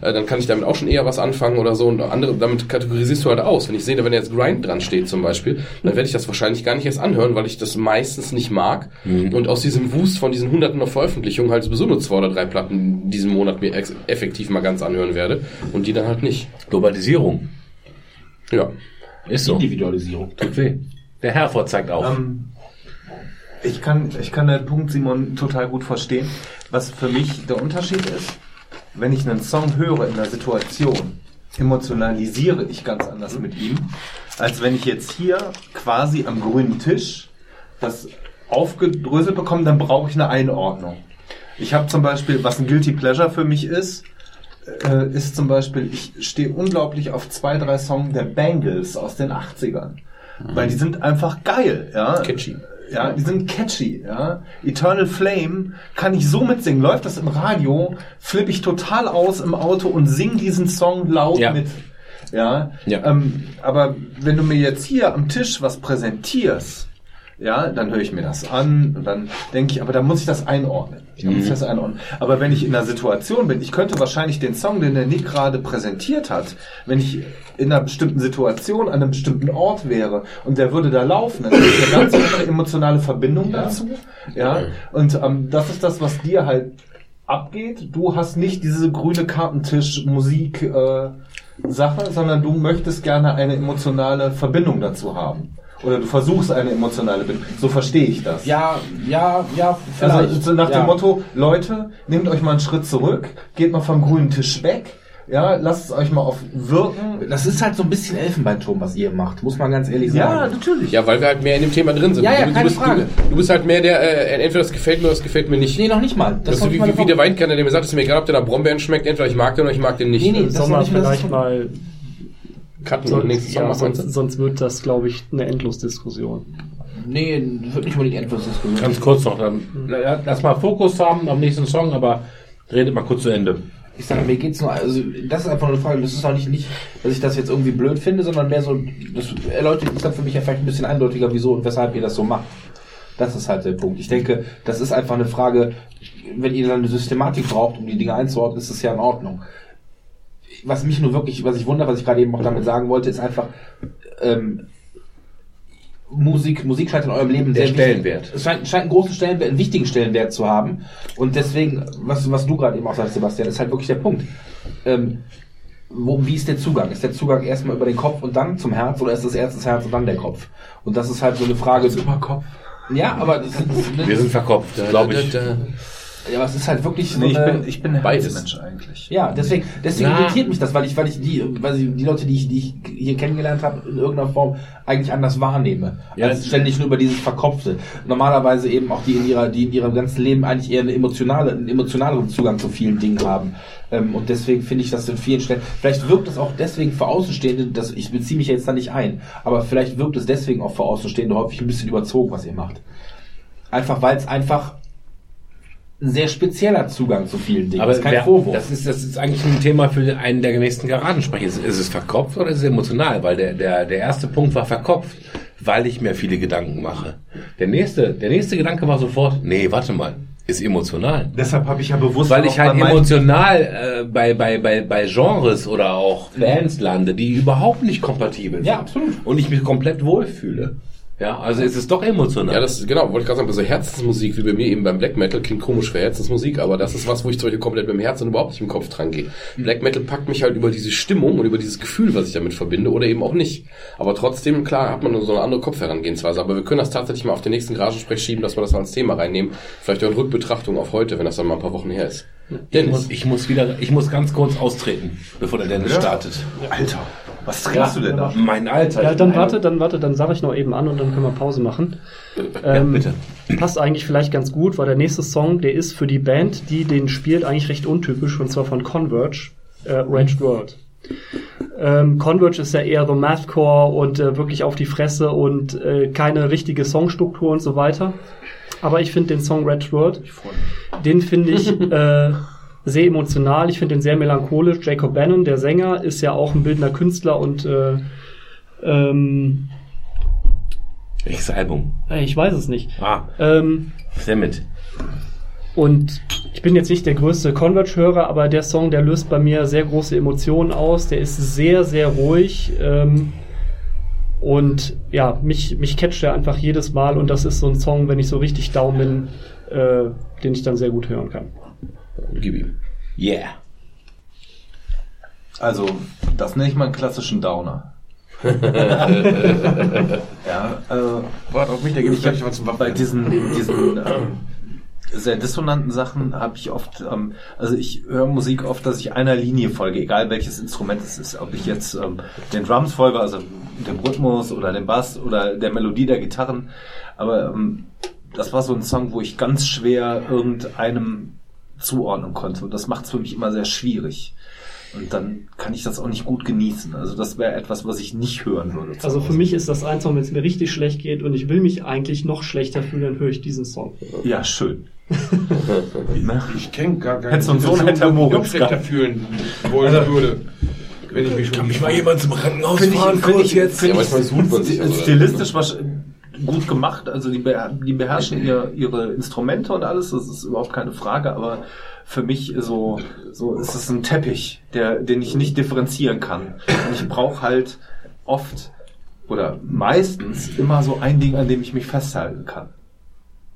Äh, dann kann ich damit auch schon eher was anfangen oder so. Und andere, damit kategorisierst du halt aus. Wenn ich sehe, wenn jetzt Grind dran steht zum Beispiel, dann werde ich das wahrscheinlich gar nicht erst anhören, weil ich das meistens nicht mag. Und aus diesem Wust von diesen hunderten of Veröffentlichungen halt sowieso nur zwei oder drei Platten diesen Monat mir ex- effektiv mal ganz anhören werde. Und die dann halt nicht. Globalisierung. Ja. Ist so. Individualisierung. Tut weh. Der Herford zeigt auf. Ähm, ich kann, ich kann den Punkt, Simon, total gut verstehen. Was für mich der Unterschied ist, wenn ich einen Song höre in einer Situation, emotionalisiere ich ganz anders mit ihm, als wenn ich jetzt hier quasi am grünen Tisch das aufgedröselt bekomme, dann brauche ich eine Einordnung. Ich habe zum Beispiel, was ein Guilty Pleasure für mich ist, äh, ist zum Beispiel, ich stehe unglaublich auf zwei, drei Songs der Bangles aus den 80ern. Weil die sind einfach geil, ja. Catchy. Ja, die sind catchy, ja. Eternal Flame kann ich so mitsingen. Läuft das im Radio, flippe ich total aus im Auto und sing diesen Song laut Ja. mit. Ja. Ja. Ähm, aber wenn du mir jetzt hier am Tisch was präsentierst, ja, dann höre ich mir das an und dann denke ich, aber da muss ich das einordnen. Ich muss das einordnen. Aber wenn ich in einer Situation bin, ich könnte wahrscheinlich den Song, den der Nick gerade präsentiert hat, wenn ich in einer bestimmten Situation an einem bestimmten Ort wäre und der würde da laufen, dann hätte ich eine ganz andere emotionale Verbindung dazu. Ja, und ähm, das ist das, was dir halt abgeht. Du hast nicht diese grüne Kartentisch-Musik äh, Sache, sondern du möchtest gerne eine emotionale Verbindung dazu haben. Oder du versuchst eine emotionale Bindung. So verstehe ich das. Ja, ja, ja, vielleicht. Also so nach ja. dem Motto, Leute, nehmt euch mal einen Schritt zurück, geht mal vom grünen Tisch weg, ja, lasst es euch mal auf wirken. Das ist halt so ein bisschen Elfenbeinturm, was ihr macht, muss man ganz ehrlich sagen. natürlich. Ja, weil wir halt mehr in dem Thema drin sind. Ja, ja, du, keine du bist, Frage. Du, du bist halt mehr der, äh, entweder das gefällt mir oder das gefällt mir nicht. Nee, noch nicht mal. Das ist so nicht wie, mal wie, wie der. Weinkenner, der mir sagt, es ist mir egal, ob der nach Brombeeren schmeckt, entweder ich mag den oder ich mag den nicht. Nee, nee, das mehr das vielleicht Punkt. mal. Cutten So, und nächstes Song ja, machen. sonst, sonst wird das, glaube ich, eine Endlosdiskussion. Nee, wird nicht unbedingt endlos diskutiert. Ganz kurz noch. Dann, na, lass mal Fokus haben am nächsten Song, aber redet mal kurz zu Ende. Ich sage, mir geht's nur, also das ist einfach nur eine Frage, das ist auch nicht, nicht, dass ich das jetzt irgendwie blöd finde, sondern mehr so, das erläutert ist dann für mich ja vielleicht ein bisschen eindeutiger, wieso und weshalb ihr das so macht. Das ist halt der Punkt. Ich denke, das ist einfach eine Frage, wenn ihr dann eine Systematik braucht, um die Dinge einzuordnen, ist das ja in Ordnung. Was mich nur wirklich, was ich wundere, was ich gerade eben auch damit sagen wollte, ist einfach, ähm, Musik, Musik scheint in eurem Leben Der sehr Stellenwert. Wichtig, es scheint, scheint einen großen Stellenwert, einen wichtigen Stellenwert zu haben. Und deswegen, was, was du gerade eben auch sagst, Sebastian, ist halt wirklich der Punkt. Ähm, wo, wie ist der Zugang? Ist der Zugang erstmal über den Kopf und dann zum Herz oder ist das erst das Herz und dann der Kopf? Und das ist halt so eine Frage. Über Kopf. Ja, aber das, das, Wir sind verkopft, glaube ich. Da, da, da. Ja, aber es ist halt wirklich so Nee, ich bin, ich bin ein Beides. Herzmensch eigentlich. ja, deswegen, deswegen Na. irritiert mich das, weil ich, weil ich die, weil ich die Leute, die ich, die ich hier kennengelernt habe, in irgendeiner Form eigentlich anders wahrnehme. Ja, als ständig nur über dieses Verkopfte. Normalerweise eben auch die in ihrer, die in ihrem ganzen Leben eigentlich eher eine emotionale, einen emotionaleren Zugang zu vielen Dingen haben. Ähm, und deswegen finde ich das in vielen Stellen, vielleicht wirkt es auch deswegen für Außenstehende, dass ich beziehe mich jetzt da nicht ein, aber vielleicht wirkt es deswegen auch für Außenstehende häufig ein bisschen überzogen, was ihr macht. Einfach, weil es einfach ein sehr spezieller Zugang zu vielen Dingen Aber ist. Kein wer- Vorwurf. Das ist, das ist eigentlich ein Thema für einen der nächsten Garagensprecher. Ist, ist es verkopft oder ist es emotional? Weil der, der, der erste Punkt war verkopft, weil ich mir viele Gedanken mache. Der nächste, der nächste Gedanke war sofort, nee, warte mal, ist emotional. Deshalb habe ich ja bewusst Weil auch ich halt emotional äh, bei, bei, bei, bei Genres oder auch Bands lande, die überhaupt nicht kompatibel sind. Ja, absolut. Und ich mich komplett wohlfühle. Ja, also ist es doch emotional. Ja, das ist, genau, wollte ich gerade sagen, bei so Herzensmusik wie bei mir eben beim Black Metal klingt komisch für Herzensmusik, aber das ist was, wo ich zum Beispiel komplett mit dem Herzen und überhaupt nicht im Kopf dran gehe. Black Metal packt mich halt über diese Stimmung und über dieses Gefühl, was ich damit verbinde, oder eben auch nicht. Aber trotzdem, klar, hat man so eine andere Kopfherangehensweise. Aber wir können das tatsächlich mal auf den nächsten Garagensprech schieben, dass wir das als Thema reinnehmen. Vielleicht auch in Rückbetrachtung auf heute, wenn das dann mal ein paar Wochen her ist. ich, Dennis. muss, ich muss wieder, ich muss ganz kurz austreten, bevor der Dennis startet. Alter, was trinkst du denn da? Mein Alter. Ja, dann warte, dann warte, dann sage ich noch eben an und dann können wir Pause machen. Ähm, bitte. Passt eigentlich vielleicht ganz gut, weil der nächste Song, der ist für die Band, die den spielt, eigentlich recht untypisch, und zwar von Converge, äh, Raged World. Ähm, Converge ist ja eher so Mathcore und äh, wirklich auf die Fresse und äh, keine richtige Songstruktur und so weiter. Aber ich finde den Song Raged World, den finde ich äh, sehr emotional. Ich finde den sehr melancholisch. Jacob Bannon, der Sänger, ist ja auch ein bildender Künstler und äh, ähm, Welches Album? äh, ich weiß es nicht. Ah, Ähm, sehr mit. und ich bin jetzt nicht der größte Converge-Hörer, aber der Song, der löst bei mir sehr große Emotionen aus. Der ist sehr, sehr ruhig. Ähm, und ja, mich, mich catcht er einfach jedes Mal. Und das ist so ein Song, wenn ich so richtig down bin, äh, den ich dann sehr gut hören kann. Gib ihm. Yeah. Also, das nenne ich mal einen klassischen Downer. ja, also, Warte auf mich, da gebe ich ich gleich was zum hab, bei Waffen. diesen, diesen ähm, sehr dissonanten Sachen habe ich oft, ähm, also ich höre Musik oft, dass ich einer Linie folge, egal welches Instrument es ist. Ob ich jetzt ähm, den Drums folge, also dem Rhythmus oder dem Bass oder der Melodie der Gitarren. Aber ähm, das war so ein Song, wo ich ganz schwer irgendeinem zuordnen konnte. Und das macht es für mich immer sehr schwierig. Und dann kann ich das auch nicht gut genießen. Also das wäre etwas, was ich nicht hören würde. Also für mich ist das ein Song, wenn es mir richtig schlecht geht und ich will mich eigentlich noch schlechter fühlen, dann höre ich diesen Song. Ja, schön. Ne? Ich kenne gar keine Hättest Sohn, hätte wo ich noch schlechter fühlen wollen würde. Wenn ich mich schon... Kann mich mal jemand zum Krankenhaus ich, finde ich, Ja, manchmal also- stilistisch was gut gemacht. Also die, beher- die beherrschen ihr, ihre Instrumente und alles. Das ist überhaupt keine Frage. Aber für mich so, so ist es ein Teppich, der, den ich nicht differenzieren kann. Und ich brauche halt oft oder meistens immer so ein Ding, an dem ich mich festhalten kann.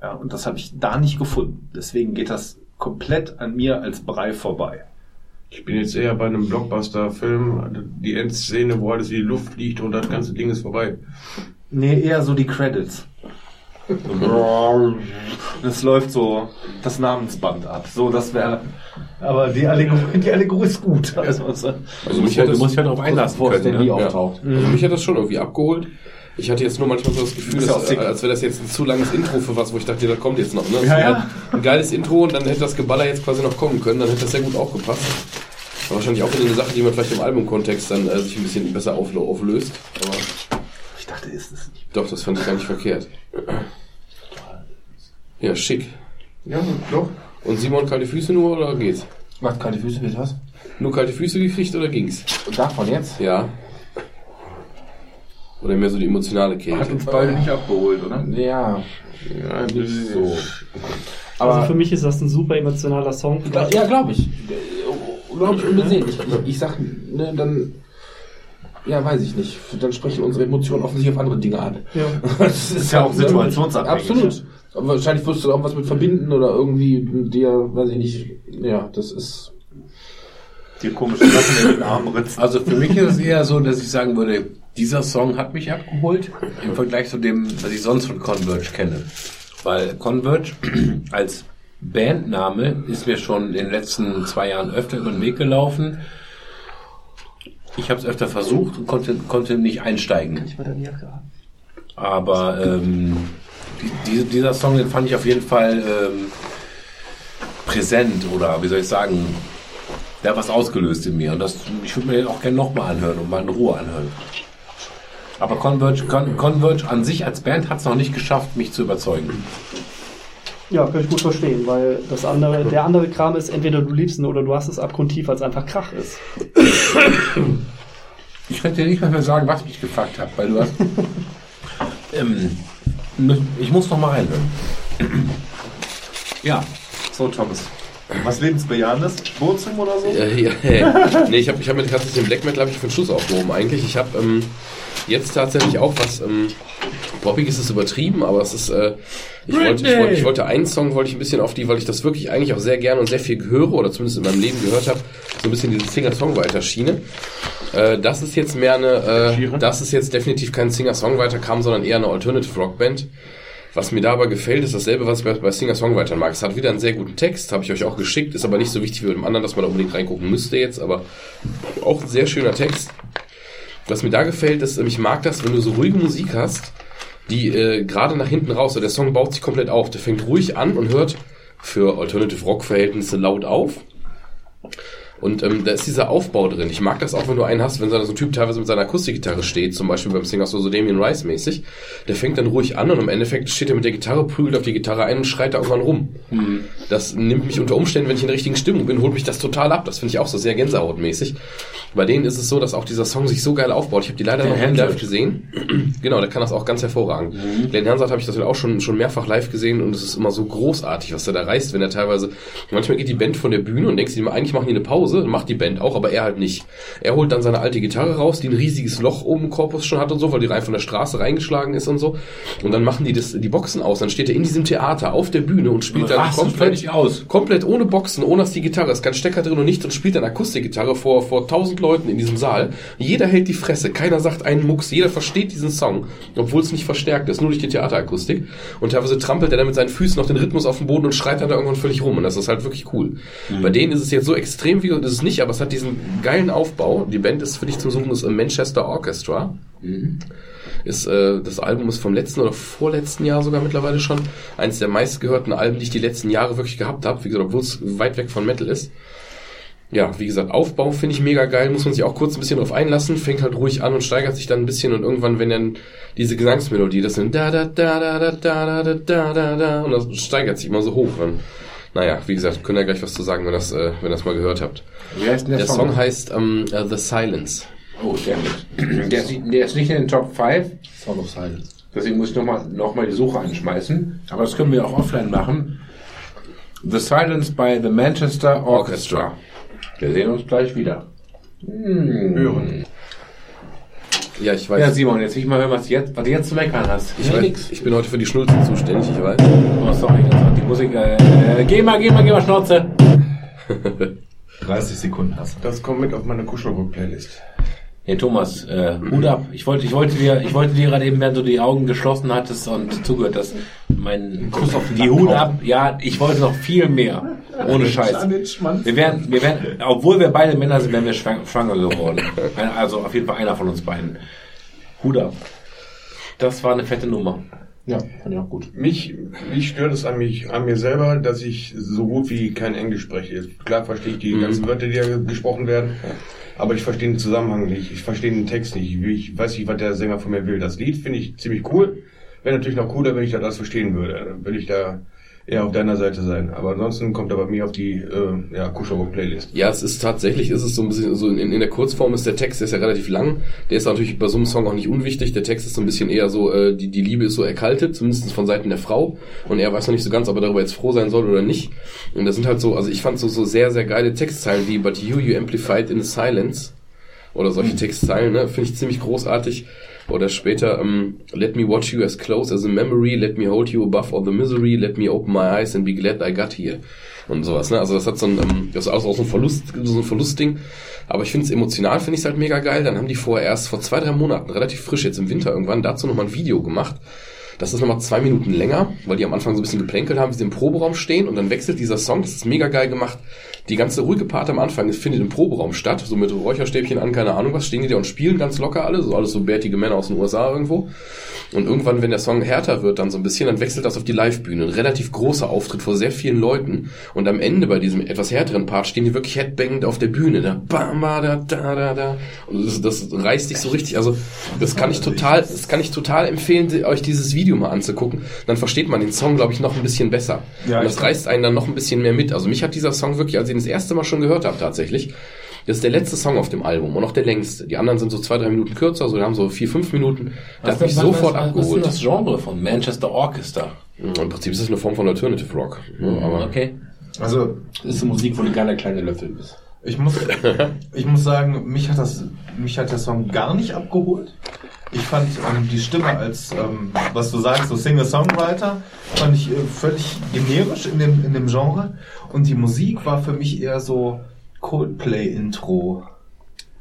Ja, und das habe ich da nicht gefunden. Deswegen geht das komplett an mir als Brei vorbei. Ich bin jetzt eher bei einem Blockbuster-Film, die Endszene, wo alles in die Luft fliegt und das ganze Ding ist vorbei. Nee, eher so die Credits. Das läuft so das Namensband ab. So, das wäre. Aber die Allegorie, die Allegorie ist gut. Also, also, Also mich hat Du das, musst dich halt darauf einlassen bevor können. Ne? auftaucht. also mich hat das schon irgendwie abgeholt. Ich hatte jetzt nur manchmal so das Gefühl, ja auch dass, als wäre das jetzt ein zu langes Intro für was, wo ich dachte, das kommt jetzt noch. Ne? Das Ja, wäre ja. Ein geiles Intro und dann hätte das Geballer jetzt quasi noch kommen können, dann hätte das sehr gut aufgepasst. Aber wahrscheinlich auch wieder eine Sache, die man vielleicht im Albumkontext dann äh, sich ein bisschen besser auflö auflöst. Aber Ich dachte, ist es nicht. doch, das fand ich gar nicht verkehrt. Ja, schick. Ja, doch. Und Simon, kalte Füße nur oder geht's? Macht keine Füße, wie was? Nur kalte Füße gekriegt oder ging's? Und davon jetzt? Ja. Oder mehr so die emotionale Hat Kälte. uns beide nicht abgeholt, oder? Ja. Ja, nicht so. also für mich ist das ein super emotionaler Song. ja, glaube ich. Glaube ich unbesehen. Ich, ich, ich sag, ne, dann. Ja, weiß ich nicht. Dann sprechen unsere Emotionen offensichtlich auf andere Dinge an. Ja. Das ist ja auch situationsabhängig. Absolut. Aber wahrscheinlich wirst du da auch was mit verbinden oder irgendwie dir, weiß ich nicht. Ja, das ist. Die komischen Sachen in den Arm ritzen. Also für mich ist es eher so, dass ich sagen würde, dieser Song hat mich abgeholt im Vergleich zu dem, was ich sonst von Converge kenne. Weil Converge als Bandname ist mir schon in den letzten zwei Jahren öfter über den Weg gelaufen. Ich habe es öfter versucht und konnte, konnte nicht einsteigen. Ich war da nie abgehauen. Aber ähm, die, dieser Song, den fand ich auf jeden Fall ähm, präsent oder wie soll ich sagen, der hat was ausgelöst in mir. Und das, ich würde mir den auch gerne nochmal anhören und mal in Ruhe anhören. Aber Converge, Con, Converge an sich als Band hat es noch nicht geschafft, mich zu überzeugen. Ja, kann ich gut verstehen, weil das andere, der andere Kram ist, entweder du liebst ihn oder du hast es abgrundtief, weil es einfach Krach ist. Ich könnte dir nicht mal mehr sagen, was mich gefuckt hat, weil du hast. ähm, ich muss noch mal reinhören. Ja, so Thomas. Was Lebensbejahendes? Burzum oder so? Ja, ja, ja. nee, ich habe ich hab mir tatsächlich den Black Metal hab ich für den Schluss aufgehoben eigentlich. Ich habe ähm, jetzt tatsächlich auch was, ähm, poppig ist es übertrieben, aber es ist, äh, ich, wollte, ich, wollte, ich wollte einen Song, wollte ich ein bisschen auf die, weil ich das wirklich eigentlich auch sehr gerne und sehr viel höre oder zumindest in meinem Leben gehört habe, so ein bisschen diese Singer-Songwriter-Schiene. Äh, das ist jetzt mehr eine, äh, das ist jetzt definitiv kein Singer-Songwriter-Kram, sondern eher eine Alternative-Rock-Band. Was mir dabei gefällt, ist dasselbe, was ich bei, Singer-Songwritern mag. Es hat wieder einen sehr guten Text, habe ich euch auch geschickt, ist aber nicht so wichtig wie bei dem anderen, dass man da unbedingt reingucken müsste jetzt, aber auch ein sehr schöner Text. Was mir da gefällt, ist, ich mag das, wenn du so ruhige Musik hast, die äh, gerade nach hinten raus, der Song baut sich komplett auf, der fängt ruhig an und hört für Alternative Rock Verhältnisse laut auf. Und ähm, da ist dieser Aufbau drin. Ich mag das auch, wenn du einen hast, wenn so ein Typ teilweise mit seiner Akustikgitarre steht, zum Beispiel beim Singer so Damien Rice mäßig, der fängt dann ruhig an und im Endeffekt steht er mit der Gitarre, prügelt auf die Gitarre ein und schreit da irgendwann rum. Das nimmt mich unter Umständen, wenn ich in der richtigen Stimmung bin, holt mich das total ab. Das finde ich auch so sehr Gänsehautmäßig. Bei denen ist es so, dass auch dieser Song sich so geil aufbaut. Ich habe die leider noch nie live gesehen. genau, der kann das auch ganz hervorragend. Glenn Hansard habe ich das auch schon, schon mehrfach live gesehen und es ist immer so großartig, was er da reißt, wenn er teilweise, manchmal geht die Band von der Bühne und denkst du dir, eigentlich machen die eine Pause, macht die Band auch, aber er halt nicht. Er holt dann seine alte Gitarre raus, die ein riesiges Loch oben im Korpus schon hat und so, weil die rein von der Straße reingeschlagen ist und so. Und dann machen die das, die Boxen aus, dann steht er in diesem Theater auf der Bühne und spielt dann komplett aus. Komplett ohne Boxen, ohne dass die Gitarre ist, kein Stecker drin und nichts und spielt dann Akustikgitarre vor, vor tausend Leuten in diesem Saal. Jeder hält die Fresse, keiner sagt einen Mucks, jeder versteht diesen Song, obwohl es nicht verstärkt ist, nur durch die Theaterakustik. Und teilweise trampelt er dann mit seinen Füßen noch den Rhythmus auf den Boden und schreit dann da irgendwann völlig rum. Und das ist halt wirklich cool. Bei denen ist es jetzt so extrem wie, das ist es nicht, aber es hat diesen geilen Aufbau. Die Band ist für dich zum Suchen, ist Manchester Orchestra. Ist, äh, das Album ist vom letzten oder vorletzten Jahr sogar mittlerweile schon eines der meistgehörten Alben, die ich die letzten Jahre wirklich gehabt habe. Wie gesagt, obwohl es weit weg von Metal ist. Ja, wie gesagt, Aufbau finde ich mega geil, muss man sich auch kurz ein bisschen drauf einlassen, fängt halt ruhig an und steigert sich dann ein bisschen und irgendwann, wenn dann diese Gesangsmelodie, das sind da da da da da da da da da da und das steigert sich immer so hoch. Und, naja, wie gesagt, könnt ihr gleich was zu sagen, wenn das, äh, wenn ihr das mal gehört habt. Wie heißt denn der, Der Song heißt ähm, uh, The Silence. Oh, gut. Der ist, nicht- der ist nicht in den Top 5. Sound of Silence. Deswegen muss ich nochmal noch mal die Suche anschmeißen. Aber das können wir auch offline machen. The Silence by the Manchester Orchestra. Wir sehen uns gleich wieder. Hören. Ja, ich weiß. Ja, Simon, jetzt will ich mal hören, was du jetzt, was du jetzt zu meckern hast. ich, weiß ich bin heute für die Schnulze zuständig, ich weiß. Oh, sorry, die Musik. Äh, äh, geh mal, geh mal, geh mal, Schnauze. 30 Sekunden hast du. Das kommt mit auf meine Kuschelrock-Playlist. Hey Thomas, äh, Hut ab. Ich wollte, ich wollte dir, ich wollte dir gerade eben, während du die Augen geschlossen hattest und zugehört hast, mein Kuss auf den die Hut ab. Ja, ich wollte noch viel mehr. Ohne Scheiß. Wir wären, wir wären, obwohl wir beide Männer sind, wären wir schwang- schwanger geworden. Also auf jeden Fall einer von uns beiden. Hut ab. Das war eine fette Nummer. Ja, fand ich auch gut. Mich, mich stört es an mich, an mir selber, dass ich so gut wie kein Englisch spreche. Klar verstehe ich die ganzen Wörter, die da gesprochen werden, aber ich verstehe den Zusammenhang nicht. Ich verstehe den Text nicht. Ich weiß nicht, was der Sänger von mir will. Das Lied finde ich ziemlich cool. Wäre natürlich noch cooler, wenn ich da das verstehen würde. Dann will ich da eher auf deiner Seite sein. Aber ansonsten kommt er bei mir auf die äh, ja, Kuschelrock-Playlist. Ja, es ist tatsächlich, ist es so ein bisschen, so in, in der Kurzform ist der Text, der ist ja relativ lang. Der ist natürlich bei so einem Song auch nicht unwichtig. Der Text ist so ein bisschen eher so, äh, die, die Liebe ist so erkaltet, zumindest von Seiten der Frau. Und er weiß noch nicht so ganz, ob er darüber jetzt froh sein soll oder nicht. Und das sind halt so, also ich fand so, so sehr, sehr geile Textzeilen wie, but you, you amplified in the silence. Oder solche Textzeilen, ne, finde ich ziemlich großartig. Oder später, ähm, let me watch you as close as a memory, let me hold you above all the misery, let me open my eyes and be glad I got here. Und sowas, ne? Also das hat so ein, ähm, das ist auch so ein Verlust, so ein Verlustding. Aber ich finde es emotional, finde ich es halt mega geil. Dann haben die vorher erst vor zwei, drei Monaten, relativ frisch jetzt im Winter irgendwann, dazu nochmal ein Video gemacht. Das ist nochmal zwei Minuten länger, weil die am Anfang so ein bisschen geplänkelt haben, wie sie im Proberaum stehen und dann wechselt dieser Song, das ist mega geil gemacht. Die ganze ruhige Part am Anfang findet im Proberaum statt, so mit Räucherstäbchen an, keine Ahnung was, stehen die da und spielen ganz locker alle, so alles so bärtige Männer aus den USA irgendwo. Und irgendwann, wenn der Song härter wird, dann so ein bisschen, dann wechselt das auf die Livebühne. Ein relativ großer Auftritt vor sehr vielen Leuten. Und am Ende bei diesem etwas härteren Part stehen die wirklich headbangend auf der Bühne. Da, bam, ba, da, da, da, da. Und das, das reißt dich so richtig. Also, das kann ich total, das kann ich total empfehlen, euch dieses Video mal anzugucken. Dann versteht man den Song, glaube ich, noch ein bisschen besser. Ja, und das reißt einen dann noch ein bisschen mehr mit. Also mich hat dieser Song wirklich, als ich ihn das erste Mal schon gehört habe, tatsächlich, das ist der letzte Song auf dem Album und auch der längste. Die anderen sind so zwei, drei Minuten kürzer, so die haben so vier, fünf Minuten. Da hat mich sofort was, was ist abgeholt. denn das Genre von Manchester Orchestra? Im Prinzip ist es eine Form von Alternative Rock. ne, Aber Okay. Also, Das ist Musik, wo du gerne kleine Löffel bist. ich muss, ich muss sagen, mich hat das, mich hat der Song gar nicht abgeholt. Ich fand ähm, die Stimme als, ähm, was du sagst, so Singer-Songwriter, fand ich äh, völlig generisch in dem, in dem Genre. Und die Musik war für mich eher so Coldplay-Intro.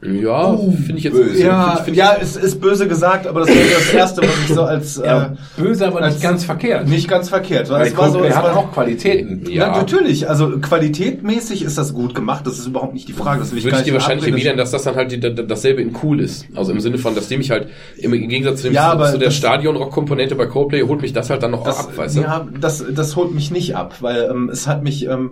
Ja, finde ich jetzt Oh, Ja, find ich- ja, es ist böse gesagt, aber das war das erste, was ich so als äh, Ja, böse, aber als- nicht ganz verkehrt. nicht ganz verkehrt. Weil Weil es war so, es hat war, auch Qualitäten. ja. Ja. natürlich. Also qualitätmäßig ist das gut gemacht. Das ist überhaupt nicht die Frage. Das will ich würde ich dir wahrscheinlich erwidern, dass das dann halt die, da- dasselbe in cool ist. Also im Sinne von, dass dem ich halt im Gegensatz zu, dem, Ja, aber zu der Stadion-Rock-Komponente bei Coldplay holt mich das halt dann noch das, ab, weißt du? Ja, das, das holt mich nicht ab, weil ähm, es hat mich, ähm,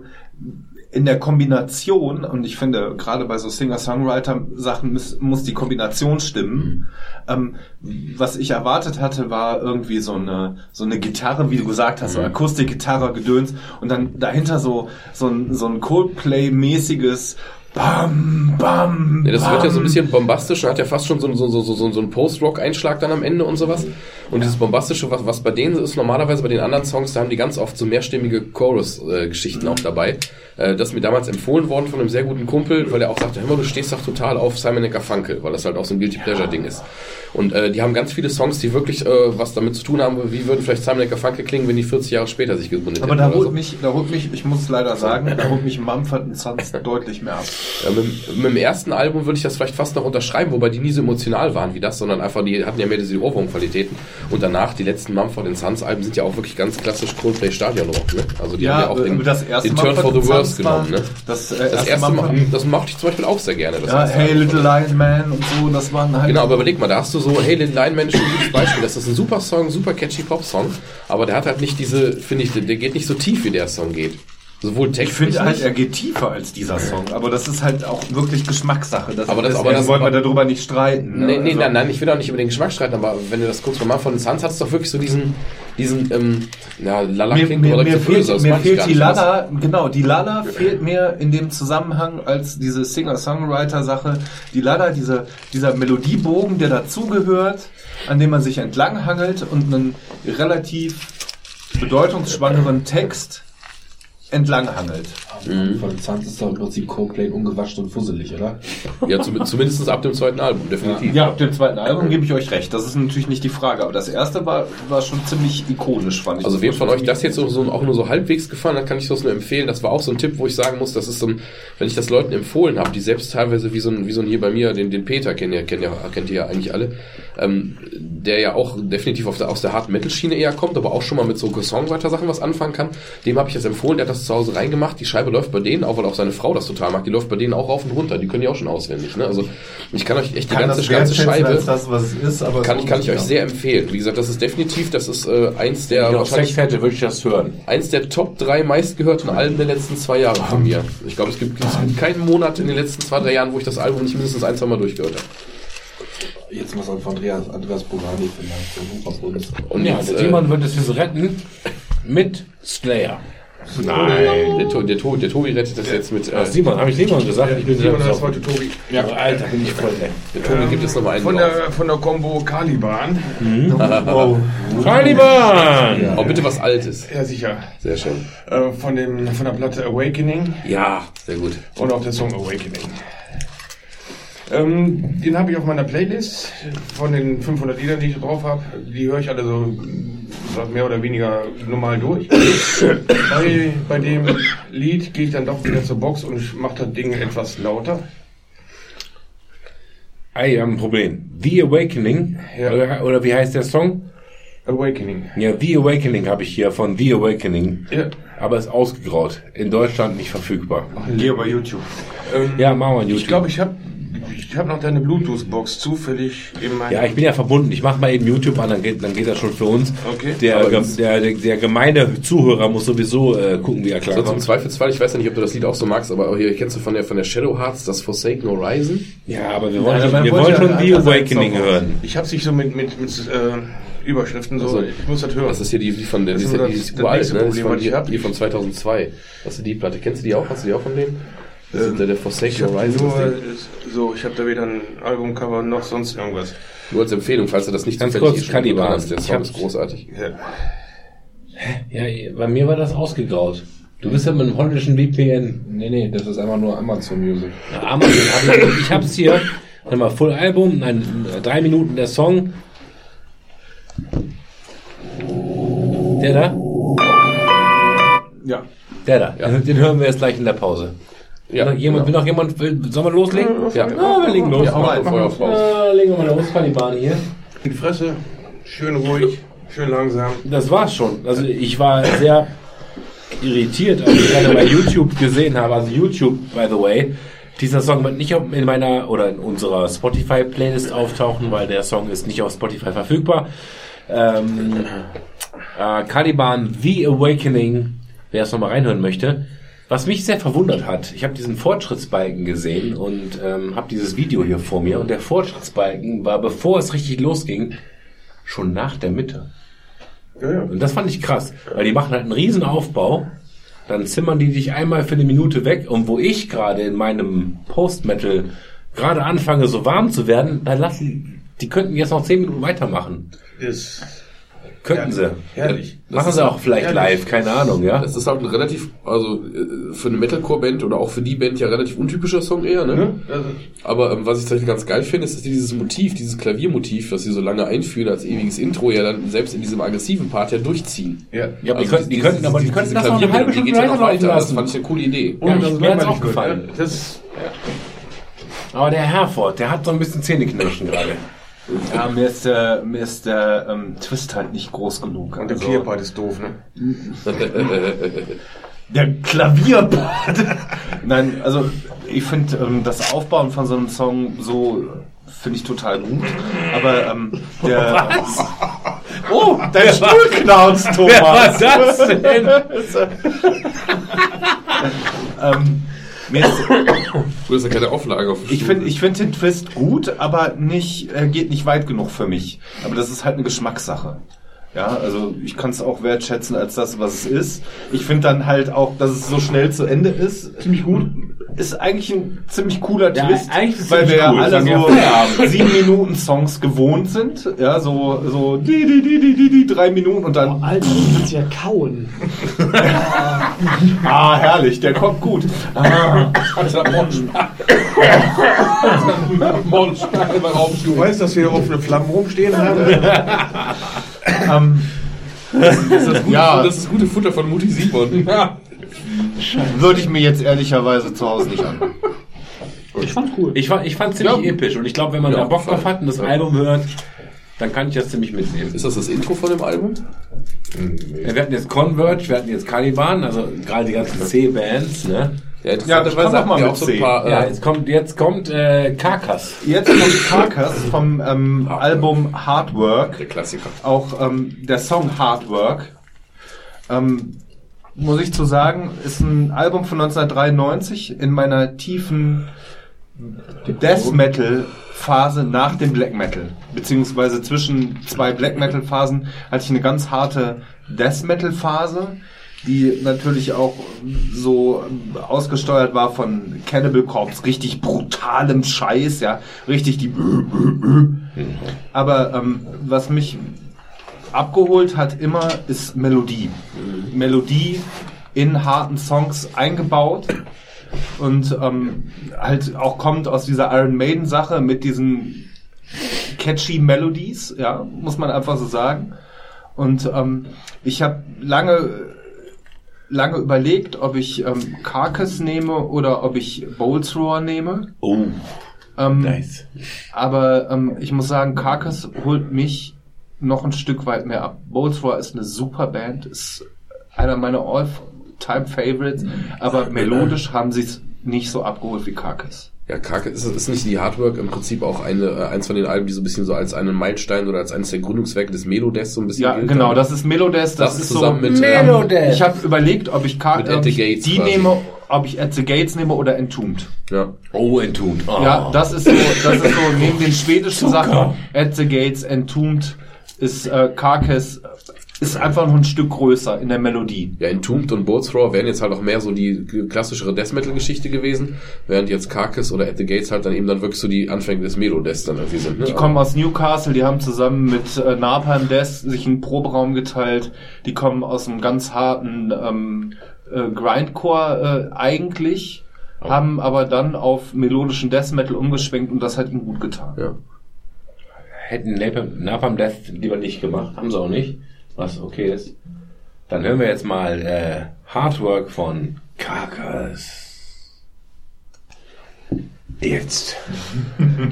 in der Kombination, und ich finde, gerade bei so Singer-Songwriter-Sachen muss, muss die Kombination stimmen. Ähm, was ich erwartet hatte, war irgendwie so eine, so eine Gitarre, wie du gesagt hast, so Akustikgitarre, Gedöns, und dann dahinter so, so ein, so ein Coldplay-mäßiges Bam, bam, Ja, das wird ja so ein bam. bisschen bombastisch hat ja fast schon so, so, so, so, so einen Post-Rock-Einschlag dann am Ende und sowas. Und dieses bombastische, was, was bei denen ist, normalerweise bei den anderen Songs, da haben die ganz oft so mehrstimmige Chorus-Geschichten auch dabei. Äh, das ist mir damals empfohlen worden von einem sehr guten Kumpel, weil er auch sagte, hör mal, du stehst doch total auf Simon Garfunkel, weil das halt auch so ein Guilty Pleasure-Ding ist. Und äh, die haben ganz viele Songs, die wirklich äh, was damit zu tun haben, wie würden vielleicht Simon Garfunkel klingen, wenn die 40 Jahre später sich gegründet Aber da hätten holt mich, da holt mich, ich muss leider sagen, da holt mich Mumford Sons deutlich mehr ab. Ja, mit, mit dem ersten Album würde ich das vielleicht fast noch unterschreiben, wobei die nie so emotional waren wie das, sondern einfach, die hatten ja mehr diese Ohrwurmqualitäten. Und danach, die letzten Mumford Sons Alben sind ja auch wirklich ganz klassisch Coldplay Stadion Rock, ne? Also die haben ja auch den, das erste den Turn for the Worst War- genommen, ne? Das, äh, Das erste Mal, das mochte ich zum Beispiel auch sehr gerne. Das Ja, Hey. Little Lion Man und so, das waren halt. Genau, aber überleg mal, da hast du so, hey, Little Lion Man ist schon ein gutes Beispiel. Das ist ein super Song, super catchy Pop-Song, aber der hat halt nicht diese, finde ich, der geht nicht so tief, wie der Song geht. Sowohl ich textlich finde halt, er geht tiefer als dieser Song. Aber das ist halt auch wirklich Geschmackssache. Das, Aber das- aber das- wollen wir darüber nicht streiten. ne? Nee, nee, Also- nein, nein, ich will auch nicht über den Geschmack streiten, aber wenn du das guckst, Mann von Suns hat es doch wirklich so diesen, diesen, ähm, ja, Lala Mir, mir, oder mir fehlt, das mir ich fehlt die. Lala, genau, die Lala fehlt mir in dem Zusammenhang als diese Singer-Songwriter-Sache. Die Lala, diese, dieser Melodiebogen, der dazugehört, an dem man sich entlanghangelt und einen relativ bedeutungsschwangeren Text entlanghangelt. Von Zanz ist doch im Prinzip Coldplay ungewaschen und fusselig, oder? Ja, zum, zumindest ab dem zweiten Album, definitiv. Ja, ab dem zweiten Album gebe ich euch recht. Das ist natürlich nicht die Frage, aber das erste war, war schon ziemlich ikonisch, fand ich. Also wem von euch das jetzt so, so auch nur so halbwegs gefallen hat, kann ich das nur empfehlen. Das war auch so ein Tipp, wo ich sagen muss, das ist so ein, wenn ich das Leuten empfohlen habe, die selbst teilweise wie so ein, wie so ein hier bei mir, den, den Peter kennt ihr, kennt ihr, kennt ihr ja eigentlich alle, ähm, der ja auch definitiv auf der, aus der Hard Metal Schiene eher kommt, aber auch schon mal mit so Songwriter-Sachen was anfangen kann. Dem habe ich das empfohlen, der hat das zu Hause reingemacht. Die Scheibe läuft bei denen, auch weil auch seine Frau das total mag, die läuft bei denen auch rauf und runter. Die können die auch schon auswendig. Ne? Also ich kann euch echt die kann ganze, das ganze wertschätzen Scheibe das, was es ist, aber kann so ich, kann ich euch ja. sehr empfehlen. Wie gesagt, das ist definitiv, das ist äh, eins der ich wahrscheinlich hätte, würde ich das hören. eins der Top 3 meistgehörten Alben der letzten zwei Jahre von mir. Ich glaube, es gibt, es gibt keinen Monat in den letzten zwei, drei Jahren, wo ich das Album nicht mindestens ein, zwei Mal durchgehört habe. Jetzt muss von Andreas, Andreas Bogani vielleicht. Und Ja, jetzt, der äh, Simon wird es jetzt retten mit Slayer. Nein. Der, To- der, To- der Tobi rettet das jetzt mit. Äh, Ach, Simon, habe ich Simon gesagt? ich bin Simon heißt heute Tobi. Ja, Alter, bin ich voll, ey. der Tobi gibt es nochmal einen Von drauf. der, von der Combo Caliban. Caliban! Oh, bitte was Altes. Ja, sicher. Sehr schön. Äh, von, dem, von der Platte Awakening Ja, sehr gut. und auch der Song Awakening. Ähm, den habe ich auf meiner Playlist von den 500 Liedern, die ich drauf habe. Die höre ich alle so mehr oder weniger normal durch. bei, bei dem Lied gehe ich dann doch wieder zur Box und mache das Ding etwas lauter. Ey, wir haben ein Problem. The Awakening, Ja. oder, oder wie heißt der Song? Awakening. Ja, The Awakening habe ich hier von The Awakening. Ja. Aber ist ausgegraut. In Deutschland nicht verfügbar. Geh bei YouTube. Ähm, Ja, machen wir ein Ich YouTube. glaube, ich habe ich hab noch deine Bluetooth-Box zufällig in meinem... ja, ich bin ja verbunden. Ich mache mal eben YouTube an, dann geht, dann geht das schon für uns. Okay. Der, der, der, der gemeine Zuhörer muss sowieso äh, gucken, wie er So zum klarkommt. Zweifelsfall, ich weiß ja nicht, ob du das Lied auch so magst, aber hier kennst du von der, von der Shadow Hearts das Forsaken Horizon? Ja, aber wir wollen, man wir wollen schon The Awakening hören. Ich habe sich so mit, mit, mit äh, Überschriften so... Also, ich muss das hören. Das ist hier die, die von der, die Das ist, ist ja- das- die ist das uralt, ne? Das ist Problem, von, was ich die, die von 2002. Das ist die Platte. Kennst du die auch? Hast du die auch von denen? Das ist Ähm, der, Forsaken habe Horizon. nur, so, ich habe da weder ein Albumcover noch sonst irgendwas. Nur als Empfehlung, falls du das nicht Ganz kurz, getan hast. Der Song ist großartig. Ja. Ja, bei mir war das ausgegraut. Du bist ja mit einem holländischen VPN. Nee, nee, das ist einfach nur Amazon Music. Ja, Amazon hab ich, ich hab's hier. Warte mal, Full Album, nein, drei Minuten der Song. Der da? Ja. Der da. Ja. Den hören wir jetzt gleich in der Pause. Ja, noch jemand, will genau. noch jemand, will, sollen wir loslegen? Ja, Ah, wir legen los. Ja, mal Feuer auf raus. Ah, legen wir mal los, Caliban hier. In die Fresse, schön ruhig, schön langsam. Das war's schon. Also ich war sehr irritiert, als ich gerade bei YouTube gesehen habe. Also YouTube, by the way. Dieser Song wird nicht in meiner oder in unserer Spotify-Playlist auftauchen, weil der Song ist nicht auf Spotify verfügbar. Ähm, äh, Caliban The Awakening, wer es nochmal reinhören möchte. Was mich sehr verwundert hat, ich habe diesen Fortschrittsbalken gesehen und ähm, habe dieses Video hier vor mir und der Fortschrittsbalken war, bevor es richtig losging, schon nach der Mitte. Und das fand ich krass, weil die machen halt einen riesen Aufbau, dann zimmern die dich einmal für eine Minute weg und wo ich gerade in meinem Post-Metal gerade anfange so warm zu werden, dann lassen die könnten jetzt noch zehn Minuten weitermachen. Ist Könnten sie. herrlich. Machen sie auch vielleicht live, keine Ahnung, ja. Das ist halt ein relativ, also äh, für eine Metalcore-Band oder auch für die Band ja relativ untypischer Song eher, ne? Also, Aber ähm, was ich tatsächlich ganz geil finde, ist, dass die dieses Motiv, dieses Klaviermotiv, das sie so lange einführen als ewiges Intro, ja dann selbst in diesem aggressiven Part ja durchziehen. ja. Ja, aber die Also könnten, die diese- könnten, aber die könnten das noch eine halbe Stunde geht ja noch weiterlaufen weiter. Das lassen. fand ich eine coole Idee. Ja, das mir hat's auch gefallen. ja. Das, Aber der Herford, der hat so ein bisschen Zähneknirschen gerade. Ja, mir ist der, mir ist der ähm, Twist halt nicht groß genug. und der Also, Clearpart ist doof, ne? Der Klavierpart. Nein, also ich finde ähm, das Aufbauen von so einem Song so finde ich total gut. Aber ähm, der Oh, dein Stuhl knarzt, Thomas. das denn? ähm, mir ist, Du hast ja keine Auflage auf ich finde ich find den Twist gut, aber nicht er geht nicht weit genug für mich. Aber das ist halt eine Geschmackssache. Ja, also ich kann es auch wertschätzen als das, was es ist. Ich finde dann halt auch, dass es so schnell zu Ende ist, ziemlich gut. Ist eigentlich ein ziemlich cooler Ja, Twist, eigentlich ist es weil wir ja cool. alle so Feierabend. sieben Minuten Songs gewohnt sind. Ja, so so die die die die die, die drei Minuten und dann Alter, du kannst ja kauen. ah herrlich, der kommt gut. Ah, Du weißt, dass wir hier offene Flammen rumstehen haben? ähm, das, ist das, gute, Ja. das ist gute Futter von Mutti Simon. würde ich mir jetzt ehrlicherweise zu Hause nicht an. Ich fand's cool. Ich, ich fand ziemlich episch und ich glaube, wenn man Ja, da Bock drauf hat und das Album hört, dann kann ich das ziemlich mitnehmen. Ist das das Intro von dem Album? Ja, wir hatten jetzt Converge, wir hatten jetzt Caliban, also gerade die ganzen C-Bands, ne? Ja, Ja, das interessanterweise auch mal auch so C. ein paar. Ja, Äh, jetzt kommt, jetzt kommt äh, Karkas. Jetzt kommt Carcass vom ähm, Album Hard Work. der Klassiker. auch ähm, der Song Hard Work, ähm, muss ich zu sagen, ist ein Album von 1993 in meiner tiefen Death Metal Phase nach dem Black Metal. Beziehungsweise zwischen zwei Black Metal Phasen hatte ich eine ganz harte Death Metal Phase, die natürlich auch so ausgesteuert war von Cannibal Corpse, richtig brutalem Scheiß, ja, richtig die aber ähm, was mich abgeholt hat immer, ist Melodie. Melodie in harten Songs eingebaut. Und ähm, halt auch kommt aus dieser Iron Maiden Sache mit diesen catchy Melodies, ja, muss man einfach so sagen. Und ähm, ich habe lange lange überlegt, ob ich ähm, Carcass nehme oder ob ich Bolts Roar nehme. Oh, Ähm, nice. aber ähm, ich muss sagen, Carcass holt mich noch ein Stück weit mehr ab. Boltzroar ist eine super Band, ist einer meiner All-Time-Favorites, aber melodisch haben sie es nicht so abgeholt wie Carcass. Ja, Kake, ist, ist nicht die Hardwork im Prinzip auch eine, äh, eins von den Alben, die so ein bisschen so als einen Meilenstein oder als eines der Gründungswerke des Melodeath so ein bisschen Ja, gilt genau, das ist Melodest, das, Das ist zusammen so. mit, ähm, Melodeath. Ich habe überlegt, ob ich, Mit ob ich Gates die quasi. nehme, ob ich At the Gates nehme oder Entombed. Ja. Oh, Entombed. Oh. Ja, das ist so, das ist so neben den schwedischen Sachen, At the Gates, Entombed ist äh, Carcass ist einfach noch ein Stück größer in der Melodie. Ja, Entombed und Roar wären jetzt halt auch mehr so die klassischere Death Metal Geschichte gewesen, während jetzt Carcass oder At the Gates halt dann eben dann wirklich so die Anfänge des Melodeaths dann irgendwie sind. Ne? Die kommen aus Newcastle, die haben zusammen mit äh, Napalm Death sich einen Proberaum geteilt. Die kommen aus einem ganz harten ähm, äh, Grindcore äh, eigentlich, haben aber dann auf melodischen Death Metal umgeschwenkt und das hat ihnen gut getan. Ja. Hätten Napalm Death lieber nicht gemacht, haben sie auch nicht, was okay ist. Dann hören wir jetzt mal äh, Hardwork von Karkas. Jetzt.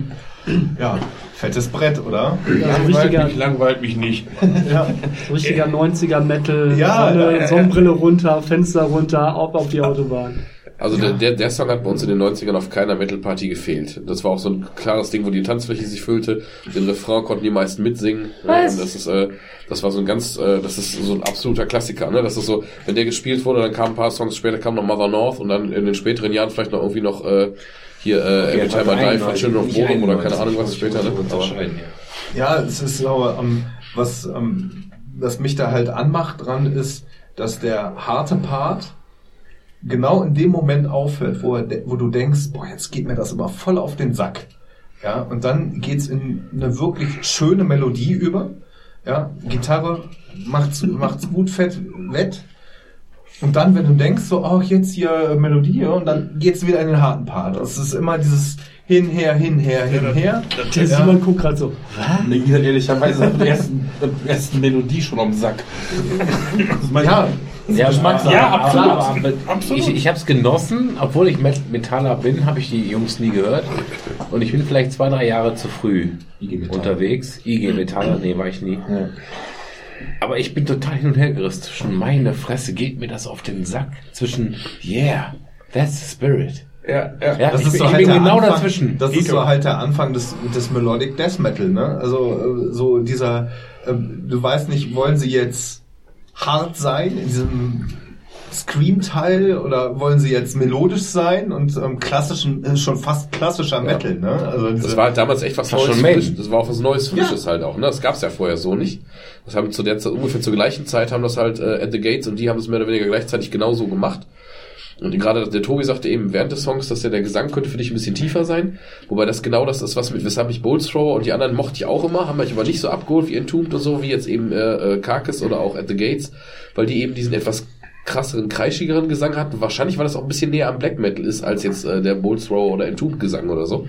Ja, fettes Brett, oder? Ja, so Langweilt richtiger, mich, langweilt mich nicht. so richtiger 90er Metal, Ja, Sonne, ja, Sonnenbrille runter, Fenster runter, ab auf die Autobahn. Also der, der, der Song hat bei uns in den 90ern auf keiner Metal-Party gefehlt. Das war auch so ein klares Ding, wo die Tanzfläche sich füllte. Den Refrain konnten die meisten mitsingen. Was? Das ist, äh, das war so ein ganz, äh, das ist so ein absoluter Klassiker. Ne? Das ist so, wenn der gespielt wurde, dann kamen ein paar Songs später, kam noch Mother North und dann in den späteren Jahren vielleicht noch irgendwie noch äh, hier äh, Every Time I Die von Children of Bodom oder keine Ahnung was später. Ne? Aber, Ja, es ist so, ähm, was, ähm, was mich da halt anmacht dran ist, dass der harte Part genau in dem Moment aufhört, wo, er, wo du denkst, boah, jetzt geht mir das aber voll auf den Sack. Ja, und dann geht's in eine wirklich schöne Melodie über. Ja, Gitarre macht's, macht's gut fett, wett. Und dann, wenn du denkst, so, oh, jetzt hier Melodie, ja, und dann geht's wieder in den harten Part. Das ist immer dieses Hinher, hinher, hinher. Der Simon guckt gerade so. Nee, geht ehrlicherweise ab der ersten, ersten Melodie schon am Sack. Ja, Ja, Geschmackssache. Ja, Aber- absolut. aber- Ich, ich habe es genossen, obwohl ich Met- Metaller bin, habe ich die Jungs nie gehört. Und ich bin vielleicht zwei, drei Jahre zu früh IG unterwegs. IG Metaller, nee, war ich nie. Ja. Aber ich bin total hin und her gerissen. Zwischen meine Fresse geht mir das auf den Sack. Zwischen, yeah, that's the spirit. Ja, ja. Ja, Das ich, ist bin- so ich halt bin der genau Anfang, dazwischen. Das ist so halt der Anfang des, des Melodic Death Metal, ne? Also äh, so dieser, ähm, du weißt nicht, wollen sie jetzt hart sein in diesem Scream-Teil oder wollen sie jetzt melodisch sein und ähm, klassischen, äh, schon fast klassischer Metal, ne? Also Das war halt damals echt was Neues. Frisches. Das war auch was Neues, Frisches halt auch. Ne? Das gab's ja vorher so nicht. Das haben zu der Zeit, ungefähr zur gleichen Zeit haben das halt äh, At the Gates und die haben es mehr oder weniger gleichzeitig genauso gemacht. Und gerade der Tobi sagte eben während des Songs, dass ja der Gesang könnte für dich ein bisschen tiefer sein. Wobei das genau das ist, was mit, weshalb ich Bolt Thrower und die anderen mochte ich auch immer, haben mich aber nicht so abgeholt wie Entombed und so, wie jetzt eben äh, äh, Carcass oder auch At the Gates, weil die eben diesen etwas krasseren, kreischigeren Gesang hatten. Wahrscheinlich, weil das auch ein bisschen näher am Black Metal ist, als jetzt äh, der Bolt Thrower oder Entombed Gesang oder so.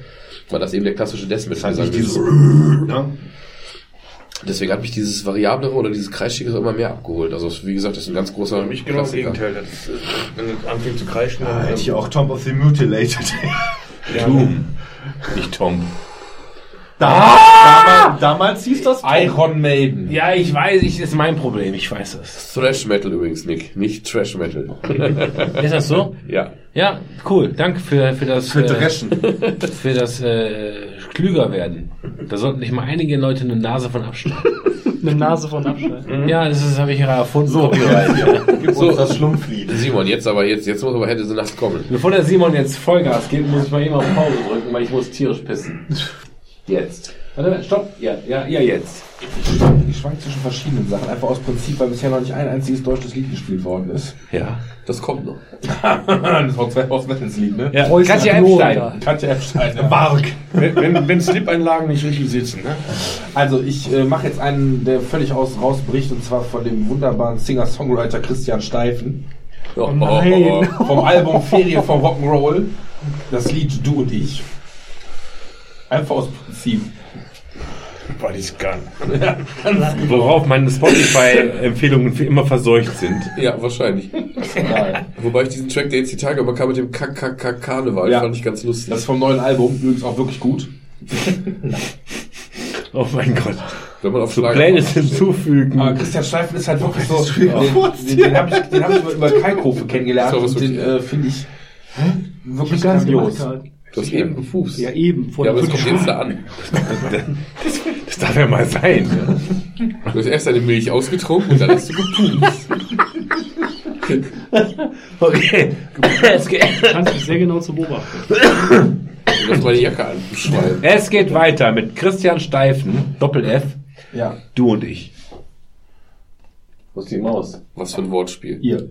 Weil das eben der klassische Death Metal Gesang nicht dieses, ist. ne? Deswegen hat mich dieses Variablere oder dieses Kreischigere immer mehr abgeholt. Also wie gesagt, das ist ein ganz großer Für mich genau das Gegenteil. Das ist, wenn es anfängt zu kreischen, Da dann, hätte ich auch Tomb of the Mutilated. Tom. Nicht Tom. damals, damals hieß das Iron Maiden. Ja, ich weiß, ich, ist mein Problem, ich weiß es. Thrash Metal übrigens, Nick, nicht Trash Metal. Ist das so? ja. Ja, cool. Danke für, für das, für äh, Dreschen. für das äh, klüger werden. Da sollten nicht mal einige Leute eine Nase von abschneiden. Eine Nase von Abschneiden. Ja, das ist- habe ich ja erfunden. So. Gib uns das Schlumpflied. Simon, jetzt aber, jetzt, jetzt muss aber hätte sie Nacht kommen. Bevor der Simon jetzt Vollgas geht, muss ich mal eben auf Pause drücken, weil ich muss tierisch pissen. Jetzt. Warte, stopp. Ja, ja, ja, jetzt. Ich schwank zwischen verschiedenen Sachen. Einfach aus Prinzip, weil bisher noch nicht ein einziges deutsches Lied gespielt worden ist. Ja. Das kommt noch. das war zwei Lied, ne? ja. Preußen Katja Epstein. Katja Epstein. Ja. Bark. wenn, wenn, wenn Slip-Einlagen nicht richtig sitzen. Ne? Also ich äh, mache jetzt einen, der völlig aus rausbricht, und zwar von dem wunderbaren Singer-Songwriter Christian Steifen. Oh, nein. Vom Album Ferien vom Rock'n'Roll. Das Lied Du und ich. Einfach aus Prinzip. Weil ich kann. Worauf meine Spotify-Empfehlungen für immer verseucht sind. Ja, wahrscheinlich. Wobei ich diesen Track, der jetzt die Tage aber kam mit dem KKK-Karneval, Ja. fand ich ganz lustig. Das ist vom neuen Album, übrigens auch wirklich gut. Oh mein Gott. Wenn man auf Schlager Playlist hinzufügen. Aber Christian Steifen ist halt wirklich so. Den, den, den habe ich, den hab ich über, über Kalkofe kennengelernt So, und den äh, finde ich wirklich nicht grandios. Du hast eben gefußt. Ja, eben. Vor Ja, aber der es kommt jetzt da an. Das darf ja mal sein. ne? Du hast erst deine Milch ausgetrunken und dann hast du gepupst. Okay. Es geht, kannst mich sehr genau zu beobachten. Du hast meine Jacke an, du Schwein. es geht weiter mit Christian Steifen, Doppel F, Ja, du und ich. Wo ist die Maus? Was für ein Wortspiel. hier.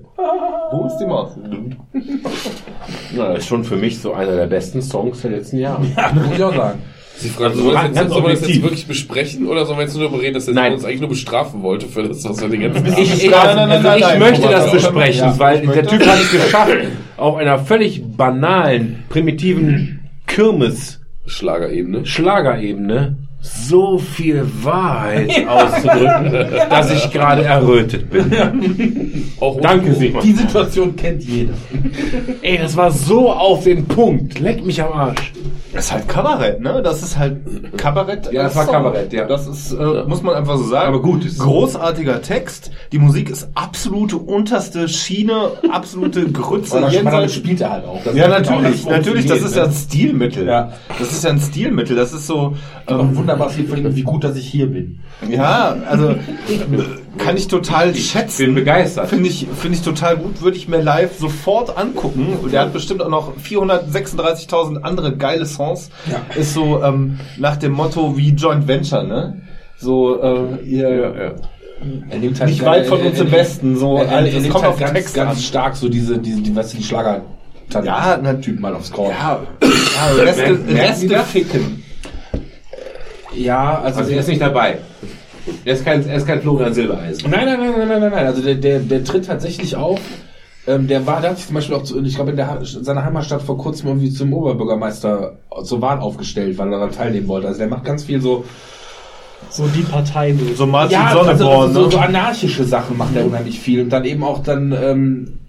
Wo ist die Maus? Na, das ist schon für mich so einer der besten Songs der letzten Jahre. Ja, muss ich auch sagen. Sie fragen, Also sollen wir das jetzt, das jetzt wirklich besprechen? Oder sollen wir jetzt nur darüber reden, dass er uns eigentlich nur bestrafen wollte für das, was wir den ganzen Tag Ich, ich, Nein, nein, nein, also nein, ich nein, möchte das besprechen, Ja, weil der Typ hat es geschafft, auf einer völlig banalen, primitiven Kirmes Schlagerebene. Schlagerebene so viel Wahrheit auszudrücken, dass ich gerade errötet bin. Auch Danke, Simon. Die Situation kennt jeder. Ey, das war so auf den Punkt. Leck mich am Arsch. Das ist halt Kabarett, ne? Das ist halt Kabarett. Ja, das war Song. Kabarett, ja. Das ist, äh, muss man einfach so sagen. Aber gut, Großartiger Text. Die Musik ist absolute unterste Schiene, absolute Grütze. Aber das spielt er halt auch. Das ja, natürlich, das natürlich, das ist ja ein Stilmittel. Ja. Das ist ja ein Stilmittel. Das ist so, ne? Auch ähm, wunderbares Lied von ihm, wie gut, dass ich hier bin. ja, also, kann ich total schätzen. bin begeistert. Finde ich, finde ich total gut, würde ich mir live sofort angucken. Und der hat bestimmt auch noch 436.000 andere geile Songs. Ja. Ist so ähm, nach dem Motto wie Joint Venture, ne? So, äh, ihr, Er nimmt halt Nicht weit von uns im Westen, so, Er, er, er es nimmt kommt halt auf den ganz, Text ganz an. stark so diese, diese, die, was die Schlager Ja, na, Typ mal aufs Korn. ja, ja Reste, Reste ficken. Ja, also, Also er ist nicht dabei. Er ist kein, er ist kein Florian Silbereisen. Nein, nein, nein, nein, nein, nein, nein. Also der, der, der tritt tatsächlich auf. Ähm, der war, der hat sich zum Beispiel auch, zu, ich glaube, in der, seiner Heimatstadt vor kurzem irgendwie zum Oberbürgermeister zur Wahl aufgestellt, weil er daran teilnehmen wollte. Also der macht ganz viel so, So die Partei. So Martin ja, Sonneborn, also, so, ne? so anarchische Sachen macht er unheimlich viel und dann eben auch dann, ähm,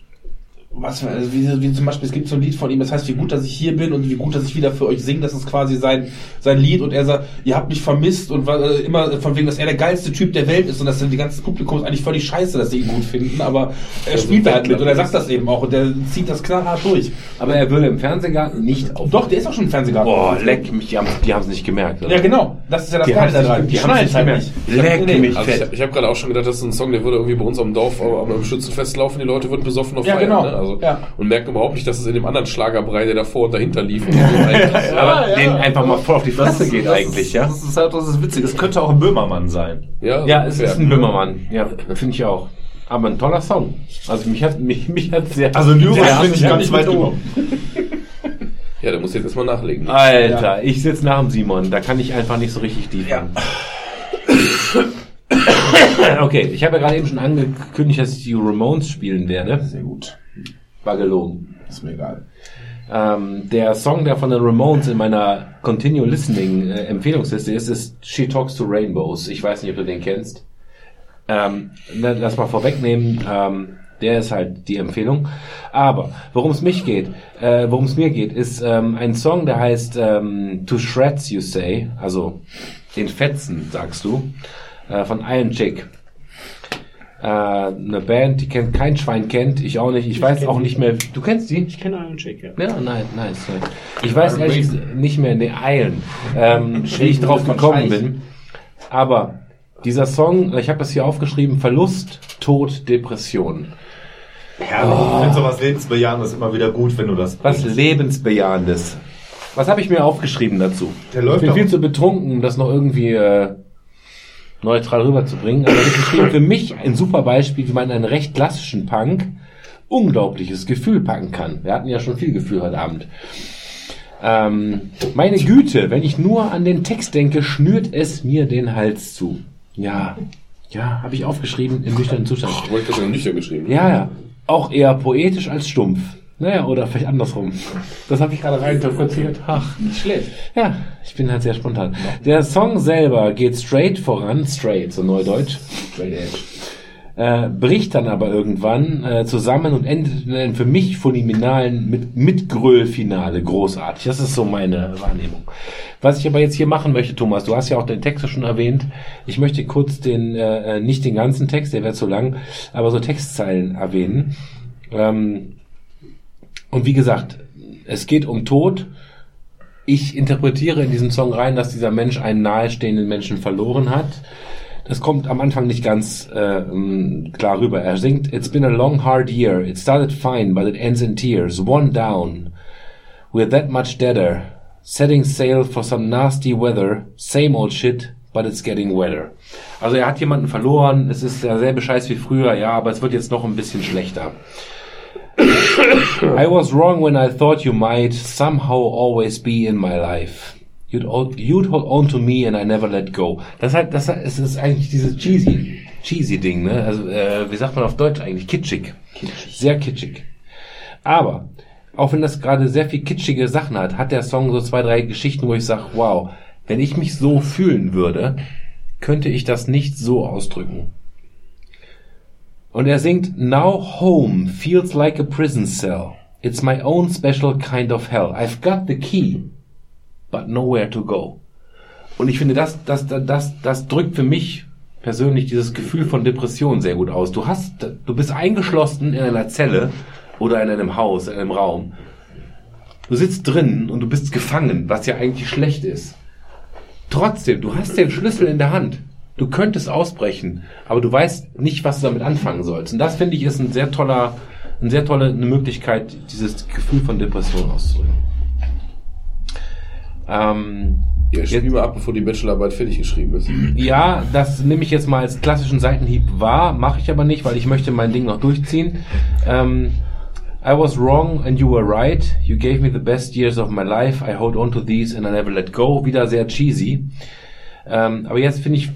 was, also wie, wie zum Beispiel, es gibt so ein Lied von ihm, das heißt, wie gut, dass ich hier bin und wie gut, dass ich wieder für euch singe, das ist quasi sein, sein Lied und er sagt, ihr habt mich vermisst und war, äh, immer von wegen, dass er der geilste Typ der Welt ist und dass dann die ganze Publikum ist eigentlich völlig scheiße, dass sie ihn gut finden, aber er spielt da halt mit und er sagt das eben auch und der zieht das knallhart durch. Aber er würde im Fernsehgarten nicht auf. Doch, der ist auch schon im Fernsehgarten. Boah, leck mich, die haben die es nicht gemerkt. Oder? Ja, genau, das ist ja das Die Geile daran. Die schneiden nicht halt gemerkt. nicht. Leck Nee, mich Also ich, habe gerade auch schon gedacht, das ist ein Song, der würde irgendwie bei uns am Dorf am, am Schützenfest laufen, die Leute würden besoffen auf Ja, feiern. genau. Ne? Also, Ja. Und merken überhaupt nicht, dass es in dem anderen Schlagerbrei, der davor und dahinter lief. und so eigentlich- Aber ja. den einfach mal voll auf die Fresse geht das eigentlich, ist, ja? Das ist halt, das ist witzig. Es könnte auch ein Böhmermann sein. ja, Ja, es ist ein Böhmermann. Ja, finde ich auch. Aber ein toller Song. Also mich hat mich, mich hat sehr. Also Lyrik sehr finde ich ganz weit genommen. Ja, der muss jetzt erstmal nachlegen. Alter, ich sitze nach dem Simon, da kann ich einfach nicht so richtig tief ja. Okay, ich habe ja gerade eben schon angekündigt, dass ich die Ramones spielen werde. Sehr gut. War gelogen. Ist mir egal. Ähm, der Song, der von den Ramones in meiner Continue Listening äh, Empfehlungsliste ist, ist She Talks to Rainbows. Ich weiß nicht, ob du den kennst. Ähm, lass mal vorwegnehmen. Ähm, der ist halt die Empfehlung. Aber worum es mich geht, äh, worum es mir geht, ist ähm, ein Song, der heißt ähm, To Shreds You Say, also in Fetzen, sagst du, äh, von Iron Chick. Äh, eine Band, die kennt kein Schwein kennt, ich auch nicht. Ich, weiß kenn auch nicht mehr. Du kennst die? Ich kenne Iron Chick, ja. Ja, nein, nice. nice. Ich weiß ehrlich gesagt nicht mehr, ne, Eilen, ähm, wie ich drauf gekommen bin. Aber dieser Song, ich habe das hier aufgeschrieben, Verlust, Tod, Depression. Herrlich. Ich finde sowas Lebensbejahendes immer wieder gut, wenn du das Was Lebensbejahendes. Was habe ich mir aufgeschrieben dazu? Der Ich läuft bin doch. viel zu betrunken, um das noch irgendwie äh, neutral rüberzubringen. Aber das ist für mich ein super Beispiel, wie man einen recht klassischen Punk unglaubliches Gefühl packen kann. Wir hatten ja schon viel Gefühl heute Abend. Ähm, meine Güte, wenn ich nur an den Text denke, schnürt es mir den Hals zu. Ja, ja, habe ich aufgeschrieben im nüchternen Zustand. Ich wollte das ja nüchtern geschrieben. Ja, ja. Auch eher poetisch als stumpf. Naja, oder vielleicht andersrum. Das habe ich gerade reininterpretiert. Ach, Nicht schlecht. ja, ich bin halt sehr spontan. Der Song selber geht straight voran, straight, so neudeutsch, Straight Edge. äh, bricht dann aber irgendwann äh, zusammen und endet in einem für mich phänomenalen mit Mitgröl-Finale. Großartig. Das ist so meine Wahrnehmung. Was ich aber jetzt hier machen möchte, Thomas, du hast ja auch den Text schon erwähnt. Ich möchte kurz den, äh, äh, nicht den ganzen Text, der wäre zu lang, aber so Textzeilen erwähnen. Ähm, und wie gesagt, es geht um Tod. Ich interpretiere in diesen Song rein, dass dieser Mensch einen nahestehenden Menschen verloren hat. Das kommt am Anfang nicht ganz äh, ähm, klar rüber. Er singt, It's been a long hard year. It started fine, but it ends in tears. One down. We're that much deader. Setting sail for some nasty weather. Same old shit, but it's getting wetter. Also er hat jemanden verloren. Es ist derselbe Scheiß wie früher, ja, aber es wird jetzt noch ein bisschen schlechter. I was wrong when I thought you might somehow always be in my life. You'd, hold- you'd hold on to me and I never let go. Das halt, das halt, es ist eigentlich dieses cheesy, cheesy Ding, ne? Also, äh, wie sagt man auf Deutsch eigentlich? Kitschig. Sehr kitschig. Aber, auch wenn das gerade sehr viel kitschige Sachen hat, hat der Song so zwei, drei Geschichten, wo ich sage, wow, wenn ich mich so fühlen würde, könnte ich das nicht so ausdrücken. Und er singt, Now home feels like a prison cell. It's my own special kind of hell. I've got the key. but nowhere to go. Und ich finde, das, das, das, das, drückt für mich persönlich dieses Gefühl von Depression sehr gut aus. Du hast, du bist eingeschlossen in einer Zelle oder in einem Haus, in einem Raum. Du sitzt drin und du bist gefangen, was ja eigentlich schlecht ist. Trotzdem, du hast den Schlüssel in der Hand. Du könntest ausbrechen, aber du weißt nicht, was du damit anfangen sollst. Und das finde ich ist ein sehr toller, eine sehr tolle eine Möglichkeit, dieses Gefühl von Depression auszudrücken. Ähm, Ja, spiel mal ab, bevor die Bachelorarbeit fertig geschrieben ist. ja, das nehme ich jetzt mal als klassischen Seitenhieb wahr, mache ich aber nicht, weil ich möchte mein Ding noch durchziehen. Ähm, I was wrong and you were right. You gave me the best years of my life. I hold on to these and I never let go. Wieder sehr cheesy. Ähm, aber jetzt finde ich,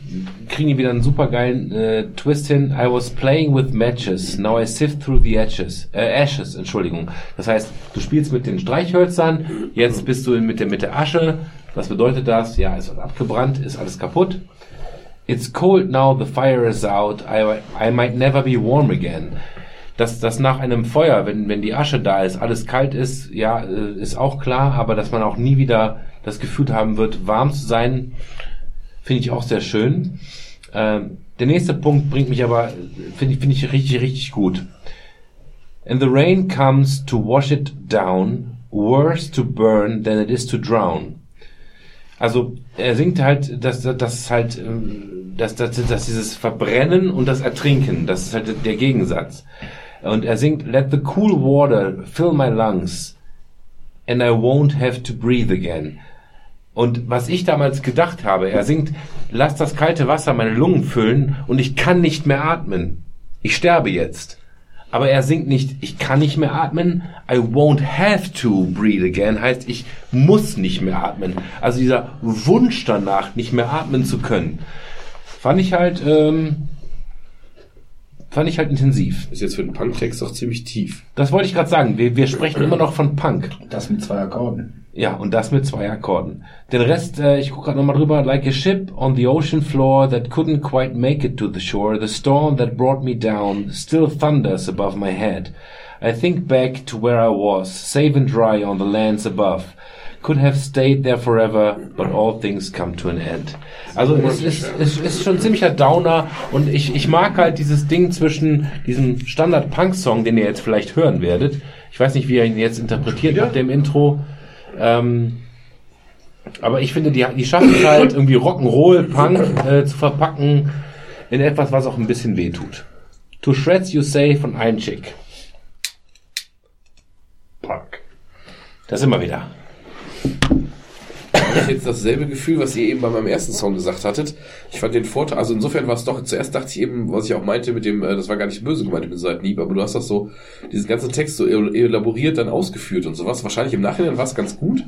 kriegen die wieder einen super geilen äh, Twist hin. I was playing with matches. Now I sift through the ashes. Äh, ashes, Entschuldigung. Das heißt, du spielst mit den Streichhölzern, jetzt bist du mit der, mit der Asche. Was bedeutet das? Ja, es wird abgebrannt, ist alles kaputt. It's cold now, the fire is out. I, I might never be warm again. Dass das nach einem Feuer, wenn, wenn die Asche da ist, alles kalt ist, ja, äh, ist auch klar, aber dass man auch nie wieder das Gefühl haben wird, warm zu sein, finde ich auch sehr schön. Ähm, der nächste Punkt bringt mich aber, finde ich, finde ich richtig, richtig gut. And the rain comes to wash it down, worse to burn than it is to drown. Also er singt halt, dass das halt, ähm, dass, dass, dass dieses Verbrennen und das Ertrinken, das ist halt der Gegensatz. Und er singt, Let the cool water fill my lungs, and I won't have to breathe again. Und was ich damals gedacht habe, er singt, lass das kalte Wasser meine Lungen füllen und ich kann nicht mehr atmen. Ich sterbe jetzt. Aber er singt nicht, ich kann nicht mehr atmen, I won't have to breathe again, heißt, ich muss nicht mehr atmen. Also dieser Wunsch danach, nicht mehr atmen zu können, fand ich halt, ähm, fand ich halt intensiv. Ist jetzt für den Punktext doch ziemlich tief. Das wollte ich gerade sagen, wir, wir sprechen immer noch von Punk. Das mit zwei Akkorden. Ja, und das mit zwei Akkorden. Den Rest, äh, ich gucke gerade nochmal drüber. Like a ship on the ocean floor that couldn't quite make it to the shore. The storm that brought me down still thunders above my head. I think back to where I was, safe and dry on the lands above. Could have stayed there forever, but all things come to an end. Also es ist, es ist schon ein ziemlicher Downer und ich, ich mag halt dieses Ding zwischen diesem Standard-Punk-Song, den ihr jetzt vielleicht hören werdet. Ich weiß nicht, wie ihr ihn jetzt interpretiert nach dem Intro. Ähm, aber ich finde, die, die schaffen es halt irgendwie Rock'n'Roll, Punk äh, zu verpacken in etwas, was auch ein bisschen weh tut. To Shreds You Say von Ein Chick. Punk. Das immer wieder. Ich jetzt dasselbe Gefühl, was ihr eben bei meinem ersten Song gesagt hattet. Ich fand den Vorteil, also insofern war es doch, zuerst dachte ich eben, was ich auch meinte mit dem, äh, das war gar nicht böse gemeint mit dem Seitenhieb, aber du hast das so, diesen ganzen Text so el- elaboriert dann ausgeführt und sowas. Wahrscheinlich im Nachhinein war es ganz gut,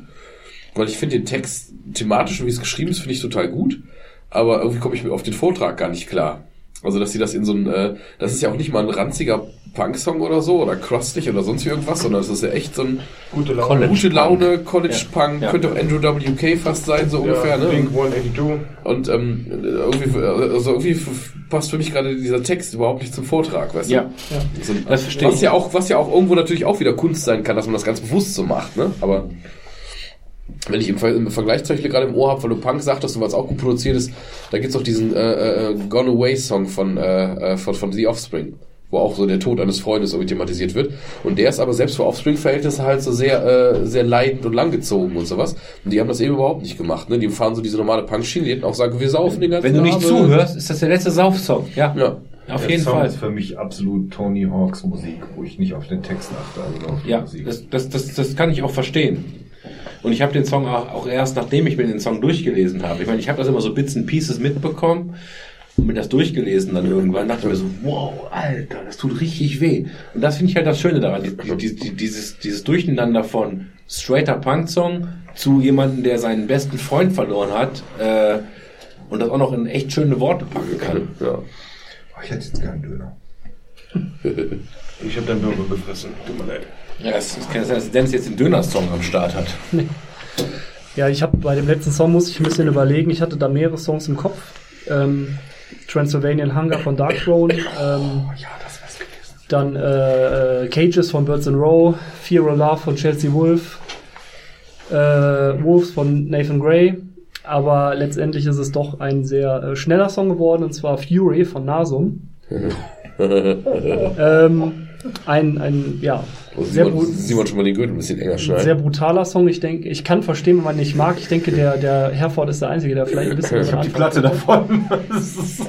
weil ich finde den Text thematisch, wie es geschrieben ist, finde ich total gut, aber irgendwie komme ich mir auf den Vortrag gar nicht klar. Also, dass sie das in so ein, äh, das ist ja auch nicht mal ein ranziger Punk-Song oder so, oder crustig oder sonst irgendwas, sondern das ist ja echt so ein Gute Laune. College gute Punk. Laune, College Punk, Ja. könnte auch Andrew WK fast sein, so ungefähr, ja, ne? Blink 182. Und ähm, irgendwie, also irgendwie passt für mich gerade dieser Text überhaupt nicht zum Vortrag, weißt Ja, du? So, das verstehe was ich. ja auch, was ja auch irgendwo natürlich auch wieder Kunst sein kann, dass man das ganz bewusst so macht, ne? Aber wenn ich im, Ver im Vergleich zum Beispiel gerade im Ohr habe, weil du Punk sagtest und was auch gut produziert ist, da gibt's auch diesen äh, äh, Gone Away Song von, äh, äh, von, von The Offspring, wo auch so der Tod eines Freundes irgendwie thematisiert wird. Und der ist aber selbst für Offspring-Verhältnisse halt so sehr, äh, sehr leidend und langgezogen und sowas. Und die haben das eben überhaupt nicht gemacht, ne? Die fahren so diese normale Punk-Schiene, die hätten auch sagen, wir saufen den ganzen Wenn du nicht Abend. zuhörst, ist das der letzte Saufsong. Ja, Ja. auf Der jeden Song Fall. ist für mich absolut Tony Hawks Musik, wo ich nicht auf den Text achte, also auf die Ja, Musik. das, das, das, das kann ich auch verstehen. Und ich habe den Song auch, auch erst, nachdem ich mir den Song durchgelesen habe. Ich meine, ich habe das immer so Bits and Pieces mitbekommen und mir das durchgelesen dann irgendwann. dachte ich mir so, wow, Alter, das tut richtig weh. Und das finde ich halt das Schöne daran, die, die, die, dieses, dieses Durcheinander von straighter Punk-Song zu jemandem, der seinen besten Freund verloren hat äh, und das auch noch in echt schöne Worte packen kann. Ja. Oh, ich hätte jetzt keinen Döner. Ich habe deinen Burger gefressen. Tut mir leid. Ja, es kann sein, dass Dennis jetzt den Döner-Song am Start hat. Ja, ich habe bei dem letzten Song musste ich ein bisschen überlegen. Ich hatte da mehrere Songs im Kopf. Ähm, Transylvanian Hunger von Dark Throne. Ähm, Dann äh, äh, Cages von Birds and Row. Fear or Love von Chelsea Wolf. äh, Wolves von Nathan Gray. Aber letztendlich ist es doch ein sehr äh, schneller Song geworden, und zwar Fury von Nasum. ähm, ein, ein, ja, Und sehr, Simon, Simon schon mal den Gürtel ein bisschen enger schneiden. sehr brutaler Song. Ich denke, ich kann verstehen, wenn man nicht mag. Ich denke, der, der Herford ist der Einzige, der vielleicht ein bisschen Ich die Platte davon.